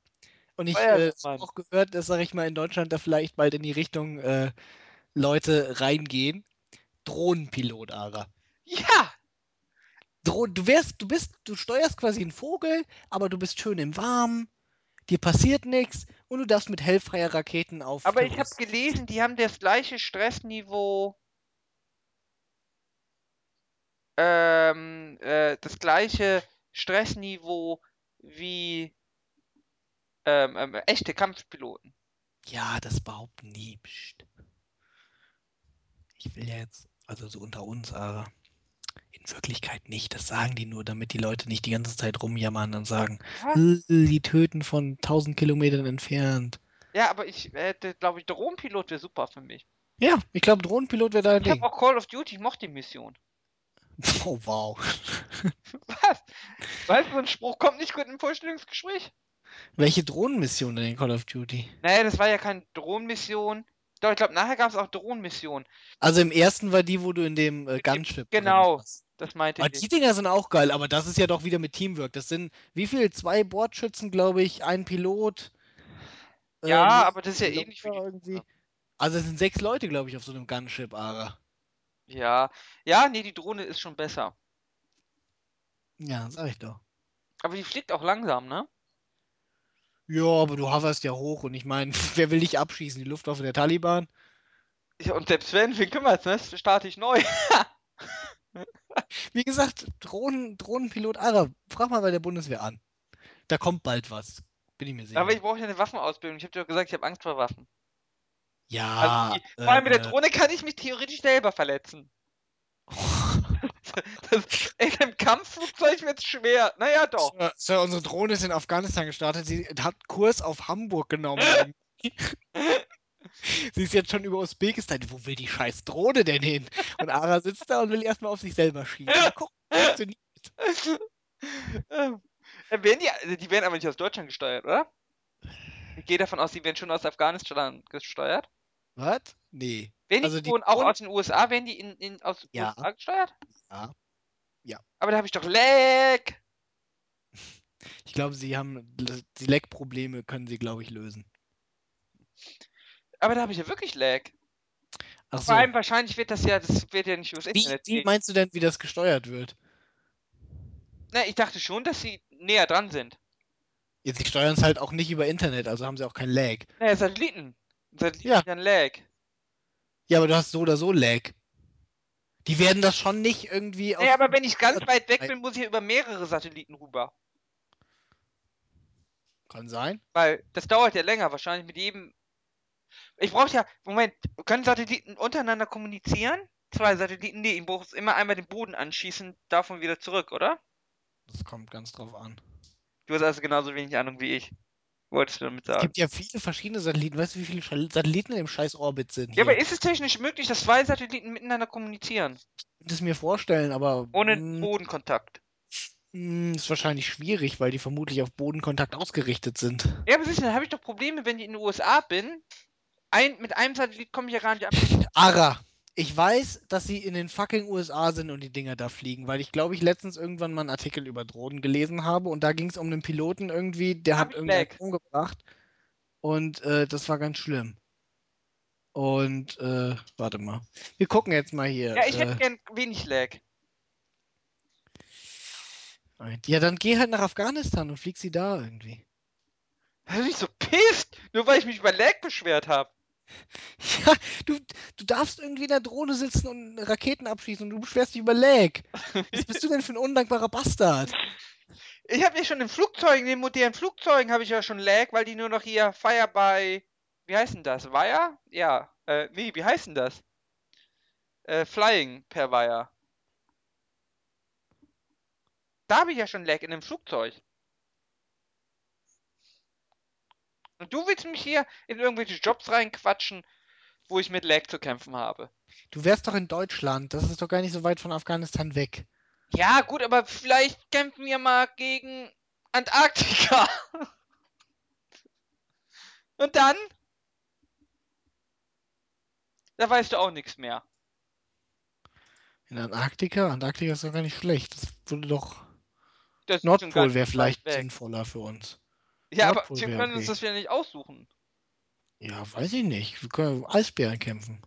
Und ich äh, habe auch gehört, dass, sag ich mal, in Deutschland da vielleicht bald in die Richtung äh, Leute reingehen. Drohnenpilot, Ara. Ja! Dro du wärst, du bist, du steuerst quasi einen Vogel, aber du bist schön im Warmen, dir passiert nichts und du darfst mit hellfreier Raketen auf. Aber ich habe gelesen, die haben das gleiche Stressniveau. Ähm, äh, das gleiche Stressniveau wie ähm, ähm, echte Kampfpiloten. Ja, das behaupten die. Psst. Ich will ja jetzt, also so unter uns, Ara. In Wirklichkeit nicht. Das sagen die nur, damit die Leute nicht die ganze Zeit rumjammern und sagen? "Äh, die töten von 1000 Kilometern entfernt. Ja, aber ich hätte, glaube ich, Drohnenpilot wäre super für mich. Ja, ich glaube, Drohnenpilot wäre dein Ich habe auch Call of Duty, ich mochte die Mission. Oh, wow. Was? Weißt du, so ein Spruch kommt nicht gut im Vorstellungsgespräch? Welche Drohnenmission denn in Call of Duty? Naja, das war ja keine Drohnenmission. Doch, ich glaube, nachher gab es auch Drohnenmissionen. Also im ersten war die, wo du in dem äh, Gunship. genau. Das meinte Oh, ich. die Dinger sind auch geil, aber das ist ja doch wieder mit Teamwork. Das sind wie viel? Zwei Bordschützen, glaube ich, ein Pilot. Ja, mehr aber das ist ja ähnlich wie irgendwie. Also es sind sechs Leute, glaube ich, auf so einem Gunship, Ara. Ja. Ja, nee, die Drohne ist schon besser. Ja, sag ich doch. Aber die fliegt auch langsam, ne? Ja, aber du hoverst ja hoch und ich meine, wer will dich abschießen? Die Luftwaffe der Taliban? Ja, und selbst wenn, wen kümmert's, ne? Starte ich neu. Wie gesagt, Drohnen, Drohnenpilot Ara, frag mal bei der Bundeswehr an. Da kommt bald was. Bin ich mir sicher. Aber ich brauche ja eine Waffenausbildung. Ich habe dir doch gesagt, ich habe Angst vor Waffen. ja. Also die, vor allem mit der äh, Drohne kann ich mich theoretisch selber verletzen. Das, ey, im Kampfflugzeug wird's schwer. Naja, doch. Sir, Sir, unsere Drohne ist in Afghanistan gestartet. Sie hat Kurs auf Hamburg genommen. Sie ist jetzt schon über Usbekistan. Wo will die scheiß Drohne denn hin? Und Ara sitzt da und will erstmal auf sich selber schießen. Mal gucken, funktioniert. Äh, werden die, also die werden aber nicht aus Deutschland gesteuert, oder? Ich gehe davon aus, die werden schon aus Afghanistan gesteuert. Was? Nee. Die, Also die Drohnen auch aus den USA, werden die in, in, aus Ja. USA gesteuert? Ja. Ja. Aber da habe ich doch Lag. Ich glaube, sie haben die Leckprobleme können sie, glaube ich, lösen. Aber da habe ich ja wirklich Lag. Ach so. Vor allem wahrscheinlich wird das ja, das wird ja nicht übers Wie, Internet wie gehen. meinst du denn, wie das gesteuert wird? Na, ich dachte schon, dass sie näher dran sind. Ja, sie steuern es halt auch nicht über Internet, also haben sie auch kein Lag. Naja, Satelliten. Satelliten Ja. ja. ein Lag. Ja, aber du hast so oder so Lag. Die werden das schon nicht irgendwie auf. Naja, aber wenn ich ganz weit weg bin, muss ich über mehrere Satelliten rüber. Kann sein. Weil das dauert ja länger, wahrscheinlich mit jedem. Ich brauche ja. Moment, können Satelliten untereinander kommunizieren? zwei Satelliten? Nee, ich muss immer einmal den Boden anschießen, davon wieder zurück, oder? Das kommt ganz drauf an. Du hast also genauso wenig Ahnung wie ich. Wolltest du damit Es sagen? gibt ja viele verschiedene Satelliten. Weißt du, wie viele Satelliten in dem scheiß Orbit sind? Ja, hier? aber ist es technisch möglich, dass zwei Satelliten miteinander kommunizieren? Ich könnte es mir vorstellen, aber Ohne Bodenkontakt. ist wahrscheinlich schwierig, weil die vermutlich auf Bodenkontakt ausgerichtet sind. Ja, aber siehst du, dann habe ich doch Probleme, wenn ich in den USA bin. Ein, mit einem Satellit komme ich ja gar nicht an. Ara, ich weiß, dass sie in den fucking USA sind und die Dinger da fliegen, weil ich glaube, ich letztens irgendwann mal einen Artikel über Drohnen gelesen habe und da ging es um einen Piloten irgendwie, der Hab hat irgendwie umgebracht und äh, das war ganz schlimm. Und äh, warte mal. Wir gucken jetzt mal hier. Ja, ich hätte äh, gern wenig Lag. ja, dann geh halt nach Afghanistan und flieg sie da irgendwie. Da bin ich so pisst, nur weil ich mich über Lag beschwert habe. Ja, du, du darfst irgendwie in der Drohne sitzen und Raketen abschießen und du beschwerst dich über Lag. Was bist du denn für ein undankbarer Bastard? Ich habe ja schon in Flugzeugen, in modernen Flugzeugen habe ich ja schon Lag, weil die nur noch hier Fire by, wie heißt denn das? Wire? Ja, äh, nee, wie heißt denn das? Äh, Flying per Wire. Da habe ich ja schon Lag in einem Flugzeug. Und du willst mich hier in irgendwelche Jobs reinquatschen, wo ich mit Lag zu kämpfen habe. Du wärst doch in Deutschland. Das ist doch gar nicht so weit von Afghanistan weg. Ja, gut, aber vielleicht kämpfen wir mal gegen Antarktika. Und dann? Da weißt du auch nichts mehr. In Antarktika? Antarktika ist doch gar nicht schlecht. Das würde doch. Das Nordpol wäre vielleicht sinnvoller für uns. Ja, aber wir können uns das wieder nicht aussuchen. Ja, weiß ich nicht. Wir können Eisbären kämpfen.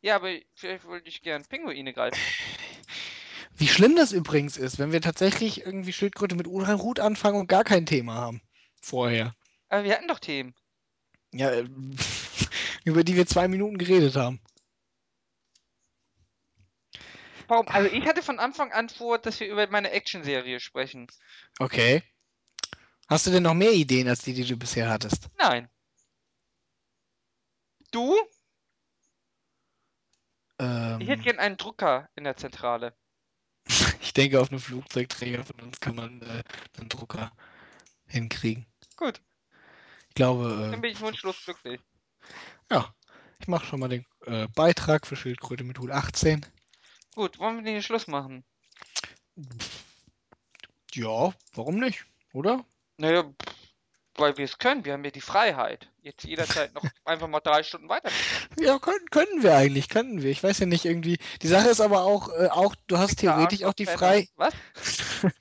Ja, aber vielleicht wollte ich gern Pinguine greifen. Wie schlimm das übrigens ist, wenn wir tatsächlich irgendwie Schildkröte mit Ulrahut anfangen und gar kein Thema haben. Vorher. Aber wir hatten doch Themen. Ja, äh, über die wir zwei Minuten geredet haben. Warum? Also ich hatte von Anfang an vor, dass wir über meine Action-Serie sprechen. Okay. Hast du denn noch mehr Ideen als die, die du bisher hattest? Nein. Du? Ähm, Ich hätte gern einen Drucker in der Zentrale. ich denke, auf einem Flugzeugträger von uns kann man äh, einen Drucker hinkriegen. Gut, Ich glaube, dann äh, bin ich wunschlos glücklich. ja, ich mache schon mal den äh, Beitrag für Schildkröte mit Hut 18. Gut, wollen wir den Schluss machen? Ja, warum nicht? Oder? Naja, weil wir es können. Wir haben ja die Freiheit. Jetzt jederzeit noch einfach mal drei Stunden weiter. Ja, können, können wir eigentlich, können wir. Ich weiß ja nicht irgendwie. Die Sache ist aber auch, äh, auch du hast theoretisch auch die. Freiheit. Was?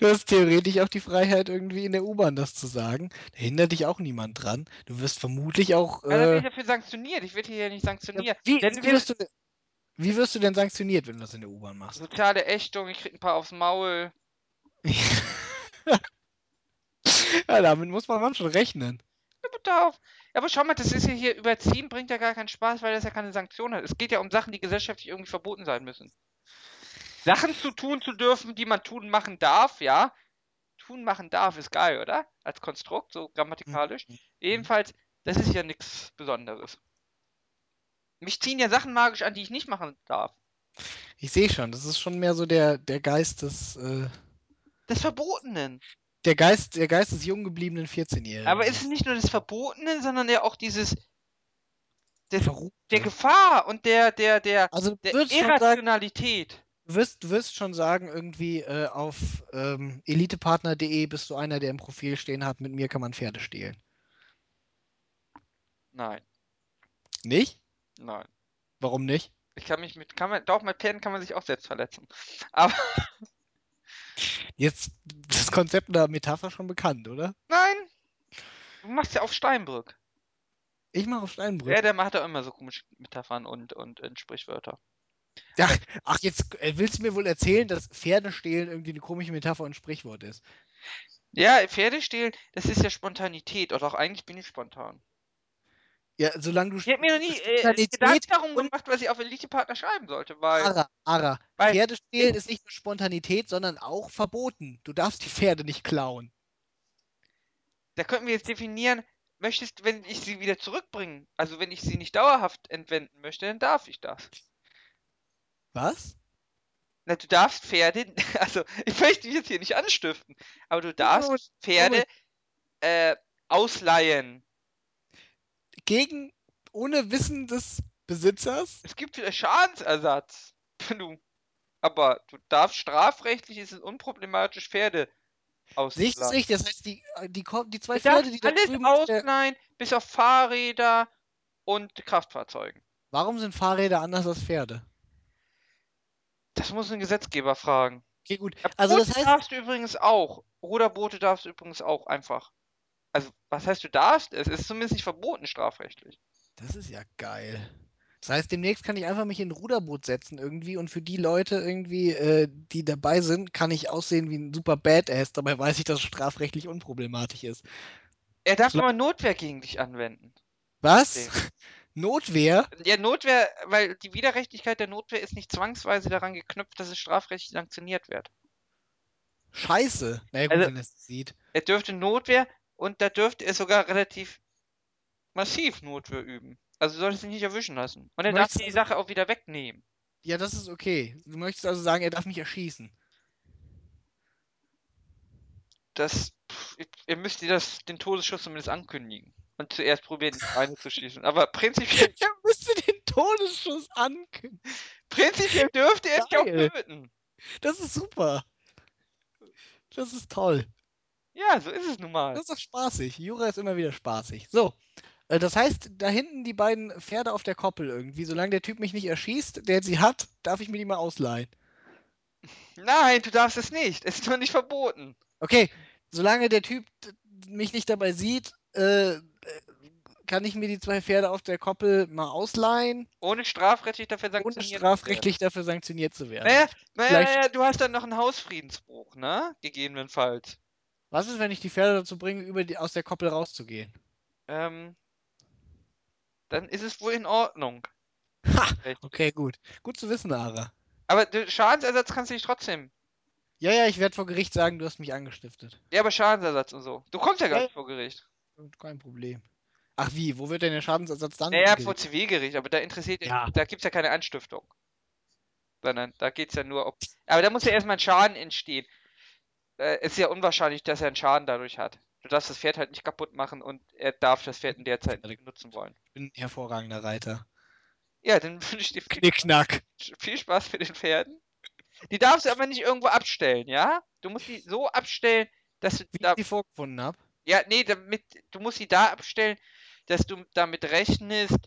Du hast theoretisch auch die Freiheit, irgendwie in der U-Bahn das zu sagen. Da hindert dich auch niemand dran. Du wirst vermutlich auch. Ja, dann werde Äh, ich dafür sanktioniert. Ich werde hier ja nicht sanktioniert. wie, Denn wie, wir, wirst du, denn- wie wirst du denn sanktioniert, wenn du das in der U-Bahn machst? soziale Ächtung, ich krieg ein paar aufs Maul. ja, damit muss man manchmal rechnen. Ja, bitte auf. Aber schau mal, das ist ja hier überziehen, bringt ja gar keinen Spaß, weil das ja keine Sanktion hat. Es geht ja um Sachen, die gesellschaftlich irgendwie verboten sein müssen. Sachen zu tun zu dürfen, die man tun machen darf, ja. Tun machen darf, ist geil, oder? Als Konstrukt, so grammatikalisch. Jedenfalls, das ist ja nichts Besonderes. Mich ziehen ja Sachen magisch an, die ich nicht machen darf. Ich sehe schon, das ist schon mehr so der, der Geist des, äh, Des Verbotenen. der Geist, der Geist des jung gebliebenen 14-Jährigen. Aber es ist nicht nur des Verbotenen, sondern ja auch dieses Verruchte. der Gefahr und der, der, der, Also der sagen, Irrationalität. du wirst, du wirst schon sagen, irgendwie äh, auf ähm, elitepartner.de bist du einer, der im Profil stehen hat, mit mir kann man Pferde stehlen. Nein, Nicht? nein. Warum nicht? Ich kann mich mit, kann man, doch, mit Pferden kann man sich auch selbst verletzen. Aber Jetzt das Konzept der Metapher schon bekannt, oder? nein, du machst ja auf Steinbrück. Ich mache auf Steinbrück. Ja, der macht ja immer so komische Metaphern und, und, und Sprichwörter. Ach, ach, jetzt äh, willst du mir wohl erzählen, dass Pferdestehlen irgendwie eine komische Metapher und Sprichwort ist. Ja, Pferde stehlen, das ist ja Spontanität. Oder auch eigentlich bin ich spontan. Ja, solange du Ich hätte mir noch nie äh, Gedanken darum gemacht, was ich auf Elite-Partner schreiben sollte, weil. Ara, Ara. weil- Pferdestehlen ist nicht nur Spontanität, sondern auch verboten. Du darfst die Pferde nicht klauen. Da könnten wir jetzt definieren, möchtest, wenn ich sie wieder zurückbringen, also wenn ich sie nicht dauerhaft entwenden möchte, dann darf ich das. Was? Na, du darfst Pferde, also ich möchte dich jetzt hier nicht anstiften, aber du darfst Pferde äh, ausleihen. Gegen, ohne Wissen des Besitzers? Es gibt Schadensersatz. Wenn du, aber du darfst strafrechtlich, ist es unproblematisch, Pferde das auszuleihen. richtig? Das heißt, die, die, die zwei Du Pferde, die da alles drüben ausleihen, bis auf Fahrräder und Kraftfahrzeugen. Warum sind Fahrräder anders als Pferde? Das muss ein Gesetzgeber fragen. Okay, gut. Also Boote das heißt, darfst du übrigens auch. Ruderboote darfst du übrigens auch einfach. Also, was heißt du darfst? Es ist zumindest nicht verboten strafrechtlich. das ist ja geil. Das heißt, demnächst kann ich einfach mich in ein Ruderboot setzen irgendwie und für die Leute irgendwie, äh, die dabei sind, kann ich aussehen wie ein super Badass. Dabei weiß ich, dass es strafrechtlich unproblematisch ist. Er darf Solange- aber Notwehr gegen dich anwenden. Was? Okay. Notwehr? Ja, Notwehr, weil die Widerrechtlichkeit der Notwehr ist nicht zwangsweise daran geknüpft, dass es strafrechtlich sanktioniert wird. Scheiße. Na ja, gut, Also- wenn er es sieht. Er dürfte Notwehr und da dürfte er sogar relativ massiv Notwehr üben. Also du solltest ihn nicht erwischen lassen. Und er darf die also- Sache auch wieder wegnehmen. Ja, das ist okay. Du möchtest also sagen, er darf mich erschießen. Das, pff, ihr müsst dir das, den Todesschuss zumindest ankündigen. Und zuerst probieren, die Beine zu schießen. Aber prinzipiell, Er müsste den Todesschuss ankündigen. prinzipiell dürfte er dich auch töten. Das ist super. Das ist toll. Ja, so ist es nun mal. Das ist doch spaßig. Jura ist immer wieder spaßig. So. äh, Das heißt, da hinten die beiden Pferde auf der Koppel irgendwie. Solange der Typ mich nicht erschießt, der sie hat, darf ich mir die mal ausleihen. Nein, du darfst es nicht. Es ist nur nicht verboten. Okay, solange der Typ mich nicht dabei sieht, äh, kann ich mir die zwei Pferde auf der Koppel mal ausleihen, Ohne strafrechtlich dafür ohne sanktioniert zu werden. strafrechtlich dafür sanktioniert zu werden. Naja, naja, naja, du hast dann noch einen Hausfriedensbruch, ne? Gegebenenfalls. Was ist, wenn ich die Pferde dazu bringe, über die, aus der Koppel rauszugehen? Ähm, dann ist es wohl in Ordnung. Ha! Okay, gut. Gut zu wissen, Ara. Aber Schadensersatz kannst du dich trotzdem. Ja, ja, ich werde vor Gericht sagen, du hast mich angestiftet. Ja, aber Schadensersatz und so. Du kommst ja gar Ja, nicht vor Gericht. Kein Problem. Ach wie, wo wird denn der Schadensersatz dann? Naja, vor Zivilgericht, aber da interessiert Ja. da gibt's ja keine Anstiftung. Sondern da geht's ja nur um. Aber da muss ja erstmal ein Schaden entstehen. Äh, es ist ja unwahrscheinlich, dass er einen Schaden dadurch hat. Du darfst das Pferd halt nicht kaputt machen und er darf das Pferd in der Zeit nicht nutzen wollen. Ich bin ein hervorragender Reiter. Ja, dann wünsche ich dir viel, Knickknack. viel Spaß mit den Pferden. Die darfst du aber nicht irgendwo abstellen, ja? Du musst die so abstellen, dass du Wie da ich die vorgefunden habe. Ja, nee, damit, du musst sie da abstellen, dass du damit rechnest,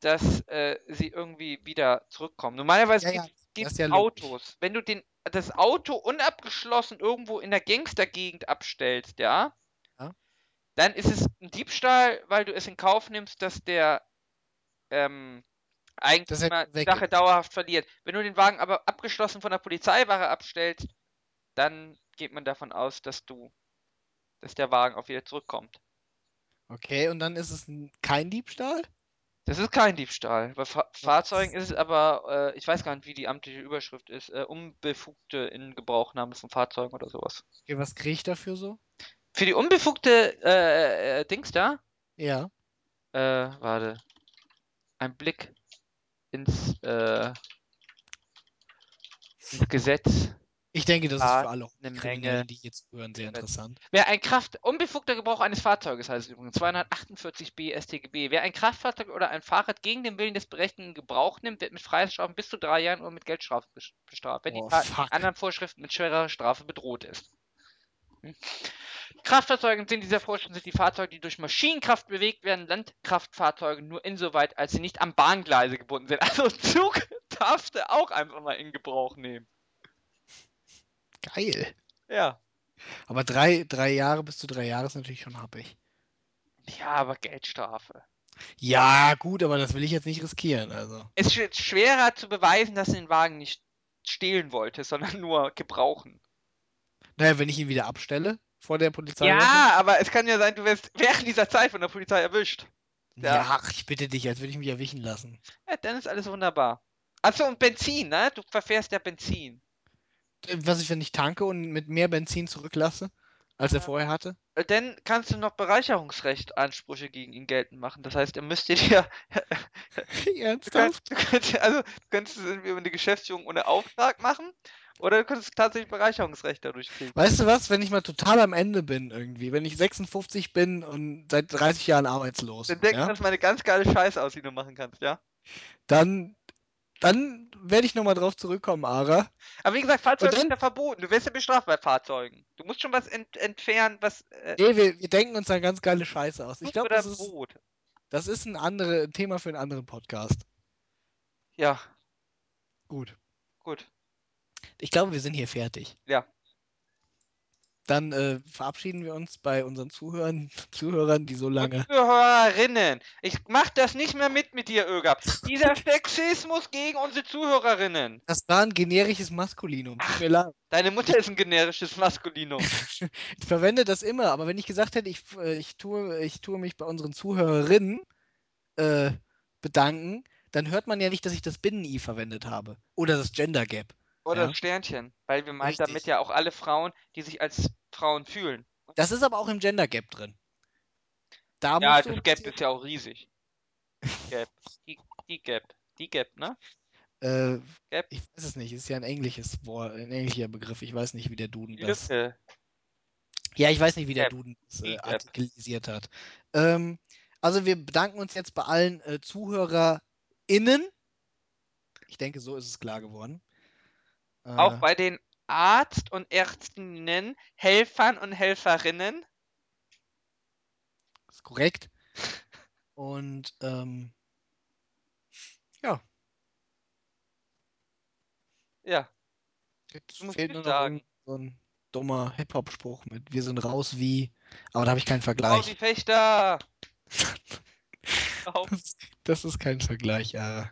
dass äh, sie irgendwie wieder zurückkommen. Normalerweise Ja, ja, gibt es ja. Autos. Wenn du den, das Auto unabgeschlossen irgendwo in der Gangstergegend abstellst, ja, Ja. dann ist es ein Diebstahl, weil du es in Kauf nimmst, dass der ähm, er Eigentümer die Sache dauerhaft verliert. Wenn du den Wagen aber abgeschlossen von der Polizeiwache abstellst, dann geht man davon aus, dass du, dass der Wagen auch wieder zurückkommt. Okay, und dann ist es ein, kein Diebstahl? Das ist kein Diebstahl. Bei Fa Fahrzeugen ist es aber, äh, ich weiß gar nicht, wie die amtliche Überschrift ist, äh, unbefugte Ingebrauchnahme von Fahrzeugen oder sowas. Okay, was kriege ich dafür so? Für die unbefugte äh, äh, Dings da, Ja. äh, warte, ein Blick ins, äh, ins Gesetz. Ich denke, das ist für alle eine Menge. die jetzt hören, sehr interessant. Wer ein Kraft unbefugter Gebrauch eines Fahrzeuges heißt es übrigens 248b StGB. Wer ein Kraftfahrzeug oder ein Fahrrad gegen den Willen des Berechtigten Gebrauch nimmt, wird mit Freiheitsstrafen bis zu drei Jahren oder mit Geldstrafe bes- bestraft, wenn Oh, die fuck. anderen Vorschriften mit schwerer Strafe bedroht ist. Hm. Kraftfahrzeuge sind dieser Vorschrift sind die Fahrzeuge, die durch Maschinenkraft bewegt werden, Landkraftfahrzeuge nur insoweit, als sie nicht am Bahngleise gebunden sind. Also Zug darfst du auch einfach mal in Gebrauch nehmen. Geil. Ja. Aber drei, drei Jahre bis zu drei Jahre ist natürlich schon happig. Ja, aber Geldstrafe. Ja, gut, aber das will ich jetzt nicht riskieren. Also. Es ist sch- schwerer zu beweisen, dass du den Wagen nicht stehlen wolltest, sondern nur gebrauchen. Naja, wenn ich ihn wieder abstelle vor der Polizei. Ja, aber es kann ja sein, du wirst während dieser Zeit von der Polizei erwischt. ja. ja. ach, ich bitte dich, als würde ich mich erwischen lassen. Ja, dann ist alles wunderbar. Achso, und Benzin, ne? Du verfährst ja Benzin. Was ich, wenn ich tanke und mit mehr Benzin zurücklasse? als er vorher hatte? Äh, Dann kannst du noch Bereicherungsrecht-Ansprüche gegen ihn geltend machen. Das heißt, er müsste dir. Ernsthaft? du könntest, also, du könntest es über eine Geschäftsführung ohne Auftrag machen oder du könntest tatsächlich Bereicherungsrecht dadurch kriegen. Weißt du was, wenn ich mal total am Ende bin irgendwie, wenn ich 56 bin und seit 30 Jahren arbeitslos, Dann denk ja, das mal eine ganz geile Scheiße aus, die du machen kannst, ja? dann, dann werde ich nochmal drauf zurückkommen, Ara. Aber wie gesagt, Fahrzeuge sind ja verboten. Du wirst ja bestraft bei Fahrzeugen. Du musst schon was ent entfernen, was. Äh, Nee, wir, wir denken uns dann ganz geile Scheiße aus. Ich glaube, das ist, Brot. das ist ein andere, Thema für einen anderen Podcast. Ja, Gut. gut. Ich glaube, wir sind hier fertig. Ja. Dann äh, verabschieden wir uns bei unseren Zuhörern, Zuhörern, die so lange. Zuhörerinnen. Ich mach das nicht mehr mit mit dir, Ögab. Dieser Sexismus gegen unsere Zuhörerinnen. Das war ein generisches Maskulinum. Tut mir leid. Deine Mutter ist ein generisches Maskulinum. Ich verwende das immer, aber wenn ich gesagt hätte, ich, äh, ich, tue, ich tue mich bei unseren Zuhörerinnen äh, bedanken, dann hört man ja nicht, dass ich das Binnen-I verwendet habe. Oder das Gender Gap. Oder Ja. Sternchen. Weil wir meinen Richtig. damit ja auch alle Frauen, die sich als Frauen fühlen. Das ist aber auch im Gender Gap drin. Da Ja, du das Gap ist ja auch riesig. Gap. Die, die Gap. Die Gap, ne? Äh, Gap. ich weiß es nicht, ist ja ein englisches Wort, ein englischer Begriff. Ich weiß nicht, wie der Duden Die das. Lücke. Ja, ich weiß nicht, wie der Gap. Duden das äh, Gap. artikelisiert hat. Ähm, also wir bedanken uns jetzt bei allen äh, ZuhörerInnen. Ich denke, so ist es klar geworden. Äh, Auch bei den Arzt- und Ärztinnen, Helfern und Helferinnen. ist korrekt. Und ähm, ja, Ja, jetzt Du musst fehlt nur noch sagen. so ein dummer Hip-Hop-Spruch mit Wir sind raus wie. Aber da habe ich keinen Frau die Vergleich. Fechter. Auf. Das, das ist kein Vergleich, ja.